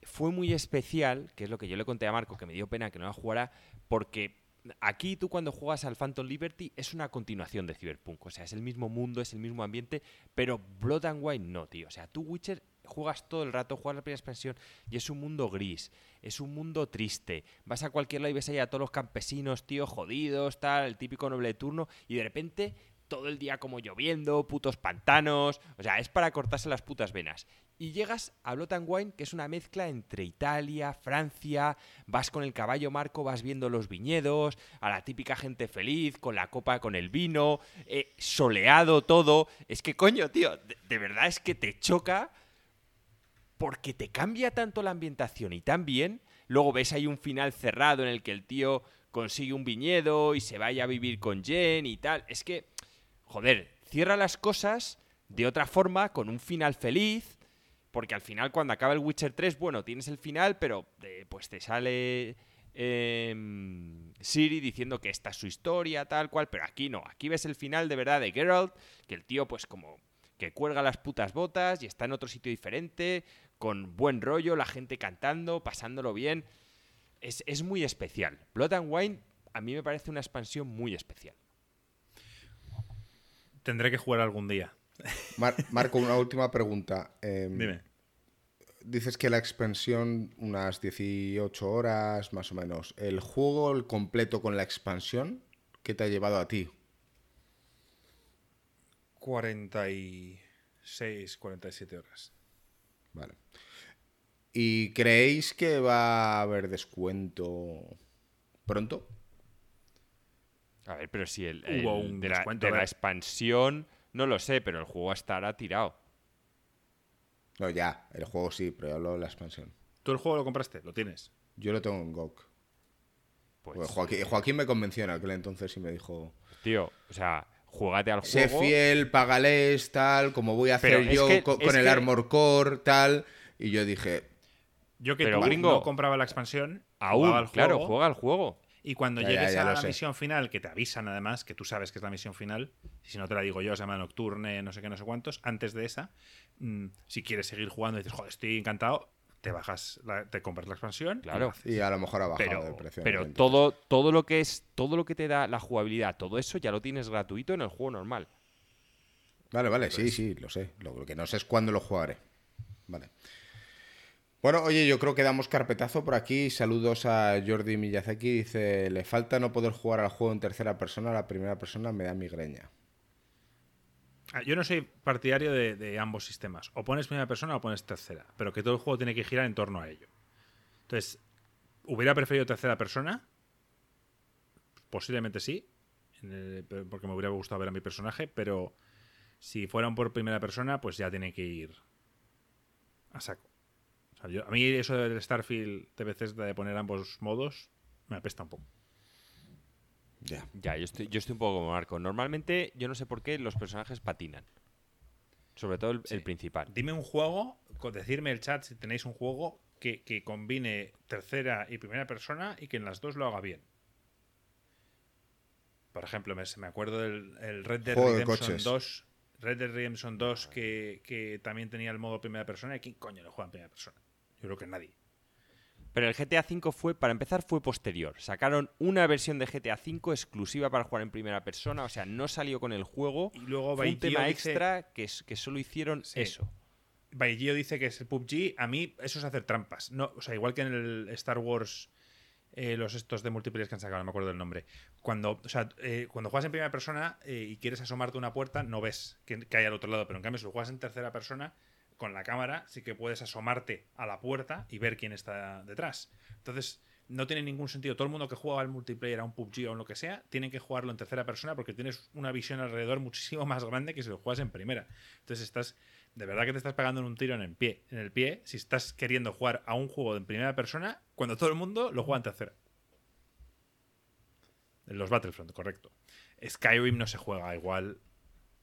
[SPEAKER 1] fue muy especial, que es lo que yo le conté a Marco, que me dio pena que no la jugara, porque aquí tú cuando juegas al Phantom Liberty es una continuación de Cyberpunk. O sea, es el mismo mundo, es el mismo ambiente, pero Blood and Wine no, tío. O sea, tú Witcher juegas todo el rato, juegas la primera expansión y es un mundo gris, es un mundo triste. Vas a cualquier lado y ves ahí a todos los campesinos, tío, jodidos, tal, el típico noble de turno, y de repente todo el día como lloviendo, putos pantanos, o sea, es para cortarse las putas venas. Y llegas a and Wine, que es una mezcla entre Italia, Francia, vas con el caballo Marco, vas viendo los viñedos, a la típica gente feliz, con la copa, con el vino, eh, soleado todo. Es que coño, tío, de, de verdad es que te choca porque te cambia tanto la ambientación y tan bien. Luego ves ahí un final cerrado en el que el tío consigue un viñedo y se vaya a vivir con Jen y tal. Es que, joder, cierra las cosas de otra forma, con un final feliz. Porque al final, cuando acaba el Witcher 3, bueno, tienes el final, pero eh, pues te sale em, Siri diciendo que esta es su historia, tal cual. Pero aquí no, aquí ves el final de verdad de Geralt, que el tío, pues como que cuelga las putas botas y está en otro sitio diferente, con buen rollo, la gente cantando, pasándolo bien. Es, es muy especial. Blood and Wine a mí me parece una expansión muy especial.
[SPEAKER 3] Tendré que jugar algún día.
[SPEAKER 2] Mar- Marco, una última pregunta. Em,
[SPEAKER 3] Dime.
[SPEAKER 2] Dices que la expansión unas 18 horas más o menos. ¿El juego el completo con la expansión qué te ha llevado a ti?
[SPEAKER 3] 46, 47 horas.
[SPEAKER 2] Vale. ¿Y creéis que va a haber descuento pronto?
[SPEAKER 1] A ver, pero si el,
[SPEAKER 3] Hubo
[SPEAKER 1] el
[SPEAKER 3] un
[SPEAKER 1] de, la,
[SPEAKER 3] descuento,
[SPEAKER 1] de la expansión no lo sé, pero el juego estará tirado.
[SPEAKER 2] No, ya, el juego sí, pero yo hablo de la expansión.
[SPEAKER 3] ¿Tú el juego lo compraste? ¿Lo tienes?
[SPEAKER 2] Yo lo tengo en GOG.
[SPEAKER 1] Pues,
[SPEAKER 2] Joaquín, Joaquín me convenció en aquel entonces y me dijo:
[SPEAKER 1] tío, o sea, jugate al
[SPEAKER 2] Sé
[SPEAKER 1] juego.
[SPEAKER 2] fiel, págales, tal, como voy a hacer yo
[SPEAKER 1] que-
[SPEAKER 2] con, el Armor Core, tal. Y yo dije:
[SPEAKER 3] Yo que
[SPEAKER 1] Pero,
[SPEAKER 3] tú
[SPEAKER 1] gringo,
[SPEAKER 3] no compraba la expansión,
[SPEAKER 1] Aún, claro,
[SPEAKER 3] juego,
[SPEAKER 1] juega al juego.
[SPEAKER 3] Y cuando
[SPEAKER 2] Ya,
[SPEAKER 3] llegues
[SPEAKER 2] ya, ya
[SPEAKER 3] a la
[SPEAKER 2] sé.
[SPEAKER 3] misión final, que te avisan además, que tú sabes que es la misión final, y si no te la digo yo, se llama Nocturne, no sé qué, no sé cuántos, antes de esa, mm, si quieres seguir jugando y dices, joder, estoy encantado, te bajas, la- te compras la expansión. y
[SPEAKER 1] Claro.
[SPEAKER 2] Y a lo mejor ha bajado de
[SPEAKER 1] Pero,
[SPEAKER 2] precio.
[SPEAKER 1] pero todo, todo lo que es, todo lo que te da la jugabilidad, todo eso ya lo tienes gratuito en el juego normal.
[SPEAKER 2] Vale, vale, sí, sí, lo sé. Lo que no sé es cuándo lo jugaré. Vale. Bueno, oye, yo creo que damos carpetazo por aquí. Saludos a Jordi Miyazaki. Dice, le falta no poder jugar al juego en tercera persona, la primera persona me da migreña.
[SPEAKER 3] Ah, yo no soy partidario de, ambos sistemas. O pones primera persona o pones tercera. Pero que todo el juego tiene que girar en torno a ello. Entonces, ¿hubiera preferido tercera persona? Posiblemente sí. porque me hubiera gustado ver a mi personaje. Pero si fueran por primera persona, pues ya tiene que ir a saco. A mí eso del Starfield de de poner ambos modos me apesta un poco.
[SPEAKER 1] Ya. Ya, yo estoy, yo estoy un poco como Marco. Normalmente, yo no sé por qué los personajes patinan. Sobre todo el, principal.
[SPEAKER 3] Dime un juego, decirme el chat si tenéis un juego que, combine tercera y primera persona y que en las dos lo haga bien. Por ejemplo, me, me acuerdo del Red Dead Redemption 2. Red Dead Redemption 2 que, que, también tenía el modo primera persona. ¿Y quién coño lo juega en primera persona? Yo creo que nadie.
[SPEAKER 1] Pero el GTA V fue, para empezar, fue posterior. Sacaron una versión de GTA V exclusiva para jugar en primera persona, o sea, no salió con el juego.
[SPEAKER 3] Y luego
[SPEAKER 1] fue un tema extra que, que solo hicieron eso.
[SPEAKER 3] Baigio dice que es el PUBG. A mí eso es hacer trampas. No, o sea, igual que en el Star Wars, eh, los estos de multiplayer que han sacado, no me acuerdo del nombre. Cuando, o sea, eh, cuando juegas en primera persona eh, y quieres asomarte a una puerta, no ves que, que hay al otro lado. Pero en cambio, si lo juegas en tercera persona, con la cámara sí que puedes asomarte a la puerta y ver quién está detrás. Entonces, no tiene ningún sentido. Todo el mundo que juega al multiplayer, a un PUBG o a lo que sea, tiene que jugarlo en tercera persona porque tienes una visión alrededor muchísimo más grande que si lo juegas en primera. Entonces, estás. De verdad que te estás pegando en un tiro en el pie, en el pie si estás queriendo jugar a un juego en primera persona cuando todo el mundo lo juega en tercera. En los Battlefront, correcto. Skyrim no se juega igual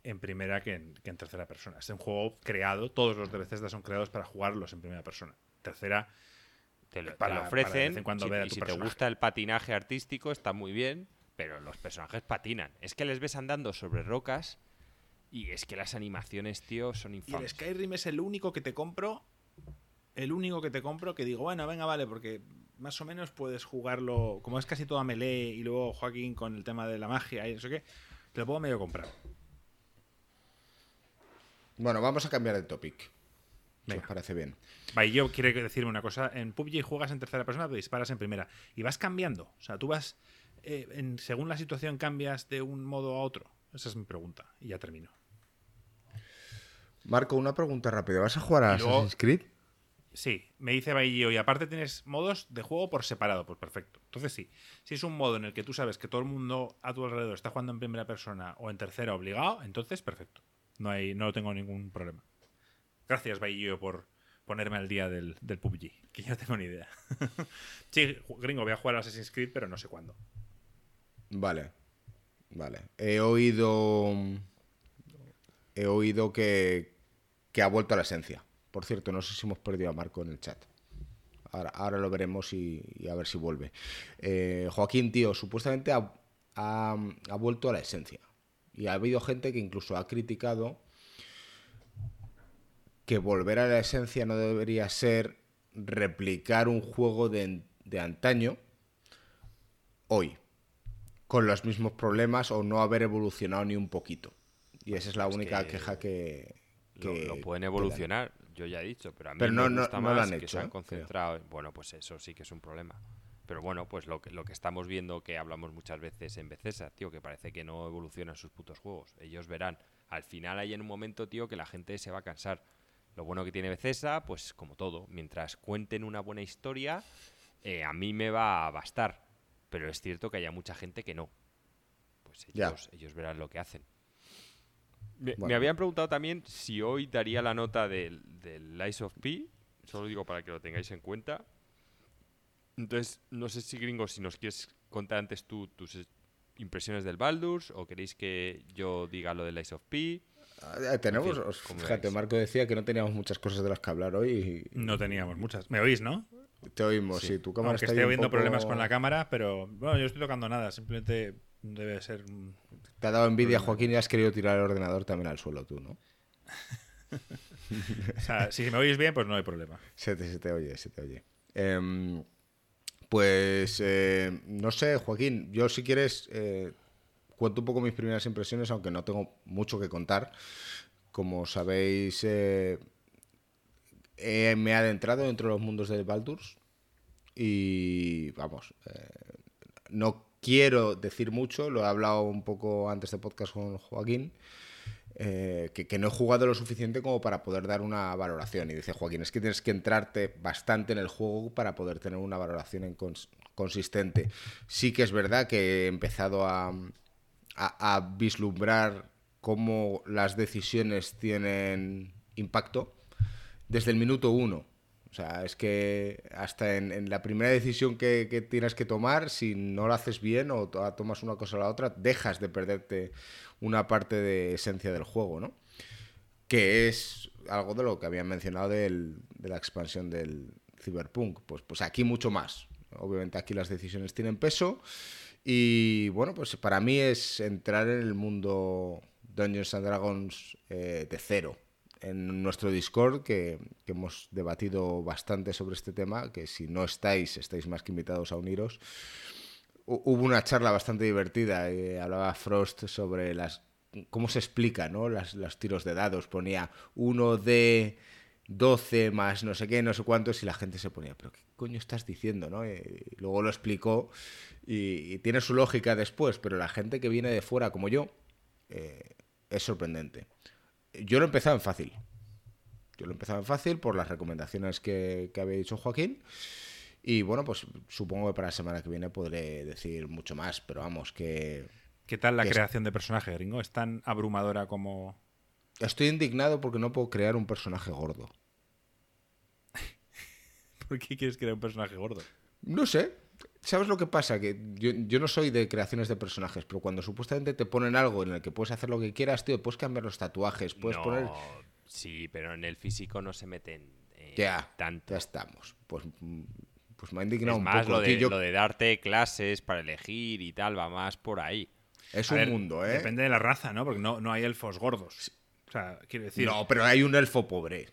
[SPEAKER 3] en primera que en, tercera persona. Es un juego creado, todos los de Bethesda son creados para jugarlos en primera persona. Tercera,
[SPEAKER 1] te lo, ofrecen. cuando y si te gusta el patinaje artístico, está muy bien, pero los personajes patinan. Es que les ves andando sobre rocas y es que las animaciones, tío, son infames.
[SPEAKER 3] Y el Skyrim es el único que te compro. El único que te compro que digo, bueno, venga, vale, porque más o menos puedes jugarlo. Como es casi todo a melee y luego Joaquín con el tema de la magia y eso que, te lo puedo medio comprar.
[SPEAKER 2] Bueno, vamos a cambiar de topic. Me parece bien.
[SPEAKER 3] Vale, yo quiero decirme una cosa. En PUBG juegas en tercera persona, te disparas en primera. Y vas cambiando. O sea, tú vas. Eh, en, según la situación, cambias de un modo a otro. Esa es mi pregunta. Y ya termino.
[SPEAKER 2] Marco, una pregunta rápida. ¿Vas a jugar a Assassin's Creed?
[SPEAKER 3] Sí, me dice Baillo. Y aparte tienes modos de juego por separado. Pues perfecto. Entonces sí. Si es un modo en el que tú sabes que todo el mundo a tu alrededor está jugando en primera persona o en tercera obligado, entonces perfecto. No, hay, no tengo ningún problema. Gracias, Baillo, por ponerme al día del, del PUBG, que ya tengo ni idea. sí, gringo, voy a jugar a Assassin's Creed, pero no sé cuándo.
[SPEAKER 2] Vale. Vale. He oído. He oído que, que ha vuelto a la esencia. Por cierto, no sé si hemos perdido a Marco en el chat. Ahora, ahora lo veremos y, a ver si vuelve. Eh, Joaquín, tío, supuestamente ha, ha vuelto a la esencia. Y ha habido gente que incluso ha criticado que volver a la esencia no debería ser replicar un juego de, antaño hoy, con los mismos problemas o no haber evolucionado ni un poquito. Y esa es la única queja que,
[SPEAKER 1] lo, pueden evolucionar, yo ya he dicho, pero a mí me gusta más que se han ¿eh? concentrado. Bueno, pues eso sí que es un problema. Pero bueno, pues lo que, lo que estamos viendo, que hablamos muchas veces en Becesa, tío, que parece que no evolucionan sus putos juegos. Ellos verán. Al final hay en un momento, tío, que la gente se va a cansar. Lo bueno que tiene Becesa, pues como todo, mientras cuenten una buena historia, eh, a mí me va a bastar. Pero es cierto que haya mucha gente que no. Pues ellos, ellos verán lo que hacen. Me, habían preguntado también si hoy daría la nota del, del Lies of P. Solo digo para que lo tengáis en cuenta. Entonces, no sé si gringo, si nos quieres contar antes tú tus impresiones del Baldur's o queréis que yo diga lo del Ice of P.
[SPEAKER 2] Ah, tenemos, fíjate, Marco decía que no teníamos muchas cosas de las que hablar hoy.
[SPEAKER 3] No teníamos muchas. ¿Me oís, no?
[SPEAKER 2] Te oímos, sí. tu cámara
[SPEAKER 3] Aunque estoy viendo problemas con la cámara, pero bueno, yo estoy tocando nada, simplemente debe ser.
[SPEAKER 2] Te ha dado envidia, Joaquín, y has querido tirar el ordenador también al suelo tú, ¿no?
[SPEAKER 3] o sea, si me oís bien, pues no hay problema.
[SPEAKER 2] Se te, se te oye, se te oye. Em, pues eh, no sé, Joaquín, yo si quieres eh, cuento un poco mis primeras impresiones, aunque no tengo mucho que contar. Como sabéis, eh, me he adentrado dentro de los mundos de Baldur's y vamos, no quiero decir mucho, lo he hablado un poco antes de podcast con Joaquín, eh, que, no he jugado lo suficiente como para poder dar una valoración. Y dice Joaquín, es que tienes que entrarte bastante en el juego para poder tener una valoración consistente. Sí que es verdad que he empezado a, a vislumbrar cómo las decisiones tienen impacto desde el minuto uno. O sea, es que hasta en, la primera decisión que, tienes que tomar, si no lo haces bien o tomas una cosa o la otra, dejas de perderte una parte de esencia del juego, ¿no? Que es algo de lo que había mencionado de la expansión del Cyberpunk. Pues, pues aquí mucho más. Obviamente aquí las decisiones tienen peso. Y bueno, pues para mí es entrar en el mundo Dungeons and Dragons eh, de cero en nuestro Discord que, hemos debatido bastante sobre este tema, que si no estáis, estáis más que invitados a uniros. Hubo una charla bastante divertida, y hablaba Frost sobre las cómo se explica, ¿no? Las, los tiros de dados. Ponía uno de 12 más no sé qué, no sé cuántos, y la gente se ponía, pero ¿qué coño estás diciendo? ¿no? Y luego lo explicó y, tiene su lógica después, pero la gente que viene de fuera como yo eh, es sorprendente. Yo lo he empezado en fácil. Yo lo he empezado en fácil por las recomendaciones que, había dicho Joaquín. Y bueno, pues supongo que para la semana que viene podré decir mucho más, pero vamos, que...
[SPEAKER 3] ¿Qué tal la creación de personaje, gringo? ¿Es tan abrumadora como...?
[SPEAKER 2] Estoy indignado porque no puedo crear un personaje gordo.
[SPEAKER 3] ¿Por qué quieres crear un personaje gordo?
[SPEAKER 2] No sé. ¿Sabes lo que pasa? Que yo, no soy de creaciones de personajes, pero cuando supuestamente te ponen algo en el que puedes hacer lo que quieras, tío, puedes cambiar los tatuajes, puedes poner...
[SPEAKER 1] Sí, pero en el físico no se meten eh,
[SPEAKER 2] ya,
[SPEAKER 1] tanto.
[SPEAKER 2] Ya estamos. Pues, pues me ha indignado un
[SPEAKER 1] más
[SPEAKER 2] poco.
[SPEAKER 1] Lo de, lo de darte clases para elegir y tal, va más por ahí.
[SPEAKER 2] Es un mundo, ¿eh?
[SPEAKER 3] Depende de la raza, ¿no? Porque no, no hay elfos gordos. O sea, quiero decir...
[SPEAKER 2] No, pero hay un elfo pobre.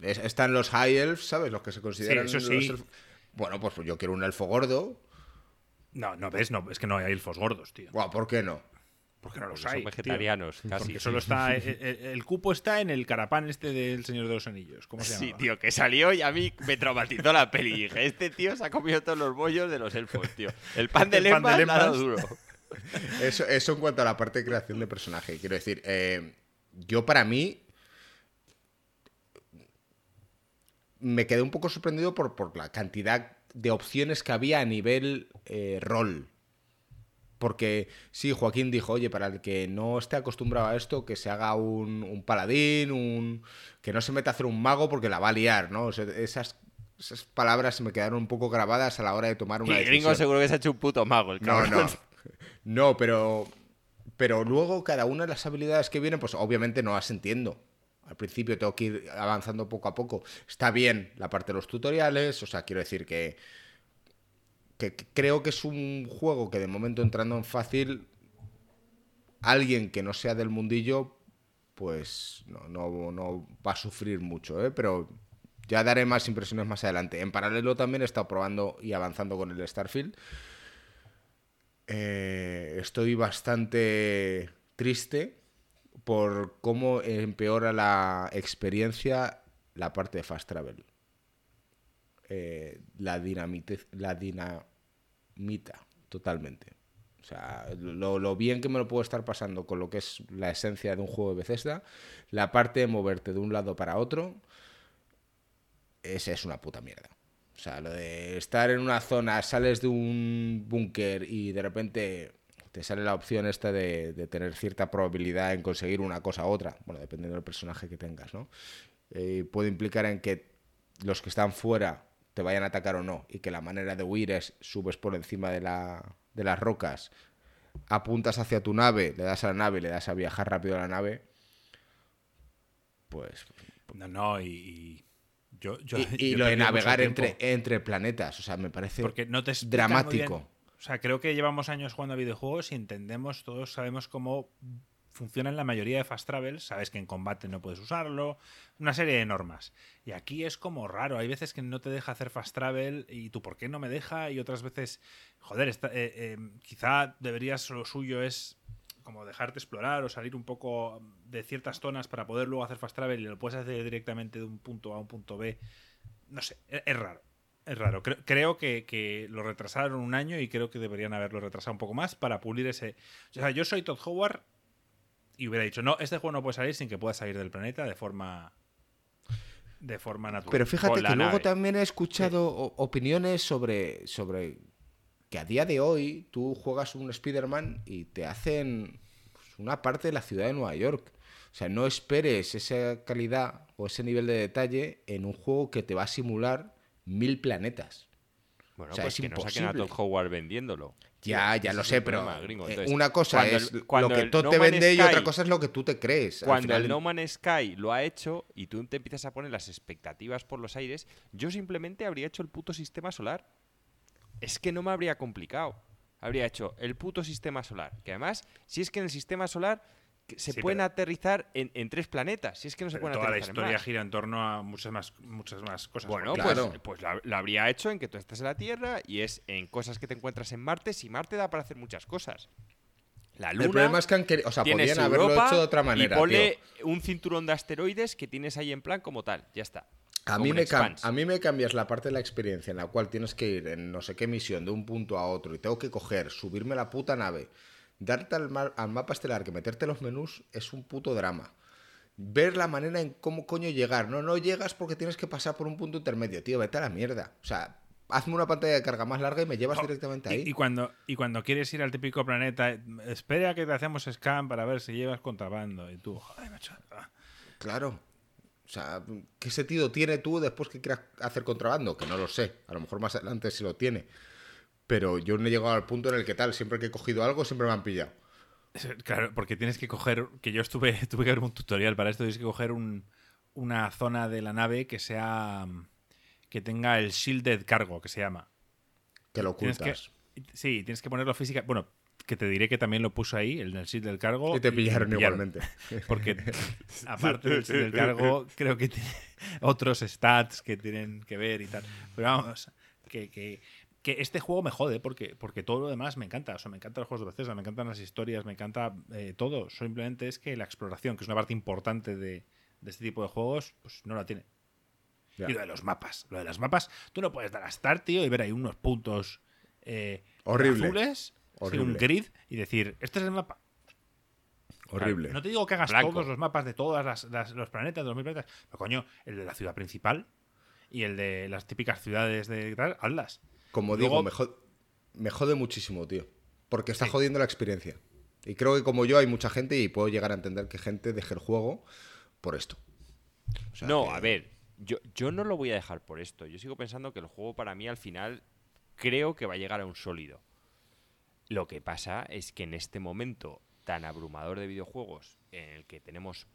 [SPEAKER 2] están los high elves, ¿sabes? Los que se consideran...
[SPEAKER 3] Sí, eso sí.
[SPEAKER 2] Bueno, pues yo quiero un elfo gordo.
[SPEAKER 3] No, no ves, no, es que no hay elfos gordos, tío.
[SPEAKER 2] ¿Por qué no?
[SPEAKER 3] Porque no los hay.
[SPEAKER 1] Son vegetarianos, casi.
[SPEAKER 3] Porque solo está. El, cupo está en el carapán este del Señor de los Anillos. ¿Cómo se llama?
[SPEAKER 1] Sí, tío, que salió y a mí me traumatizó la peli. Y dije, este tío se ha comido todos los bollos de los elfos, tío. El pan de dado duro.
[SPEAKER 2] Eso, eso en cuanto a la parte de creación de personaje. Quiero decir, eh, yo para mí me quedé un poco sorprendido por, por la cantidad de opciones que había a nivel eh, rol. Porque sí, Joaquín dijo, oye, para el que no esté acostumbrado a esto, que se haga un, paladín, un que no se meta a hacer un mago porque la va a liar, ¿no? esas, esas palabras se me quedaron un poco grabadas a la hora de tomar una
[SPEAKER 1] y gringo seguro que se ha hecho un puto mago, el
[SPEAKER 2] No, no. No, pero, pero luego cada una de las habilidades que vienen, pues obviamente no las entiendo. Al principio tengo que ir avanzando poco a poco. Está bien la parte de los tutoriales, o sea, quiero decir que, que creo que es un juego que de momento entrando en fácil, alguien que no sea del mundillo, pues no, no, va a sufrir mucho, ¿eh? pero ya daré más impresiones más adelante. En paralelo también he estado probando y avanzando con el Starfield. Eh, estoy bastante triste por cómo empeora la experiencia la parte de fast travel. Eh, la, dinamite, la dinamita totalmente. O sea, lo, bien que me lo puedo estar pasando con lo que es la esencia de un juego de Bethesda, la parte de moverte de un lado para otro, esa es una puta mierda. O sea, lo de estar en una zona, sales de un búnker y de repente te sale la opción esta de, tener cierta probabilidad en conseguir una cosa u otra, bueno, dependiendo del personaje que tengas, ¿no? Eh, puede implicar en que los que están fuera te vayan a atacar o no, y que la manera de huir es subes por encima de, la, de las rocas, apuntas hacia tu nave, le das a la nave, le das a viajar rápido a la nave, pues...
[SPEAKER 3] No, no, y... Yo,
[SPEAKER 2] y, lo de navegar entre, entre planetas, o sea, me parece
[SPEAKER 3] Porque no te
[SPEAKER 2] dramático.
[SPEAKER 3] O sea, creo que llevamos años jugando a videojuegos y entendemos, todos sabemos cómo funciona en la mayoría de fast travel. Sabes que en combate no puedes usarlo, una serie de normas. Y aquí es como raro. Hay veces que no te deja hacer fast travel y tú, ¿por qué no me deja? Y otras veces, joder, eh, eh, quizá deberías, lo suyo es como dejarte explorar o salir un poco de ciertas zonas para poder luego hacer fast travel y lo puedes hacer directamente de un punto A a un punto B. No sé, e-, es, raro. Es raro. Creo, que, que, lo retrasaron un año y creo que deberían haberlo retrasado un poco más para pulir ese. O sea, yo soy Todd Howard y hubiera dicho, no, este juego no puede salir sin que pueda salir del planeta de forma de forma natural.
[SPEAKER 2] Pero fíjate que luego también he escuchado opiniones sobre, sobre que a día de hoy tú juegas un Spider-Man y te hacen pues, una parte de la ciudad de Nueva York. O sea, no esperes esa calidad o ese nivel de detalle en un juego que te va a simular mil planetas.
[SPEAKER 1] Bueno, pues que no saquen a Todd Howard vendiéndolo.
[SPEAKER 2] Ya, ya lo sé, pero eh, una cosa es lo que tú te vende y otra cosa es lo que tú te crees.
[SPEAKER 1] Cuando el No Man's Sky lo ha hecho y tú te empiezas a poner las expectativas por los aires, yo simplemente habría hecho el puto sistema solar. Es que no me habría complicado. Habría hecho el puto sistema solar. Que además, si es que en el sistema solar se pueden aterrizar en, tres planetas. Si es que no se pueden
[SPEAKER 3] toda
[SPEAKER 1] la
[SPEAKER 3] historia gira en torno a muchas más, muchas más cosas.
[SPEAKER 1] Bueno, pues, pues lo, habría hecho en que tú estás en la Tierra y es en cosas que te encuentras en Marte. Si Marte da para hacer muchas cosas. La Luna.
[SPEAKER 2] El problema es que han o sea, podrían haberlo hecho de otra manera.
[SPEAKER 1] Y pone un cinturón de asteroides que tienes ahí en plan como tal. Ya está.
[SPEAKER 2] A mí, me a mí me cambias la parte de la experiencia en la cual tienes que ir en no sé qué misión de un punto a otro y tengo que coger, subirme la puta nave Darte al, mapa estelar que meterte los menús es un puto drama. Ver la manera en cómo coño llegar. No, no llegas porque tienes que pasar por un punto intermedio, tío. Vete a la mierda. O sea, hazme una pantalla de carga más larga y me llevas directamente ahí.
[SPEAKER 3] Y, cuando, y cuando quieres ir al típico planeta, espera que te hacemos scan para ver si llevas contrabando. Y tú, joder, macho.
[SPEAKER 2] Claro. O sea, ¿qué sentido tiene tú después que quieras hacer contrabando? Que no lo sé. A lo mejor más adelante sí lo tiene. Pero yo no he llegado al punto en el que tal, siempre que he cogido algo, siempre me han pillado.
[SPEAKER 3] Claro, porque tienes que coger, que yo estuve, tuve que ver un tutorial para esto, tienes que coger una zona de la nave que sea, que tenga el shielded cargo, que se llama.
[SPEAKER 2] Que lo ocultas.
[SPEAKER 3] sí, tienes que ponerlo física. Bueno, que te diré que también lo puso ahí, el shield del cargo.
[SPEAKER 2] Y te pillaron, igualmente.
[SPEAKER 3] Porque aparte del shield del cargo, creo que tiene otros stats que tienen que ver y tal. Pero vamos, que, que que este juego me jode porque, porque todo lo demás me encanta. O sea, me encantan los juegos de Bethesda, me encantan las historias, me encanta eh, todo. Simplemente es que la exploración, que es una parte importante de, este tipo de juegos, pues no la tiene. Y lo de los mapas. Lo de las mapas, tú no puedes dar a Start, tío, y ver ahí unos puntos eh, azules, un grid, y decir, este es el mapa.
[SPEAKER 2] Horrible.
[SPEAKER 3] no te digo que hagas todos los mapas de todos los planetas, de los mil planetas, pero coño, el de la ciudad principal y el de las típicas ciudades de tal, hazlas.
[SPEAKER 2] Como digo, me, jode, muchísimo, tío. Porque está jodiendo la experiencia. Y creo que como yo hay mucha gente y puedo llegar a entender que gente deje el juego por esto.
[SPEAKER 1] no, a ver, yo, yo no lo voy a dejar por esto. Yo sigo pensando que el juego para mí al final creo que va a llegar a un sólido. Lo que pasa es que en este momento tan abrumador de videojuegos, en el que tenemos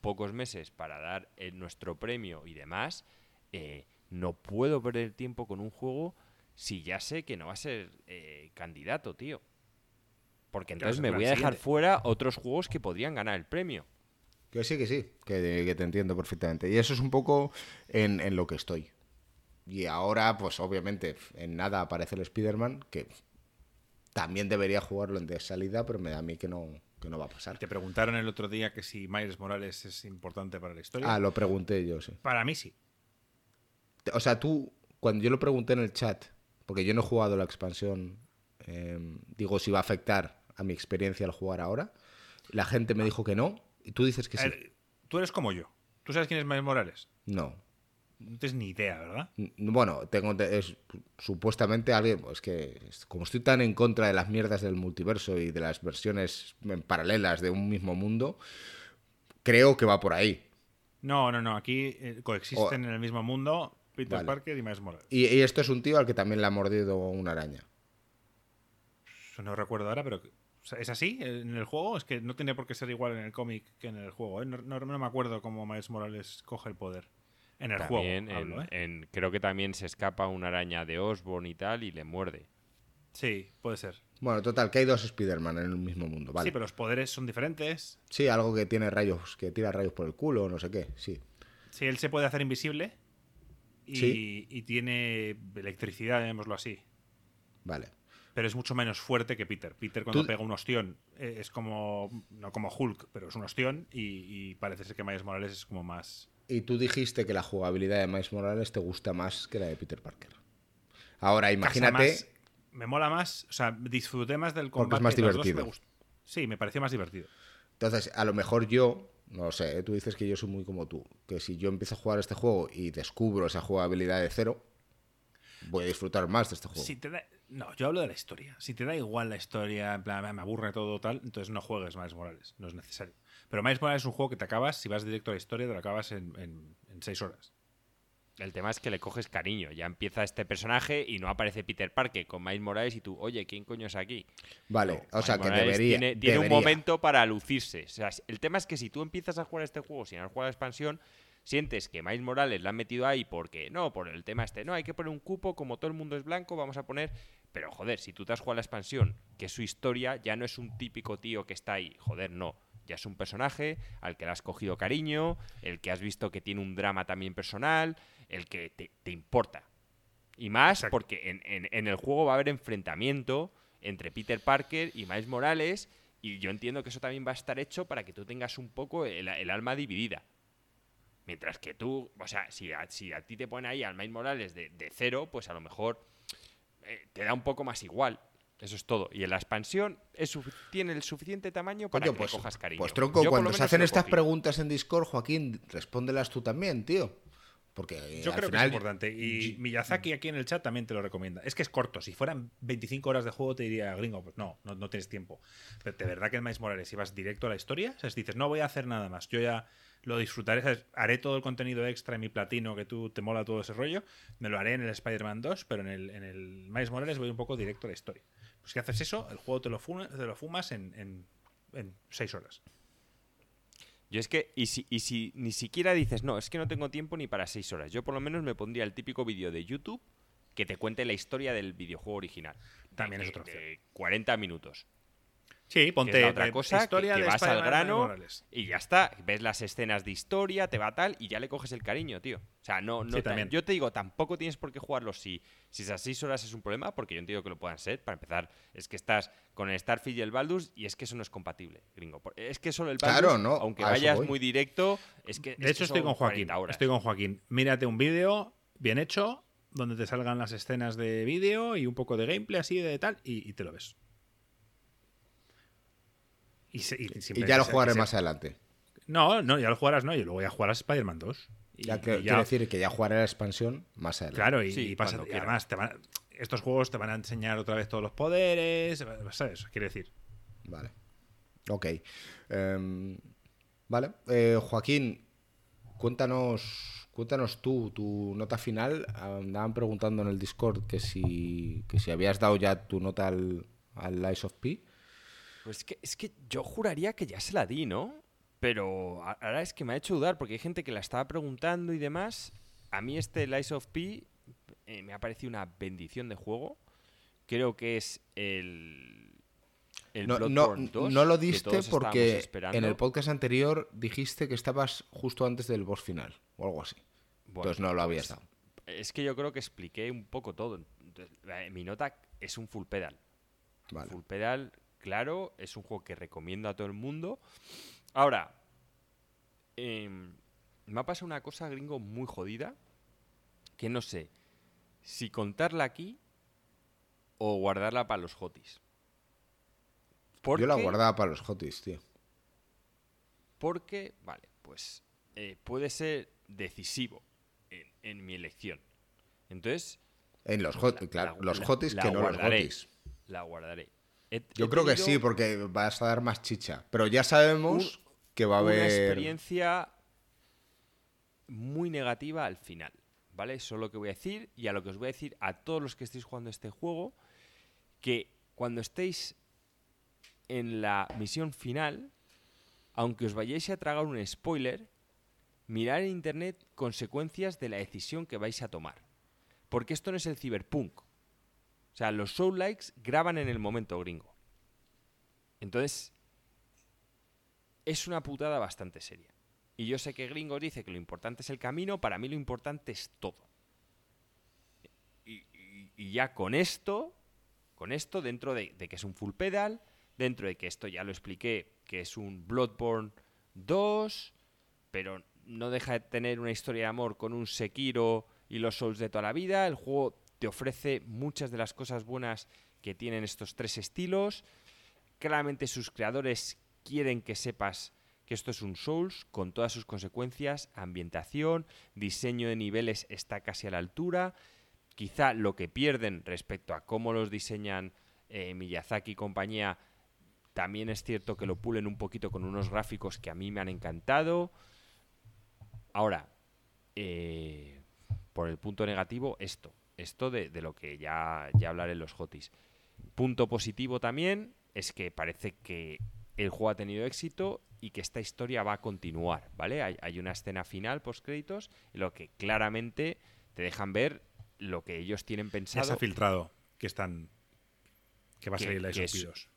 [SPEAKER 1] pocos meses para dar nuestro premio y demás, eh, no puedo perder tiempo con un juego si ya sé que no va a ser eh, candidato, tío? Porque entonces me voy a dejar fuera otros juegos que podrían ganar el premio.
[SPEAKER 2] Que sí, que sí, que, te entiendo perfectamente. Y eso es un poco en, lo que estoy. Y ahora, pues obviamente, en nada aparece el Spider-Man, que también debería jugarlo en de salida, pero me da a mí que no, que no va a pasar.
[SPEAKER 3] Te preguntaron el otro día que si Miles Morales es importante para la historia.
[SPEAKER 2] Ah, lo pregunté yo, sí.
[SPEAKER 3] Para mí sí.
[SPEAKER 2] O sea, tú, cuando yo lo pregunté en el chat, porque yo no he jugado la expansión, em, digo, si va a afectar a mi experiencia al jugar ahora. La gente me dijo que no, y tú dices que sí.
[SPEAKER 3] tú eres como yo. ¿Tú sabes quién es Miles Morales?
[SPEAKER 2] No.
[SPEAKER 3] No tienes ni idea, ¿verdad?
[SPEAKER 2] Bueno, tengo es, supuestamente alguien, pues que como estoy tan en contra de las mierdas del multiverso y de las versiones paralelas de un mismo mundo, creo que va por ahí.
[SPEAKER 3] No, no, no, aquí eh, coexisten en el mismo mundo Peter Parker y Miles Morales.
[SPEAKER 2] Y, esto es un tío al que también le ha mordido una araña.
[SPEAKER 3] No recuerdo ahora, pero ¿es así en el juego? Es que no tiene por qué ser igual en el cómic que en el juego. ¿eh? No, me acuerdo cómo Miles Morales coge el poder. En el juego.
[SPEAKER 1] ¿eh? creo que también se escapa una araña de Osborn y tal y le muerde.
[SPEAKER 3] Sí, puede ser.
[SPEAKER 2] Bueno, total, que hay dos Spider-Man en el mismo mundo, ¿vale?
[SPEAKER 3] Sí, pero los poderes son diferentes.
[SPEAKER 2] Sí, algo que tiene rayos, que tira rayos por el culo, no sé qué, sí.
[SPEAKER 3] Sí, él se puede hacer invisible y, tiene electricidad, llamémoslo así.
[SPEAKER 2] Vale.
[SPEAKER 3] pero es mucho menos fuerte que Peter. Peter cuando pega un ostión eh, es como, no como Hulk, pero es un ostión y, parece ser que Miles Morales es como más...
[SPEAKER 2] Y tú dijiste que la jugabilidad de Miles Morales te gusta más que la de Peter Parker. Ahora, imagínate...
[SPEAKER 3] me mola más, o sea, disfruté más del combate.
[SPEAKER 2] Porque es más divertido.
[SPEAKER 3] sí, me pareció más divertido.
[SPEAKER 2] Entonces, a lo mejor yo, no sé, ¿eh? tú dices que yo soy muy como tú, que si yo empiezo a jugar este juego y descubro esa jugabilidad de cero, voy a disfrutar más de este juego.
[SPEAKER 3] Si te No, yo hablo de la historia. Si te da igual la historia, en plan, me aburre todo tal, entonces no juegues Miles Morales, no es necesario. Pero Miles Morales es un juego que te acabas, si vas directo a la historia, te lo acabas en, en, seis horas.
[SPEAKER 1] El tema es que le coges cariño. Ya empieza este personaje y no aparece Peter Parker con Miles Morales y tú, oye, ¿quién coño es aquí?
[SPEAKER 2] Vale, o sea que debería.
[SPEAKER 1] Tiene, un momento para lucirse. O sea, el tema es que si tú empiezas a jugar este juego sin haber jugado la expansión, sientes que Miles Morales la han metido ahí porque, no, por el tema este, no, hay que poner un cupo, como todo el mundo es blanco, vamos a poner. Pero joder, si tú te has jugado la expansión, que es su historia, ya no es un típico tío que está ahí. Joder, no. Ya es un personaje al que le has cogido cariño, el que has visto que tiene un drama también personal, el que te, importa. Y más porque en, el juego va a haber enfrentamiento entre Peter Parker y Miles Morales. Y yo entiendo que eso también va a estar hecho para que tú tengas un poco el, alma dividida. Mientras que tú, o sea, si a, si a ti te pone ahí al Miles Morales de, cero, pues a lo mejor eh, te da un poco más igual. Eso es todo. Y en la expansión tiene el suficiente tamaño para que
[SPEAKER 2] pues,
[SPEAKER 1] cojas cariño.
[SPEAKER 2] Pues tronco, cuando se hacen estas preguntas en Discord, Joaquín, respóndelas tú también, tío. Porque
[SPEAKER 3] eh, Yo creo que es importante. Y Miyazaki aquí en el chat también te lo recomienda. Es que es corto. Si fueran 25 horas de juego, te diría, gringo, pues no, no, tienes tiempo. Pero de verdad que en Miles Morales, si vas directo a la historia, o sea, si dices, no voy a hacer nada más, yo ya lo disfrutaré, haré todo el contenido extra en mi platino que tú te mola todo ese rollo, me lo haré en el Spider-Man 2, pero en el, en el Miles Morales voy un poco directo a la historia. Pues si haces eso, el juego te lo, te lo fumas en, en, en seis horas.
[SPEAKER 1] Yo es que, y si, y si ni siquiera dices, no, es que no tengo tiempo ni para seis horas, yo por lo menos me pondría el típico vídeo de YouTube que te cuente la historia del videojuego original.
[SPEAKER 3] También
[SPEAKER 1] es
[SPEAKER 3] otro. De
[SPEAKER 1] 40 minutos.
[SPEAKER 3] Sí, ponte
[SPEAKER 1] otra cosa historia que, vas al grano y ya está. Ves las escenas de historia, te va tal y ya le coges el cariño, tío. O sea, no, no yo te digo, tampoco tienes por qué jugarlo si, si esas seis horas es un problema, porque yo entiendo que lo puedan ser. Para empezar, es que estás con el Starfield y el Baldur's y es que eso no es compatible, gringo. Es que solo el Baldur's,
[SPEAKER 2] claro, no,
[SPEAKER 1] aunque vayas muy directo, es que.
[SPEAKER 3] De hecho, estoy con Joaquín. Estoy con Joaquín. Mírate un vídeo bien hecho, donde te salgan las escenas de vídeo y un poco de gameplay así de tal, y te lo ves.
[SPEAKER 2] Y, ya lo jugaré más adelante.
[SPEAKER 3] No, no, ya lo jugarás, no. Yo lo voy a jugar a Spider-Man 2.
[SPEAKER 2] ya que, Quiero decir que ya jugaré la expansión más adelante.
[SPEAKER 3] Claro, y, pasa, además estos juegos te van a enseñar otra vez todos los poderes. ¿Sabes? Quiere decir.
[SPEAKER 2] Vale. Ok. Em, vale. Eh, Joaquín, cuéntanos, cuéntanos tú tu nota final. Andaban preguntando en el Discord que si, que si habías dado ya tu nota al, al Lies of P.
[SPEAKER 1] Pues es que, yo juraría que ya se la di, ¿no? Pero ahora es que me ha hecho dudar porque hay gente que la estaba preguntando y demás. A mí este Lies of P eh, me ha parecido una bendición de juego. Creo que es el,
[SPEAKER 2] el no, no, 2, no, lo diste porque en el podcast anterior dijiste que estabas justo antes del boss final o algo así. Entonces no lo habías pues, dado.
[SPEAKER 1] Es que yo creo que expliqué un poco todo. mi nota es un full pedal. Vale. Full pedal claro, es un juego que recomiendo a todo el mundo. Ahora, em, me ha pasado una cosa, gringo, muy jodida, que no sé si contarla aquí o guardarla para los hotis.
[SPEAKER 2] Yo la guardaba para los hotis, tío.
[SPEAKER 1] Porque, vale, pues eh, puede ser decisivo en, mi elección. Entonces...
[SPEAKER 2] En los, hotis, claro, los hotis que no los hotis.
[SPEAKER 1] La guardaré.
[SPEAKER 2] Yo creo que sí, porque vas a dar más chicha. Pero ya sabemos que va a haber.
[SPEAKER 1] Una experiencia muy negativa al final. ¿Vale? Eso es lo que voy a decir. Y a lo que os voy a decir a todos los que estéis jugando este juego. Que cuando estéis en la misión final, aunque os vayáis a tragar un spoiler, mirar en internet consecuencias de la decisión que vais a tomar. Porque esto no es el cyberpunk. O sea, los show likes graban en el momento gringo. Entonces, es una putada bastante seria. Y yo sé que gringo dice que lo importante es el camino, para mí lo importante es todo. Y, ya con esto, con esto, dentro de, que es un full pedal, dentro de que esto ya lo expliqué, que es un Bloodborne 2, pero no deja de tener una historia de amor con un Sekiro y los Souls de toda la vida. El juego te ofrece muchas de las cosas buenas que tienen estos tres estilos. Claramente sus creadores quieren que sepas que esto es un Souls con todas sus consecuencias, ambientación, diseño de niveles está casi a la altura. Quizá lo que pierden respecto a cómo los diseñan eh, Miyazaki y compañía, también es cierto que lo pulen un poquito con unos gráficos que a mí me han encantado. Ahora, eh, por el punto negativo, esto. Esto de, lo que ya, ya hablaré en los hotis. Punto positivo también es que parece que el juego ha tenido éxito y que esta historia va a continuar, ¿vale? Hay, una escena final post créditos en lo que claramente te dejan ver lo que ellos tienen pensado.
[SPEAKER 3] Ya se ha filtrado que están que va a salir la esos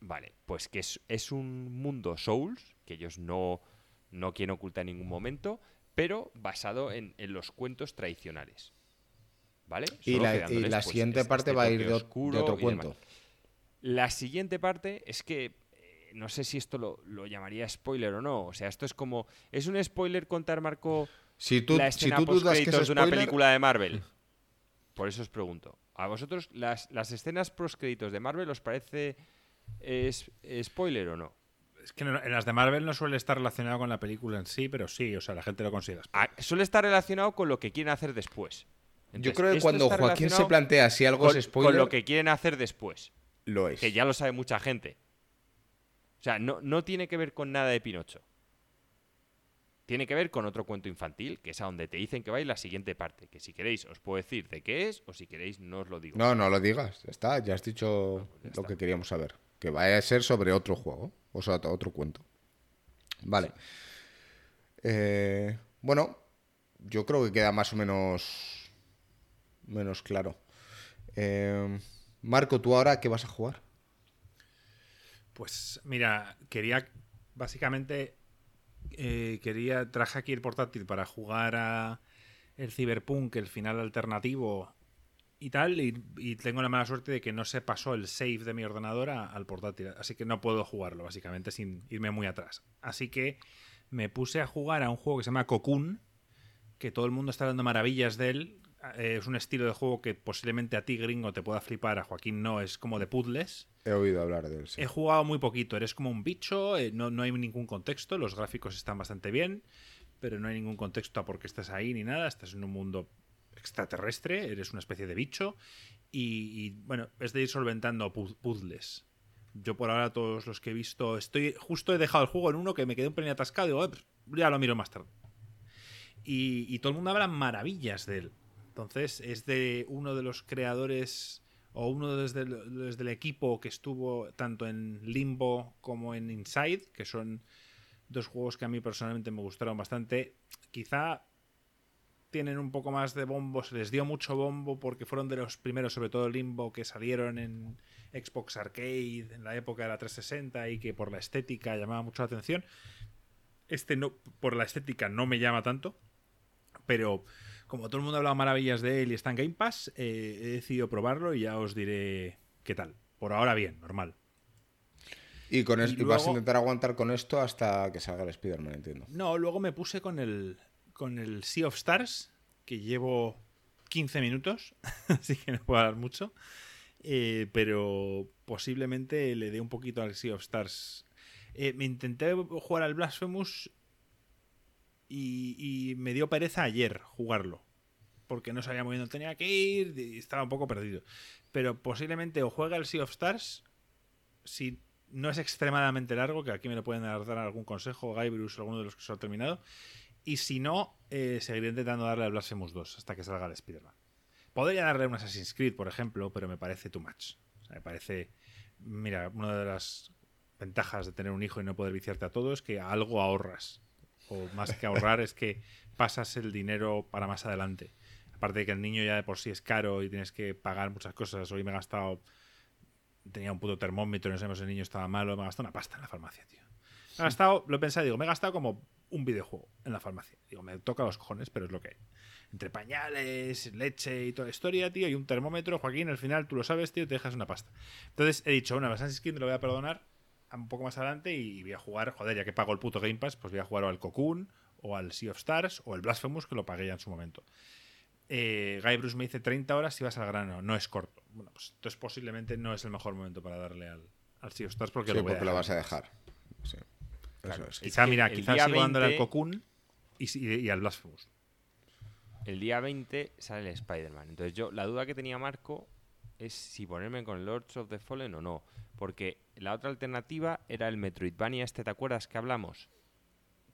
[SPEAKER 1] Vale, pues que es, un mundo Souls que ellos no, no quieren ocultar en ningún momento, pero basado en, los cuentos tradicionales. ¿Vale?
[SPEAKER 2] y la, pues, siguiente este parte va a ir de, otro cuento.
[SPEAKER 1] La siguiente parte es que eh, no sé si esto lo, llamaría spoiler o no. O sea, esto es como. ¿Es un spoiler contar, Marco,
[SPEAKER 2] si tú, la escena si tú dudas que es
[SPEAKER 1] de una película de Marvel? Por eso os pregunto. ¿A vosotros las, las escenas post créditos de Marvel os parece es, spoiler o no?
[SPEAKER 3] Es que en las de Marvel no suele estar relacionado con la película en sí, pero sí, o sea, la gente lo considera.
[SPEAKER 1] Ah, suele estar relacionado con lo que quieren hacer después.
[SPEAKER 2] Yo creo que cuando Joaquín se plantea si algo es spoiler.
[SPEAKER 1] Con lo que quieren hacer después.
[SPEAKER 2] Lo es.
[SPEAKER 1] Que ya lo sabe mucha gente. O sea, no, no tiene que ver con nada de Pinocho. Tiene que ver con otro cuento infantil, que es a donde te dicen que va la siguiente parte. Que si queréis os puedo decir de qué es, o si queréis no os lo digo.
[SPEAKER 2] No, no lo digas. Está, ya has dicho pues lo que queríamos saber. Que vaya a ser sobre otro juego. O sea, otro cuento. Vale. Eh, bueno, yo creo que queda más o menos. Menos claro. Eh, Marco, ¿tú ahora qué vas a jugar?
[SPEAKER 3] Pues mira, quería básicamente eh, quería traje aquí el portátil para jugar a el Cyberpunk, el final alternativo y tal, y, tengo la mala suerte de que no se pasó el save de mi ordenador al portátil, así que no puedo jugarlo, básicamente, sin irme muy atrás. Así que me puse a jugar a un juego que se llama Cocoon, que todo el mundo está dando maravillas de él, eh, es un estilo de juego que posiblemente a ti, gringo, te pueda flipar, a Joaquín no, es como de puzzles.
[SPEAKER 2] He oído hablar de él.
[SPEAKER 3] He jugado muy poquito, eres como un bicho, eh, no, hay ningún contexto, los gráficos están bastante bien, pero no hay ningún contexto a por qué estás ahí ni nada, estás en un mundo extraterrestre, eres una especie de bicho y, bueno, es de ir solventando puzzles. Yo por ahora todos los que he visto, estoy justo he dejado el juego en uno que me quedé un pelín atascado y digo, pues, ya lo miro más tarde. Y, y todo el mundo habla maravillas de él. Entonces, es de uno de los creadores o uno desde desde el equipo que estuvo tanto en Limbo como en Inside, que son dos juegos que a mí personalmente me gustaron bastante. Quizá tienen un poco más de bombo, se les dio mucho bombo porque fueron de los primeros, sobre todo Limbo, que salieron en Xbox Arcade en la época de la 360 y que por la estética llamaba mucho la atención. Este no, por la estética no me llama tanto, pero como todo el mundo ha hablado maravillas de él y está en Game Pass, eh, he decidido probarlo y ya os diré qué tal. Por ahora bien, normal.
[SPEAKER 2] Y, con vas a intentar aguantar con esto hasta que salga el Spider-Man, entiendo.
[SPEAKER 3] No, luego me puse con el, con el Sea of Stars, que llevo 15 minutos, así que no puedo hablar mucho. Eh, pero posiblemente le dé un poquito al Sea of Stars. Eh, me intenté jugar al Blasphemous y, me dio pereza ayer jugarlo. Porque no sabía muy bien dónde tenía que ir y estaba un poco perdido. Pero posiblemente o juega el Sea of Stars, si no es extremadamente largo, que aquí me lo pueden dar, algún consejo, Guybrush o alguno de los que se ha terminado. Y si no, eh, seguiré intentando darle al Blasphemous 2 hasta que salga el Spider-Man. Podría darle un Assassin's Creed, por ejemplo, pero me parece too much. me parece. Mira, una de las ventajas de tener un hijo y no poder viciarte a todo es que algo ahorras o más que ahorrar, es que pasas el dinero para más adelante. Aparte de que el niño ya de por sí es caro y tienes que pagar muchas cosas. Hoy me he gastado. Tenía un puto termómetro, no sabemos si el niño estaba malo. Me he gastado una pasta en la farmacia, tío. Me he gastado, lo he pensado, digo, me he gastado como un videojuego en la farmacia. Digo, me toca los cojones, pero es lo que hay. Entre pañales, leche y toda la historia, tío, y un termómetro, Joaquín, al final tú lo sabes, tío, te dejas una pasta. Entonces he dicho, bueno, Assassin's Creed lo voy a perdonar un poco más adelante y voy a jugar, joder, ya que pago el puto Game Pass, pues voy a jugar o al Cocoon, o al Sea of Stars, o el Blasphemous, que lo pagué ya en su momento. Eh, Guy Bruce me dice 30 horas si vas al grano, no es corto. Bueno, pues entonces posiblemente no es el mejor momento para darle al, al Sea of Stars porque,
[SPEAKER 2] Sí,
[SPEAKER 3] lo, voy a
[SPEAKER 2] lo
[SPEAKER 3] dejar.
[SPEAKER 2] vas a dejar. Sí.
[SPEAKER 1] Claro.
[SPEAKER 2] Eso es.
[SPEAKER 3] Quizá,
[SPEAKER 1] que
[SPEAKER 3] mira,
[SPEAKER 1] el
[SPEAKER 3] quizás sigo dándole al
[SPEAKER 1] 20
[SPEAKER 3] Cocoon y, y al Blasphemous.
[SPEAKER 1] El día 20 sale el Spider-Man. Entonces yo, la duda que tenía Marco es si ponerme con Lords of the Fallen o no. Porque la otra alternativa era el Metroidvania este, ¿te acuerdas que hablamos?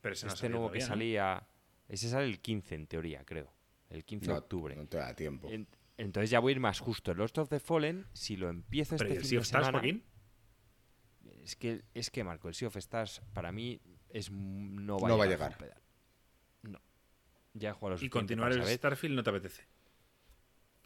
[SPEAKER 3] Pero ese
[SPEAKER 1] este nuevo que salía... Ese sale el 15 en teoría, creo. El 15 de octubre.
[SPEAKER 2] no te da tiempo.
[SPEAKER 1] En- entonces ya voy a ir más justo. Lords of the Fallen, si lo empiezo
[SPEAKER 3] Pero ¿y
[SPEAKER 1] este
[SPEAKER 3] el
[SPEAKER 1] fin
[SPEAKER 3] Sea
[SPEAKER 1] de
[SPEAKER 3] of Stars,
[SPEAKER 1] semana...
[SPEAKER 3] Joaquín?
[SPEAKER 1] Es que, es que, Marco, el Sea of Stars para mí es, no va,
[SPEAKER 2] No
[SPEAKER 1] a,
[SPEAKER 2] va a
[SPEAKER 1] llegar
[SPEAKER 2] llegar.
[SPEAKER 1] No. Ya he jugado lo
[SPEAKER 3] Y continuar el. Starfield no te apetece.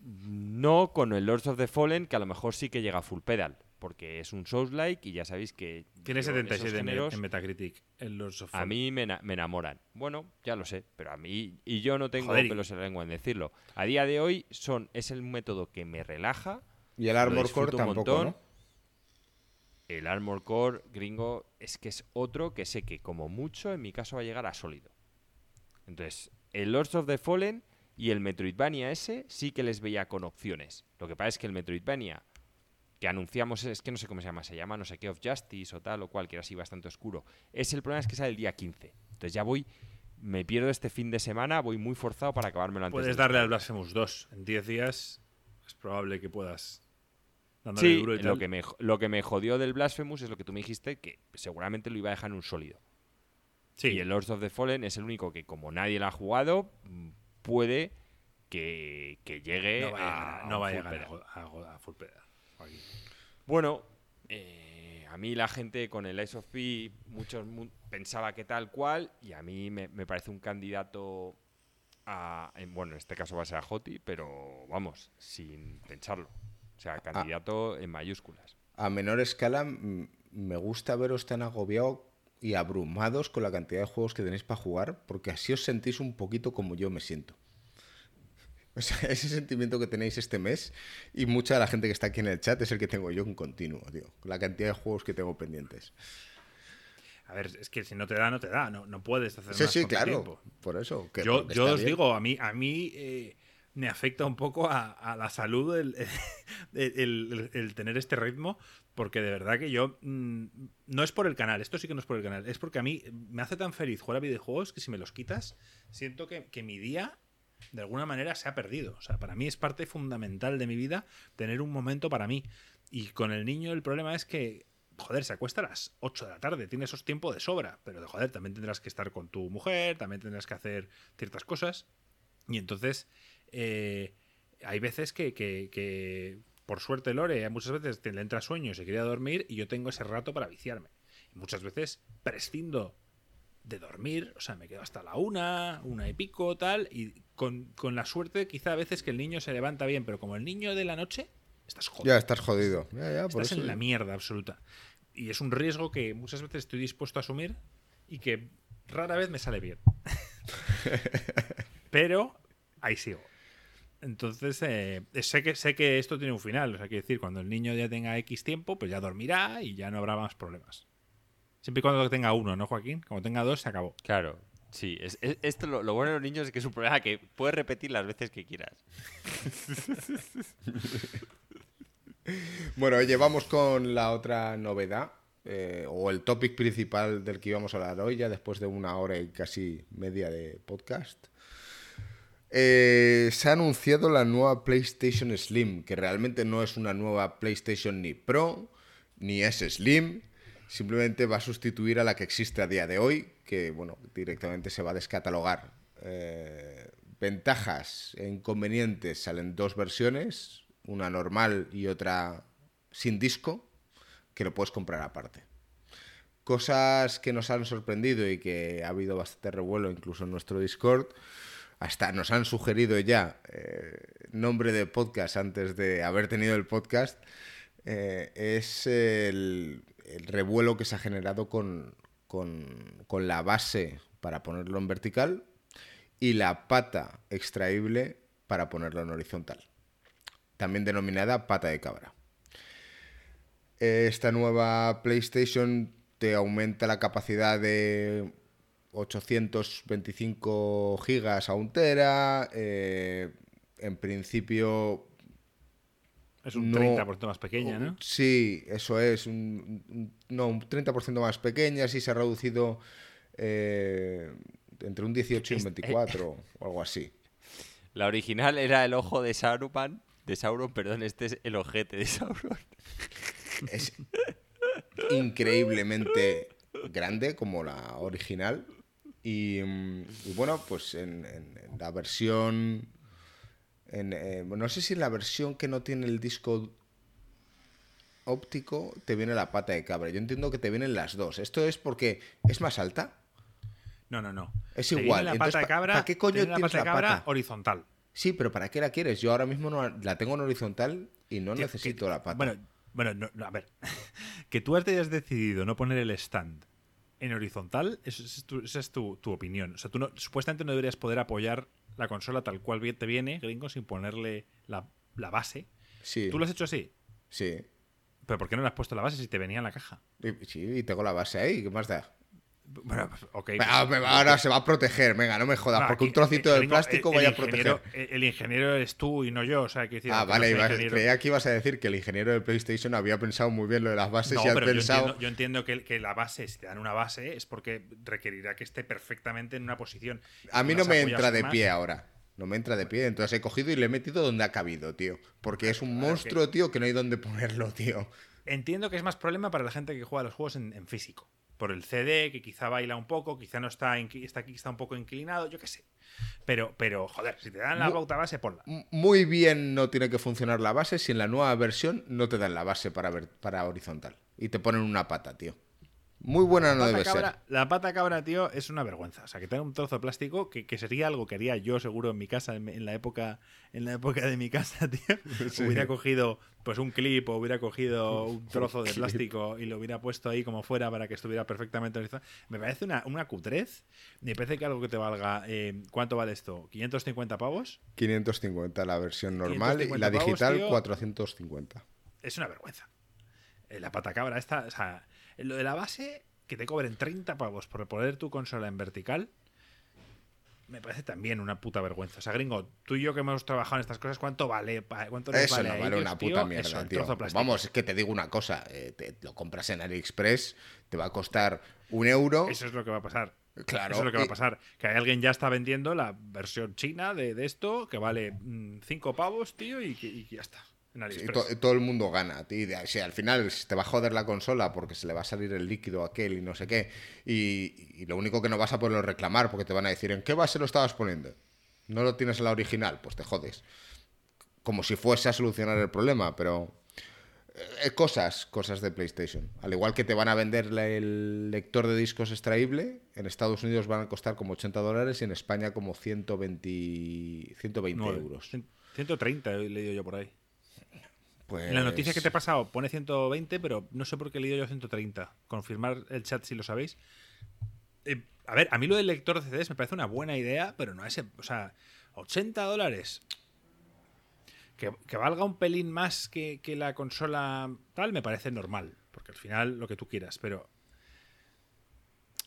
[SPEAKER 1] No con el Lords of the Fallen, que a lo mejor sí que llega a full pedal, porque es un Souls-like y ya sabéis que
[SPEAKER 3] Tiene
[SPEAKER 1] yo,
[SPEAKER 3] 77
[SPEAKER 1] esos
[SPEAKER 3] en,
[SPEAKER 1] géneros
[SPEAKER 3] en Metacritic. El Lords of
[SPEAKER 1] a
[SPEAKER 3] Fallen.
[SPEAKER 1] mí me, ena- me enamoran. Bueno, ya lo sé, pero a mí y yo no tengo
[SPEAKER 3] Joder,
[SPEAKER 1] pelos en la lengua en decirlo. A día de hoy son es el método que me relaja.
[SPEAKER 2] Y el Armor Core
[SPEAKER 1] un
[SPEAKER 2] tampoco,
[SPEAKER 1] montón.
[SPEAKER 2] ¿no?
[SPEAKER 1] El Armor Core gringo es que es otro que sé que como mucho en mi caso va a llegar a sólido. Entonces, el Lords of the Fallen y el Metroidvania ese sí que les veía con opciones. Lo que pasa es que el Metroidvania que anunciamos es que no sé cómo se llama, se llama no sé qué of Justice o tal o cual, que era así bastante oscuro. Es el problema es que sale el día 15. Entonces ya voy, me pierdo este fin de semana, voy muy forzado para acabármelo antes.
[SPEAKER 3] Puedes
[SPEAKER 1] del
[SPEAKER 3] darle al. Blasphemous 2. En 10 días es probable que puedas. Dándole
[SPEAKER 1] Sí,
[SPEAKER 3] duro y
[SPEAKER 1] lo
[SPEAKER 3] tal.
[SPEAKER 1] que, me, lo que me jodió del Blasphemous es lo que tú me dijiste, que seguramente lo iba a dejar en un sólido.
[SPEAKER 3] Sí,
[SPEAKER 1] Y el Lords of the Fallen es el único que, como nadie lo ha jugado, mm, puede que, que llegue
[SPEAKER 3] no va a no va a,
[SPEAKER 1] full
[SPEAKER 3] llegar
[SPEAKER 1] pedal.
[SPEAKER 3] a, full pedal.
[SPEAKER 1] Bueno, eh, a mí la gente con el Ice of P, muchos mu- pensaba que tal cual, y a mí me, me parece un candidato a. en- bueno, en este caso va a ser a Joti, pero vamos, sin pensarlo. O sea, candidato en mayúsculas.
[SPEAKER 2] A menor escala, me gusta veros tan agobiados y abrumados con la cantidad de juegos que tenéis para jugar, porque así os sentís un poquito como yo me siento. O sea, ese sentimiento que tenéis este mes y mucha de la gente que está aquí en el chat es el que tengo yo en continuo, tío. La cantidad de juegos que tengo pendientes.
[SPEAKER 3] A ver, es que si no te da, no te da. No, no puedes hacer
[SPEAKER 2] Sí,
[SPEAKER 3] más
[SPEAKER 2] sí,
[SPEAKER 3] con
[SPEAKER 2] claro.
[SPEAKER 3] tiempo.
[SPEAKER 2] Por eso. que-
[SPEAKER 3] Yo, yo os
[SPEAKER 2] bien.
[SPEAKER 3] digo, a mí, a mí eh, me afecta un poco a, la salud el tener este ritmo, porque de verdad que yo mm, no es por el canal, esto sí que no es por el canal, es porque a mí me hace tan feliz jugar a videojuegos que si me los quitas, siento que, que mi día de alguna manera se ha perdido. O sea, para mí es parte fundamental de mi vida tener un momento para mí. Y con el niño el problema es que, joder, se acuesta a las 8 de la tarde, tiene esos tiempos de sobra, pero de joder, también tendrás que estar con tu mujer, también tendrás que hacer ciertas cosas. Y entonces, eh, hay veces que, que- que, por suerte, Lore, muchas veces te le entra sueño y se quiere dormir y yo tengo ese rato para viciarme. Y muchas veces prescindo de dormir, o sea, me quedo hasta la una, una y pico, tal, y con, con la suerte quizá a veces que el niño se levanta bien, pero como el niño de la noche, estás jodido.
[SPEAKER 2] Ya estás jodido. Ya, ya, por
[SPEAKER 3] Estás
[SPEAKER 2] eso.
[SPEAKER 3] en la mierda absoluta. Y es un riesgo que muchas veces estoy dispuesto a asumir y que rara vez me sale bien. Pero ahí sigo. Entonces, eh, sé, que, sé que esto tiene un final. O sea, quiero decir, cuando el niño ya tenga X tiempo, pues ya dormirá y ya no habrá más problemas. Siempre y cuando tenga uno, ¿no, Joaquín? Cuando tenga dos, se acabó.
[SPEAKER 1] Claro, sí. Es, es- esto lo, lo bueno de los niños es que es un problema que puedes repetir las veces que quieras.
[SPEAKER 2] Bueno, oye, vamos con la otra novedad, eh, o el topic principal del que íbamos a hablar hoy, ya después de una hora y casi media de podcast. Eh, se ha anunciado la nueva PlayStation Slim, que realmente no es una nueva PlayStation ni Pro, ni es Slim, simplemente va a sustituir a la que existe a día de hoy, que bueno, directamente se va a descatalogar. Eh, ventajas e inconvenientes salen dos versiones, una normal y otra sin disco, que lo puedes comprar aparte. Cosas que nos han sorprendido y que ha habido bastante revuelo incluso en nuestro Discord. Hasta nos han sugerido ya eh, nombre de podcast antes de haber tenido el podcast. eh, es el, el revuelo que se ha generado con, con, con la base para ponerlo en vertical y la pata extraíble para ponerlo en horizontal, también denominada pata de cabra. Esta nueva PlayStation te aumenta la capacidad de 825 gigas a un tera. eh, en principio
[SPEAKER 3] Es un
[SPEAKER 2] No.
[SPEAKER 3] 30% más pequeña, ¿no?
[SPEAKER 2] Sí, eso es. Un, un- no, un 30% más pequeña, sí se ha reducido eh, entre un 18 y un
[SPEAKER 1] Es-
[SPEAKER 2] 24 o algo así.
[SPEAKER 1] La original era el ojo de Sauron, de Sauron, perdón, este es el ojete de Sauron.
[SPEAKER 2] Es increíblemente grande como la original. Y, mm, y bueno, pues en, en- en la versión... en, eh, no sé si en la versión que no tiene el disco óptico te viene la pata de cabra. Yo entiendo que te vienen las dos. ¿Esto es porque es más alta?
[SPEAKER 3] No, no, no.
[SPEAKER 2] Es
[SPEAKER 3] Te viene
[SPEAKER 2] igual.
[SPEAKER 3] La
[SPEAKER 2] Entonces,
[SPEAKER 3] pata de
[SPEAKER 2] ¿pa-
[SPEAKER 3] cabra,
[SPEAKER 2] pa' qué coño
[SPEAKER 3] te viene la
[SPEAKER 2] tienes
[SPEAKER 3] pata de cabra
[SPEAKER 2] pata?
[SPEAKER 3] horizontal.
[SPEAKER 2] Sí, pero ¿para qué la quieres? Yo ahora mismo no, la tengo en horizontal y no necesito
[SPEAKER 3] que-
[SPEAKER 2] la pata.
[SPEAKER 3] Bueno, bueno no, no, a ver. que tú hayas decidido no poner el stand en horizontal, eso es tu- esa es tu, tu opinión. O sea, tú no, supuestamente no deberías poder apoyar la consola tal cual te viene, gringo, sin ponerle la, la base.
[SPEAKER 2] sí,
[SPEAKER 3] ¿Tú lo has hecho así?
[SPEAKER 2] sí.
[SPEAKER 3] ¿Pero por qué no le has puesto la base si te venía en la caja?
[SPEAKER 2] Sí, y tengo la base ahí. ¿Qué más da?
[SPEAKER 3] Bueno, pues, ok.
[SPEAKER 2] Ah, ahora se va a proteger. Venga, no me jodas.
[SPEAKER 3] No,
[SPEAKER 2] porque
[SPEAKER 3] aquí,
[SPEAKER 2] un trocito de plástico
[SPEAKER 3] el-
[SPEAKER 2] vaya a proteger.
[SPEAKER 3] El, ingeniero eres tú y no yo. O sea, que decir,
[SPEAKER 2] Ah, vale.
[SPEAKER 3] no
[SPEAKER 2] ibas- creía que ibas a decir que el ingeniero de PlayStation había pensado muy bien lo de las bases
[SPEAKER 3] No,
[SPEAKER 2] y ha pensado.
[SPEAKER 3] entiendo, yo entiendo que, que la base, si te dan una base, es porque requerirá que esté perfectamente en una posición.
[SPEAKER 2] A mí no me entra de
[SPEAKER 3] más.
[SPEAKER 2] pie ahora. No me entra de pie. Entonces he cogido y le he metido donde ha cabido, tío. Porque es un monstruo, tío, que no hay donde ponerlo, tío.
[SPEAKER 3] Entiendo que es más problema para la gente que juega los juegos en, en físico. Por el CD, que quizá baila un poco, quizá no está, está aquí, está un poco inclinado, yo qué sé. Pero, pero, joder, si te dan la
[SPEAKER 2] Mu-
[SPEAKER 3] pauta base, ponla.
[SPEAKER 2] Muy bien no tiene que funcionar la base si en la nueva versión no te dan la base para, ver, para horizontal. Y te ponen una pata, tío. Muy buena no debe
[SPEAKER 3] cabra-
[SPEAKER 2] ser.
[SPEAKER 3] La pata cabra, tío, es una vergüenza. O sea, que tenga un trozo de plástico que, que sería algo que haría yo seguro en mi casa, en, en la época en la época de mi casa, tío.
[SPEAKER 2] Sí.
[SPEAKER 3] Hubiera cogido pues un clip o hubiera cogido un trozo de plástico y lo hubiera puesto ahí como fuera para que estuviera perfectamente. Me parece una, una cutrez. Me parece que algo que te valga... eh, ¿Cuánto vale esto? ¿550 pavos?
[SPEAKER 2] 550 la versión normal y
[SPEAKER 3] 550
[SPEAKER 2] la
[SPEAKER 3] pavos,
[SPEAKER 2] digital
[SPEAKER 3] tío.
[SPEAKER 2] 450.
[SPEAKER 3] Es una vergüenza. Eh, La pata cabra esta, o sea, lo de la base, que te cobren 30 pavos por poner tu consola en vertical, me parece también una puta vergüenza. O sea, gringo, tú y yo que hemos trabajado en estas cosas, ¿cuánto vale? ¿Cuánto les
[SPEAKER 2] Eso
[SPEAKER 3] vale
[SPEAKER 2] no
[SPEAKER 3] a
[SPEAKER 2] vale
[SPEAKER 3] ellos,
[SPEAKER 2] una
[SPEAKER 3] tío?
[SPEAKER 2] puta mierda,
[SPEAKER 3] Eso,
[SPEAKER 2] tío. Vamos, es que te digo una cosa. eh, te, lo compras en AliExpress, te va a costar un euro.
[SPEAKER 3] Eso es lo que va a pasar.
[SPEAKER 2] Claro.
[SPEAKER 3] Eso es lo que va a pasar. Que alguien ya está vendiendo la versión china de, de esto, que vale 5 pavos, tío, y y ya está.
[SPEAKER 2] Todo el mundo gana. De- si al final te va a joder la consola porque se le va a salir el líquido aquel y no sé qué. Y, y lo único que no vas a poderlo reclamar porque te van a decir, ¿en qué base lo estabas poniendo? ¿No lo tienes en la original? Pues te jodes. Como si fuese a solucionar el problema, pero... eh, cosas, cosas de PlayStation. Al igual que te van a vender el lector de discos extraíble, en Estados Unidos van a costar como 80 dólares y en España como 120, 120
[SPEAKER 3] Nueve.
[SPEAKER 2] euros.
[SPEAKER 3] Cien- 130 he leído yo por ahí.
[SPEAKER 2] Pues...
[SPEAKER 3] En la noticia que te he pasado pone 120, pero no sé por qué he leído yo 130. Confirmar el chat si lo sabéis. Eh, a ver, a mí lo del lector de CDs me parece una buena idea, pero no ese. O sea, 80 dólares. Que, que valga un pelín más que, que la consola tal, me parece normal. Porque al final lo que tú quieras, pero.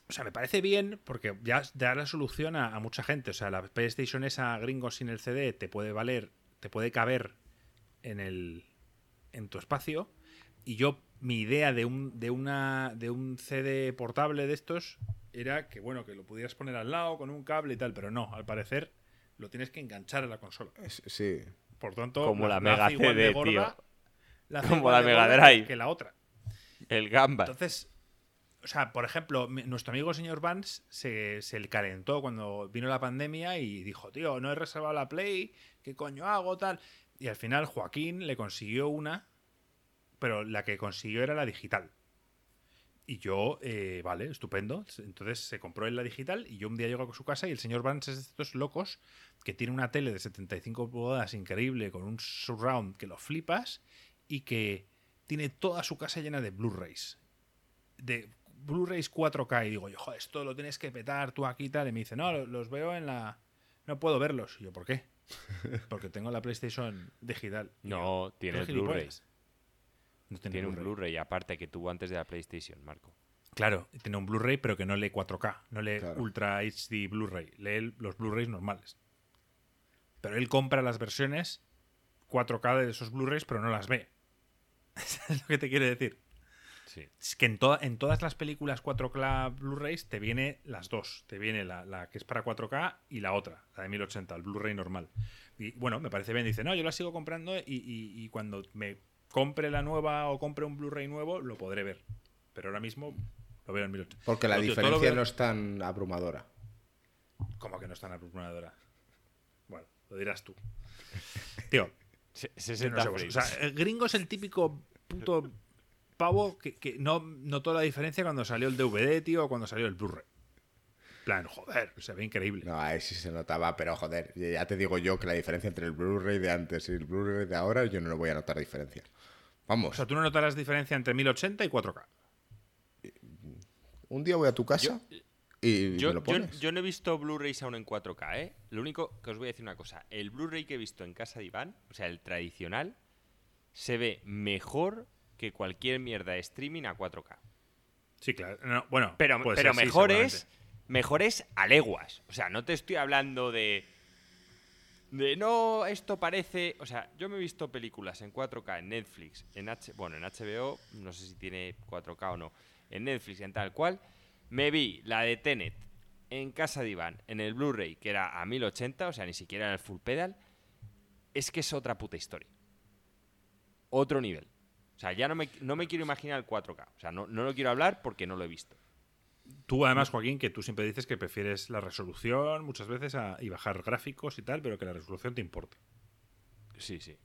[SPEAKER 3] O sea, me parece bien porque ya da la solución a, a mucha gente. O sea, la PlayStation esa gringo sin el CD te puede valer, te puede caber en el en tu espacio y yo mi idea de un de una de un CD portable de estos era que bueno que lo pudieras poner al lado con un cable y tal pero no al parecer lo tienes que enganchar a la consola
[SPEAKER 2] Sí,
[SPEAKER 3] por tanto
[SPEAKER 1] Como la Mega
[SPEAKER 3] igual de
[SPEAKER 1] CD,
[SPEAKER 3] gorda-
[SPEAKER 1] tío.
[SPEAKER 3] la
[SPEAKER 1] Como la Mega Drive.
[SPEAKER 3] que la otra
[SPEAKER 1] El gamba.
[SPEAKER 3] entonces, o sea, por ejemplo, nuestro amigo señor Vance se, se le calentó cuando vino la pandemia y dijo, tío, no he reservado la Play, ¿qué coño hago? Tal. Y al final Joaquín le consiguió una, pero la que consiguió era la digital. Y yo, eh, vale, estupendo. Entonces se compró en la digital y yo un día llego a su casa y el señor Vance es de estos locos que tiene una tele de 75 pulgadas increíble con un surround que lo flipas y que tiene toda su casa llena de Blu-rays. De Blu-rays 4K. Y digo, yo, joder, esto lo tienes que petar tú aquí tal. Y me dice, no, los veo en la. No puedo verlos. Y yo, ¿por qué? Porque tengo la PlayStation digital.
[SPEAKER 1] no, tiene el Blu-ray.
[SPEAKER 3] No
[SPEAKER 1] tiene, un Blu-ray aparte que tuvo antes de la PlayStation, Marco.
[SPEAKER 3] Claro, tiene un Blu-ray, pero que no lee 4K, no lee Ultra HD Blu-ray, lee los Blu-rays normales. Pero él compra las versiones 4K de esos Blu-rays, pero no las ve. es lo que te quiere decir.
[SPEAKER 1] Sí.
[SPEAKER 3] Es que en, en todas las películas 4K Blu-rays te viene las dos. Te viene la, que es para 4K y la otra, la de 1080, el Blu-ray normal. Y bueno, me parece bien. Dice, no, yo la sigo comprando y, y cuando me compre la nueva o compre un Blu-ray nuevo, lo podré ver. Pero ahora mismo lo veo en 1080.
[SPEAKER 2] Porque la diferencia no es tan abrumadora.
[SPEAKER 3] ¿Cómo que no es tan abrumadora? Bueno, lo dirás tú. Tío,
[SPEAKER 1] 60
[SPEAKER 3] o sea, el gringo es el típico puto pavo que, no notó la diferencia cuando salió el DVD, tío, o cuando salió el Blu-ray. plan, joder, se ve increíble.
[SPEAKER 2] No, ahí sí se notaba, pero joder, ya te digo yo que la diferencia entre el Blu-ray de antes y el Blu-ray de ahora, yo no lo voy a notar diferencia. Vamos.
[SPEAKER 3] O sea, tú no notarás diferencia entre 1080 y 4K.
[SPEAKER 2] Un día voy a tu casa y
[SPEAKER 1] yo,
[SPEAKER 2] me lo pones.
[SPEAKER 1] Yo, no he visto Blu-rays aún en 4K, ¿eh? Lo único que os voy a decir una cosa. El Blu-ray que he visto en casa de Iván, o sea, el tradicional, se ve mejor que cualquier mierda de streaming a 4K.
[SPEAKER 3] Sí, claro. bueno,
[SPEAKER 1] pero, pero mejores, mejores a leguas. O sea, no te estoy hablando de... De no, esto parece. O sea, yo me he visto películas en 4K en Netflix, en H, bueno, en HBO, no sé si tiene 4K o no, en Netflix, en tal cual. Me vi la de Tenet en casa de Iván, en el Blu-ray, que era a 1080, o sea, ni siquiera era el full pedal. Es que es otra puta historia. Otro nivel. O sea, ya no me, no me quiero imaginar el 4K. O sea, no, no lo quiero hablar porque no lo he visto.
[SPEAKER 3] Tú, además, Joaquín, que tú siempre dices que prefieres la resolución muchas veces y bajar gráficos y tal, pero que la resolución te importa.
[SPEAKER 1] Sí, sí.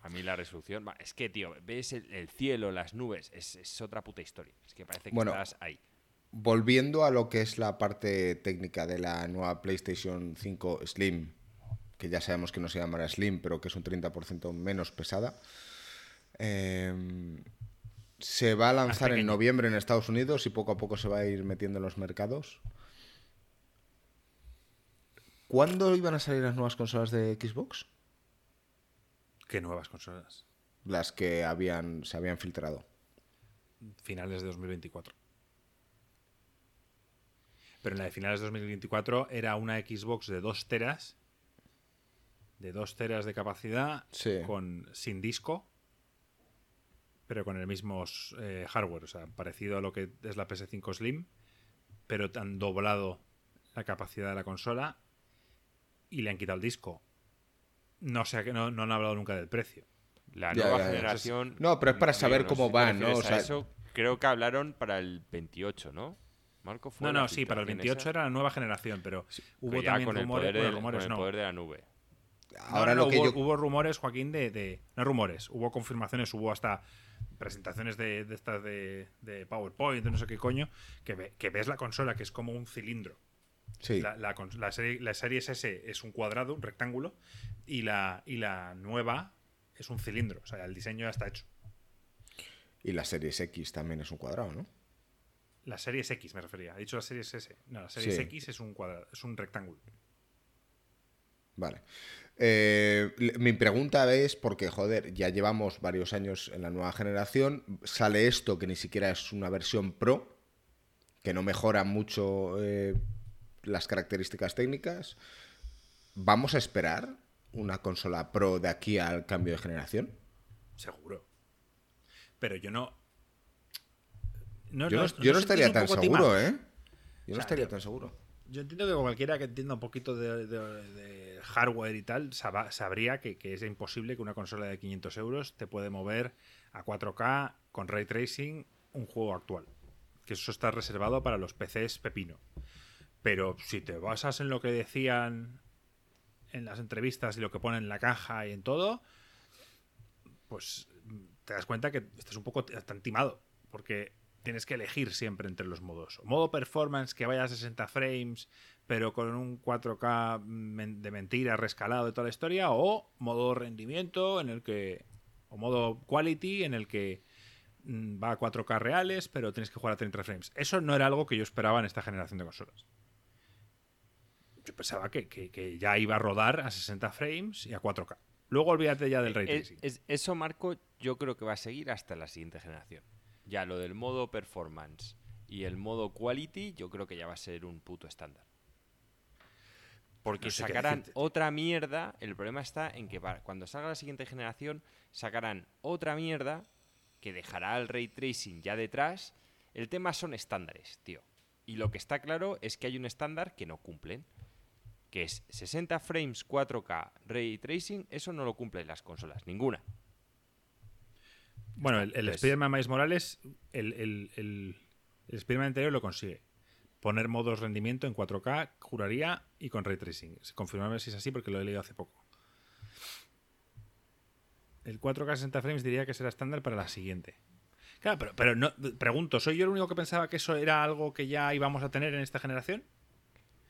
[SPEAKER 1] A mí la resolución. Es que, tío, ves el, cielo, las nubes, es, otra puta historia. Es que parece que estás ahí.
[SPEAKER 2] Volviendo a lo que es la parte técnica de la nueva PlayStation 5 Slim, que ya sabemos que no se llamará Slim, pero que es un 30% menos pesada. Em, se va a lanzar en noviembre en Estados Unidos y poco a poco se va a ir metiendo en los mercados. ¿Cuándo iban a salir las nuevas consolas de Xbox?
[SPEAKER 3] ¿Qué nuevas consolas?
[SPEAKER 2] Las que habían, se habían filtrado.
[SPEAKER 3] Finales de 2024. Pero en la de finales de 2024 era una Xbox de 2 teras. De 2 teras de capacidad. Con, sin disco. Pero con el mismo eh, hardware. O sea, parecido a lo que es la PS5 Slim. Pero han doblado la capacidad de la consola. Y le han quitado el disco no sé, no, no han hablado nunca del precio.
[SPEAKER 1] La nueva generación.
[SPEAKER 2] No, pero es para saber cómo van, ¿no? O sea,
[SPEAKER 1] eso creo que hablaron para el 28, ¿no?
[SPEAKER 3] Marco fue No, no, sí, para el 28 era la nueva generación, pero hubo también
[SPEAKER 1] con
[SPEAKER 3] rumores,
[SPEAKER 1] el poder, rumores, con el poder de la nube.
[SPEAKER 3] Ahora no, hubo, hubo, rumores, Joaquín, de, de, No rumores, hubo confirmaciones, hubo hasta presentaciones de, de estas de, de, PowerPoint, de no sé qué coño, que, que ves la consola que es como un cilindro. La, la, serie, la S es un cuadrado, un rectángulo, y la, y la nueva es un cilindro. O sea, el diseño ya está hecho.
[SPEAKER 2] Y la serie X también es un cuadrado, ¿no?
[SPEAKER 3] La serie X me refería. He dicho la serie S. No, la serie X es un cuadrado, es un rectángulo.
[SPEAKER 2] Vale. Eh, mi pregunta es porque, joder, ya llevamos varios años en la nueva generación. Sale esto que ni siquiera es una versión pro, que no mejora mucho eh, las características técnicas. ¿Vamos a esperar una consola Pro de aquí al cambio de generación?
[SPEAKER 3] Seguro. Pero yo no.
[SPEAKER 2] yo no, estaría tan seguro, ¿eh? Yo no estaría tan seguro.
[SPEAKER 3] Yo entiendo que cualquiera que entienda un poquito de, hardware y tal sabría que, es imposible que una consola de 500 euros te puede mover a 4K con ray tracing un juego actual. Que eso está reservado para los PCs pepino. Pero si te basas en lo que decían en las entrevistas y lo que ponen en la caja y en todo, pues te das cuenta que estás un poco tan timado. Porque tienes que elegir siempre entre los modos. Modo performance que vaya a 60 frames, pero con un 4K de mentira rescalado de toda la historia, o modo rendimiento en el que. o modo quality en el que mm, va a 4K reales, pero tienes que jugar a 30 frames. Eso no era algo que yo esperaba en esta generación de consolas. Yo pensaba que, que- que ya iba a rodar a 60 frames y a 4K. Luego olvídate ya del ray
[SPEAKER 1] Es-
[SPEAKER 3] tracing.
[SPEAKER 1] es- eso, Marco, yo creo que va a seguir hasta la siguiente generación. Ya lo del modo performance y el modo quality, yo creo que ya va a ser un puto estándar. Porque
[SPEAKER 3] No sé qué
[SPEAKER 1] sacarán otra mierda. El problema está en que cuando salga la siguiente generación, sacarán otra mierda que dejará el ray tracing ya detrás. El tema son estándares, tío. Y lo que está claro es que hay un estándar que no cumplen. Que es 60 frames 4K ray tracing. Eso no lo cumplen las consolas, ninguna.
[SPEAKER 3] Bueno, el, el Spider-Man Miles Morales, el, el, el, el Spider-Man anterior lo consigue. Poner modos rendimiento en 4K, juraría, y con ray tracing. Confirmarme si es así porque lo he leído hace poco. El 4K 60 frames diría que será estándar para la siguiente. Claro, pero, pero no, pregunto, ¿soy yo el único que pensaba que eso era algo que ya íbamos a tener en esta generación?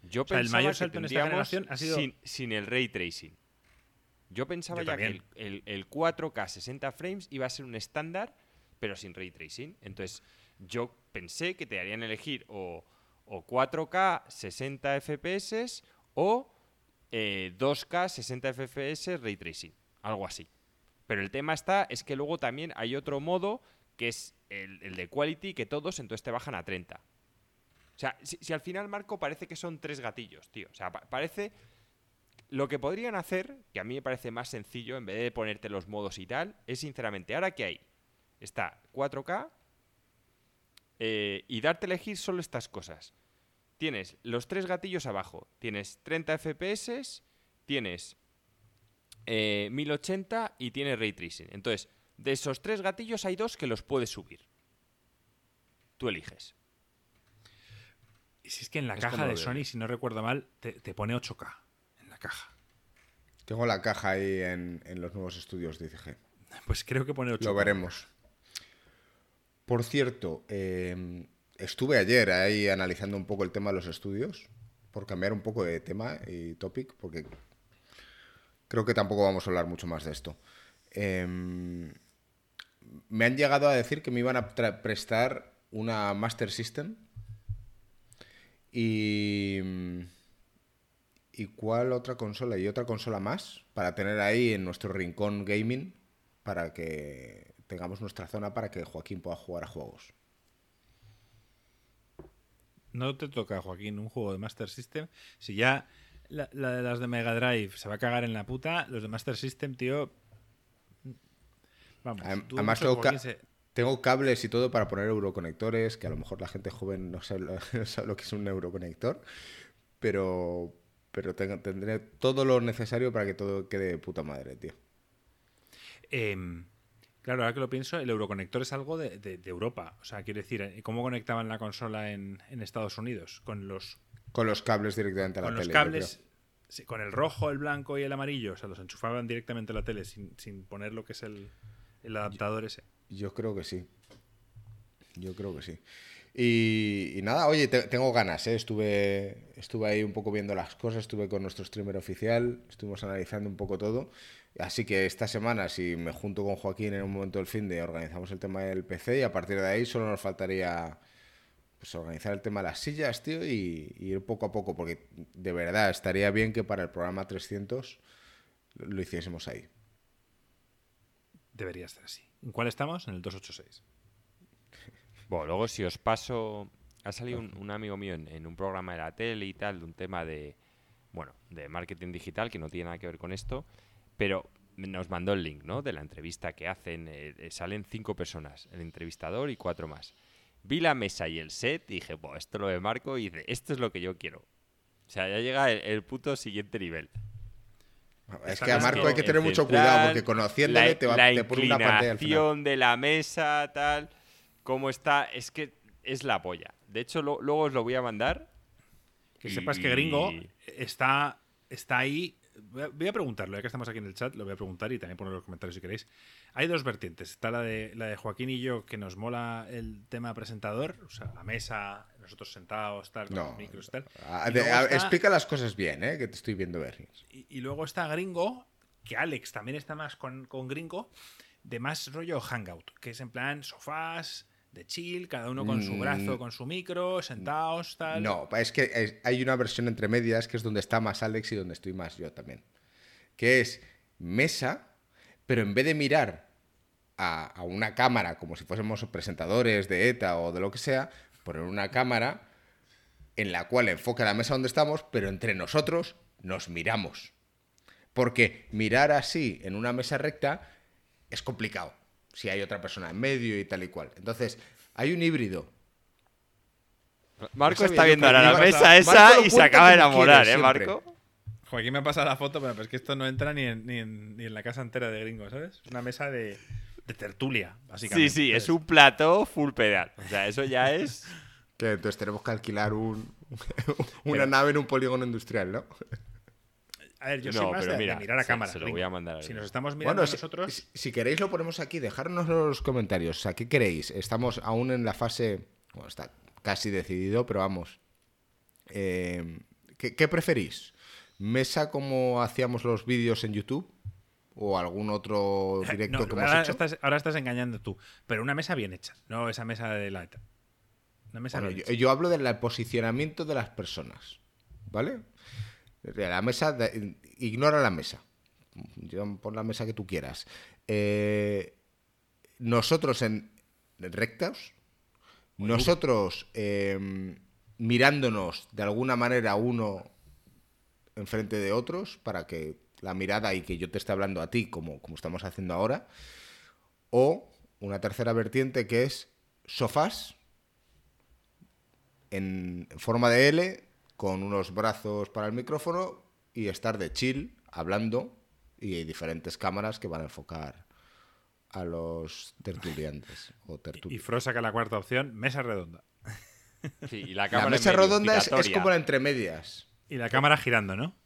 [SPEAKER 1] Yo
[SPEAKER 3] sea, el
[SPEAKER 1] pensaba
[SPEAKER 3] mayor
[SPEAKER 1] que
[SPEAKER 3] salto en esta generación ha sido-
[SPEAKER 1] sin, sin el ray tracing. Yo pensaba
[SPEAKER 3] Yo
[SPEAKER 1] ya que el, el- el 4K 60 frames iba a ser un estándar, pero sin ray tracing. Entonces, yo pensé que te harían elegir o, o 4K 60 FPS o eh, 2K 60 FPS ray tracing. Algo así. Pero el tema está, es que luego también hay otro modo que es el, de quality, que todos entonces te bajan a 30. O sea, si, al final, Marco, parece que son tres gatillos, tío. O sea, pa- parece. Lo que podrían hacer, que a mí me parece más sencillo, en vez de ponerte los modos y tal, es sinceramente, ahora que hay, está 4K eh, y darte a elegir solo estas cosas. Tienes los tres gatillos abajo, tienes 30 FPS, tienes eh, 1080 y tienes ray tracing. Entonces, de esos tres gatillos hay dos que los puedes subir. Tú eliges.
[SPEAKER 3] Y si es que en la
[SPEAKER 1] Es
[SPEAKER 3] caja de Sony, si no recuerdo mal, te, te pone 8K en la caja.
[SPEAKER 2] Tengo la caja ahí en, en los nuevos estudios de ICG.
[SPEAKER 3] Pues creo que pone 8K.
[SPEAKER 2] Lo veremos. Por cierto, eh, estuve ayer ahí analizando un poco el tema de los estudios, por cambiar un poco de tema y topic, porque creo que tampoco vamos a hablar mucho más de esto. Eh, me han llegado a decir que me iban a prestar una Master System y... ¿Y cuál otra consola? Y otra consola más para tener ahí en nuestro rincón gaming para que tengamos nuestra zona para que Joaquín pueda jugar a juegos.
[SPEAKER 3] No te toca, Joaquín, un juego de Master System. Si ya la, la de las de Mega Drive se va a cagar en la puta, los de Master System, tío. Vamos. Dudo
[SPEAKER 2] Además tengo, ca-
[SPEAKER 3] se-
[SPEAKER 2] tengo cables y todo para poner euroconectores, que a lo mejor la gente joven no sabe, lo- no sabe lo que es un euroconector, pero, pero tengo- tendré todo lo necesario para que todo quede de puta madre, tío.
[SPEAKER 3] Em, claro, ahora que lo pienso, el Euroconector es algo de, de- de Europa. O sea, quiero decir, ¿eh? ¿cómo conectaban la consola en, en Estados Unidos? Con los,
[SPEAKER 2] Con los cables directamente a la
[SPEAKER 3] con los
[SPEAKER 2] tele.
[SPEAKER 3] cables, sí, con el rojo, el blanco y el amarillo. O sea, los enchufaban directamente a la tele sin, sin poner lo que es el, el adaptador ese.
[SPEAKER 2] Yo creo que sí. Yo creo que sí. Y, y nada, oye, te- tengo ganas, ¿eh? Estuve, estuve ahí un poco viendo las cosas, estuve con nuestro streamer oficial, estuvimos analizando un poco todo. Así que esta semana, si me junto con Joaquín en un momento del fin de organizamos el tema del PC y a partir de ahí solo nos faltaría pues organizar el tema de las sillas, tío, y, y ir poco a poco, porque de verdad estaría bien que para el programa 300 lo- lo hiciésemos ahí.
[SPEAKER 3] Debería estar así. ¿En cuál estamos? En el 286.
[SPEAKER 1] Bueno, luego si os paso... Ha salido un, un amigo mío en, en un programa de la tele y tal, de un tema de, bueno, de marketing digital que no tiene nada que ver con esto, pero nos mandó el link, ¿no? De la entrevista que hacen. eh, salen cinco personas, el entrevistador y cuatro más. Vi la mesa y el set y dije, bueno, esto lo ve Marco y dice, esto es lo que yo quiero. O sea, ya llega el, el puto siguiente nivel.
[SPEAKER 2] Es que a Marco hay que tener mucho cuidado, porque conociéndole
[SPEAKER 1] la,
[SPEAKER 2] te, va,
[SPEAKER 1] la
[SPEAKER 2] te pone una pantalla al final.
[SPEAKER 1] inclinación de la mesa, tal, cómo está, es que es la polla. De hecho, lo- luego os lo voy a mandar.
[SPEAKER 3] Que
[SPEAKER 1] y-
[SPEAKER 3] sepas que Gringo está, está ahí. Voy a, preguntarlo, ya que estamos aquí en el chat, lo voy a preguntar y también poner los comentarios si queréis. Hay dos vertientes. Está la de, la de Joaquín y yo, que nos mola el tema presentador, o sea, la mesa, nosotros sentados, tal, con
[SPEAKER 2] No.
[SPEAKER 3] los micros, tal.
[SPEAKER 2] A-
[SPEAKER 3] Y
[SPEAKER 2] de-
[SPEAKER 3] luego
[SPEAKER 2] a-
[SPEAKER 3] está-
[SPEAKER 2] Explica las cosas bien, ¿eh? que te estoy viendo ver.
[SPEAKER 3] Y, y luego está Gringo, que Alex también está más con, con Gringo, de más rollo hangout, que es en plan sofás, de chill, cada uno con su brazo,
[SPEAKER 2] Mm.
[SPEAKER 3] con su micro, sentados, tal.
[SPEAKER 2] No, es que es- hay una versión entre medias que es donde está más Alex y donde estoy más yo también. Que es mesa, pero en vez de mirar a, a una cámara como si fuésemos presentadores de ETA o de lo que sea, poner una cámara en la cual enfoca la mesa donde estamos, pero entre nosotros nos miramos. Porque mirar así en una mesa recta es complicado. Si hay otra persona en medio y tal y cual. Entonces, hay un híbrido
[SPEAKER 1] Marco
[SPEAKER 2] No
[SPEAKER 1] está viendo ahora la mesa esa y se acaba de enamorar, ¿eh,
[SPEAKER 2] siempre.
[SPEAKER 1] Marco?
[SPEAKER 3] Joaquín me ha pasado la foto, pero es que esto no entra ni en, ni en, ni en la casa entera de gringos, ¿sabes? Es una mesa de, de tertulia,
[SPEAKER 1] Sí,
[SPEAKER 3] básicamente.
[SPEAKER 1] sí, es
[SPEAKER 3] ¿sabes?
[SPEAKER 1] un plato full pedal. O sea, eso ya es.
[SPEAKER 2] Que entonces tenemos que alquilar un, una
[SPEAKER 3] Pero-
[SPEAKER 2] nave en un polígono industrial, ¿no?
[SPEAKER 3] A ver, yo
[SPEAKER 1] No,
[SPEAKER 3] soy más
[SPEAKER 1] pero
[SPEAKER 3] de, de
[SPEAKER 1] mira,
[SPEAKER 3] mirar a cámara.
[SPEAKER 1] se lo
[SPEAKER 3] gringo.
[SPEAKER 1] voy a mandar a
[SPEAKER 3] Si nos estamos mirando
[SPEAKER 2] Bueno,
[SPEAKER 3] nosotros...
[SPEAKER 2] si- si queréis lo ponemos aquí, dejadnos los comentarios. O sea, ¿qué queréis? Estamos aún en la fase... Bueno, está casi decidido, pero vamos. Eh, ¿qué, qué preferís? ¿Mesa como hacíamos los vídeos en YouTube? ¿O algún otro directo
[SPEAKER 3] No,
[SPEAKER 2] que hemos
[SPEAKER 3] ahora,
[SPEAKER 2] hecho?
[SPEAKER 3] Estás, ahora estás engañando tú. Pero una mesa bien hecha, no esa mesa de la ETA. Una mesa
[SPEAKER 2] Bueno,
[SPEAKER 3] bien
[SPEAKER 2] yo,
[SPEAKER 3] hecha.
[SPEAKER 2] yo hablo del posicionamiento de las personas, ¿vale? La mesa, de- ignora la mesa. Pon la mesa que tú quieras. Eh, nosotros en rectas, nosotros eh, mirándonos de alguna manera uno enfrente de otros para que la mirada y que yo te esté hablando a ti como, como estamos haciendo ahora. O una tercera vertiente que es sofás en forma de L, con unos brazos para el micrófono y estar de chill, hablando, y hay diferentes cámaras que van a enfocar a los tertuliantes o
[SPEAKER 3] Y
[SPEAKER 2] tertulios.
[SPEAKER 3] Fro saca la cuarta opción, mesa redonda.
[SPEAKER 1] Sí, y la cámara
[SPEAKER 2] mesa redonda es, es como la entre medias.
[SPEAKER 3] Y la cámara girando, ¿no?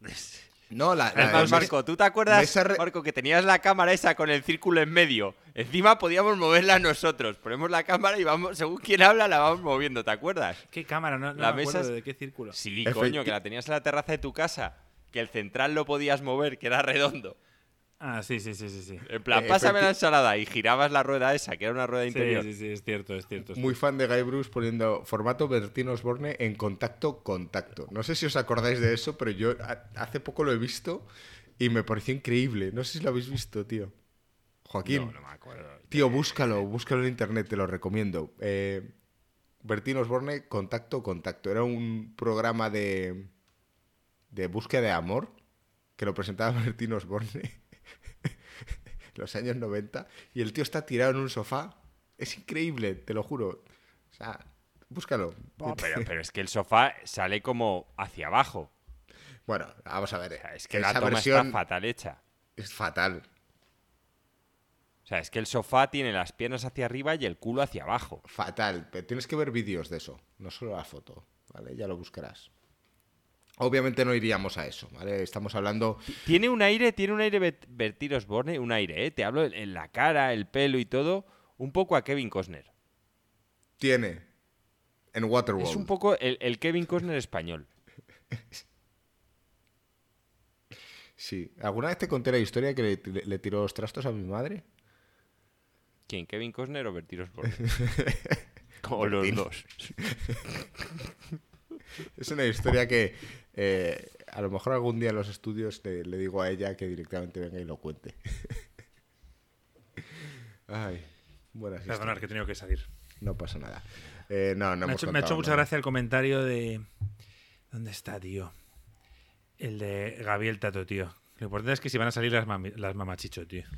[SPEAKER 2] No, la, la-
[SPEAKER 1] Además, Marco, ¿tú te acuerdas,
[SPEAKER 2] re-
[SPEAKER 1] Marco, que tenías la cámara esa con el círculo en medio? Encima podíamos moverla nosotros. Ponemos la cámara y vamos, según quien habla, la vamos moviendo, ¿te acuerdas?
[SPEAKER 3] ¿Qué cámara? No, no
[SPEAKER 1] La
[SPEAKER 3] me
[SPEAKER 1] mesa
[SPEAKER 3] acuerdo
[SPEAKER 1] es-
[SPEAKER 3] de qué círculo.
[SPEAKER 1] Sí,
[SPEAKER 2] Efecti-
[SPEAKER 1] coño, que la tenías en la terraza de tu casa. Que el central lo podías mover, que era redondo.
[SPEAKER 3] Ah, sí, sí, sí, sí. sí.
[SPEAKER 1] En plan,
[SPEAKER 2] Eh,
[SPEAKER 1] pásame
[SPEAKER 2] efecti-
[SPEAKER 1] la ensalada y girabas la rueda esa, que era una rueda
[SPEAKER 3] Sí,
[SPEAKER 1] interior.
[SPEAKER 3] sí, sí, es cierto, es cierto. es
[SPEAKER 2] Muy fan de Guy Bruce poniendo formato Bertino Osborne en contacto, contacto. No sé si os acordáis de eso, pero yo hace poco lo he visto y me pareció increíble. No sé si lo habéis visto, tío. Joaquín.
[SPEAKER 1] No, no me acuerdo.
[SPEAKER 2] Tío, búscalo, búscalo en internet, te lo recomiendo. Eh, Bertín Osborne, Contacto, Contacto. Era un programa de, de búsqueda de amor que lo presentaba Bertín Osborne los años 90 y el tío está tirado en un sofá. Es increíble, te lo juro. O sea, búscalo.
[SPEAKER 1] Pero, pero es que el sofá sale como hacia abajo.
[SPEAKER 2] Bueno, vamos a ver.
[SPEAKER 1] O sea, es que la toma
[SPEAKER 2] versión
[SPEAKER 1] está fatal hecha.
[SPEAKER 2] es fatal.
[SPEAKER 1] O sea, es que el sofá tiene las piernas hacia arriba y el culo hacia abajo.
[SPEAKER 2] Fatal, pero tienes que ver vídeos de eso, no solo la foto, ¿vale? Ya lo buscarás. Obviamente no iríamos a eso, ¿vale? Estamos hablando...
[SPEAKER 1] Tiene un aire, tiene un aire Bertil Osborne, un aire, ¿eh? Te hablo en- la cara, el pelo y todo, un poco a Kevin Costner.
[SPEAKER 2] Tiene en Waterworld.
[SPEAKER 1] Es un poco el, el Kevin Costner español.
[SPEAKER 2] Sí. ¿Alguna vez te conté la historia que le, le- le tiró los trastos a mi madre?
[SPEAKER 1] ¿Quién? ¿Kevin Costner o Bertil Osborne? Como los dos.
[SPEAKER 2] Es una historia que eh, a lo mejor algún día en los estudios le, le digo a ella que directamente venga y lo cuente. Ay, buenas
[SPEAKER 3] Perdonar
[SPEAKER 2] historias.
[SPEAKER 3] que he tenido que salir.
[SPEAKER 2] No pasa nada. Eh, no, no
[SPEAKER 3] me, ha
[SPEAKER 2] hemos
[SPEAKER 3] hecho, me ha hecho
[SPEAKER 2] contado
[SPEAKER 3] mucha
[SPEAKER 2] nada.
[SPEAKER 3] gracia el comentario de. ¿Dónde está, tío? El de Gabriel Tato, tío. Lo importante es que si van a salir las, mami- las mamachicho, tío.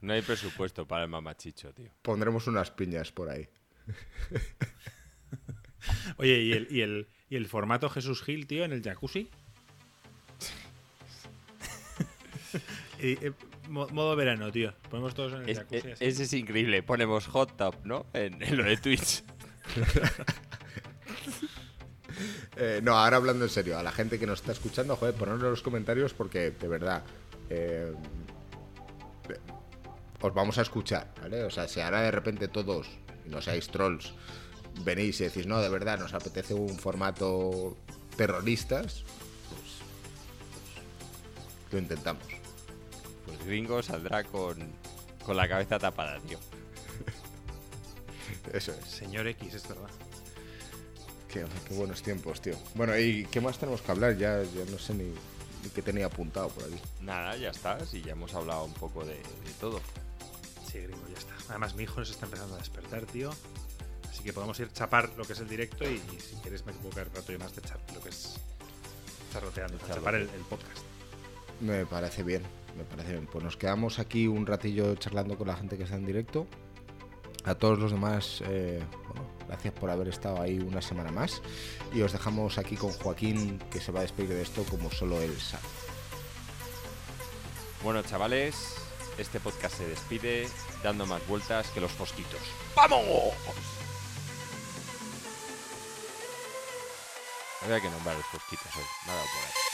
[SPEAKER 1] No hay presupuesto para el mamachicho, tío.
[SPEAKER 2] Pondremos unas piñas por ahí.
[SPEAKER 3] Oye, ¿y el, y, el, ¿y el formato Jesús Gil, tío, en el jacuzzi? Y, eh, mo- modo verano, tío. Ponemos todos en el
[SPEAKER 1] Es-
[SPEAKER 3] jacuzzi.
[SPEAKER 1] e-
[SPEAKER 3] así.
[SPEAKER 1] ese es increíble. Ponemos hot tub, ¿no? En, en lo de Twitch.
[SPEAKER 2] Eh, no, ahora hablando en serio, a la gente que nos está escuchando, joder, ponedlo en los comentarios porque de verdad eh, os vamos a escuchar, ¿vale? O sea, si ahora de repente todos, no seáis trolls, venís y decís, no, de verdad, nos apetece un formato terroristas, pues, pues, lo intentamos.
[SPEAKER 1] Pues gringo saldrá con, con la cabeza tapada, tío.
[SPEAKER 2] Eso es.
[SPEAKER 3] Señor X, es verdad.
[SPEAKER 2] Qué, qué buenos tiempos, tío. Bueno, ¿y qué más tenemos que hablar? Ya, ya no sé ni, ni qué tenía apuntado por aquí.
[SPEAKER 1] Nada, ya está. Sí, ya hemos hablado un poco de, de todo.
[SPEAKER 3] Sí, gringo, ya está. Además, mi hijo nos está empezando a despertar, tío. Así que podemos ir chapar lo que es el directo y, si quieres me un rato y más de lo que es charloteando,
[SPEAKER 1] Charlote.
[SPEAKER 3] chapar el, el podcast.
[SPEAKER 2] Me parece bien, me parece bien. Pues nos quedamos aquí un ratillo charlando con la gente que está en directo. A todos los demás, eh, bueno, gracias por haber estado ahí una semana más. Y os dejamos aquí con Joaquín, que se va a despedir de esto como solo él sabe.
[SPEAKER 1] Bueno, chavales, este podcast se despide dando más vueltas que los fosquitos. ¡Vamos! Había que nombrar los fosquitos hoy. Nada por ahí.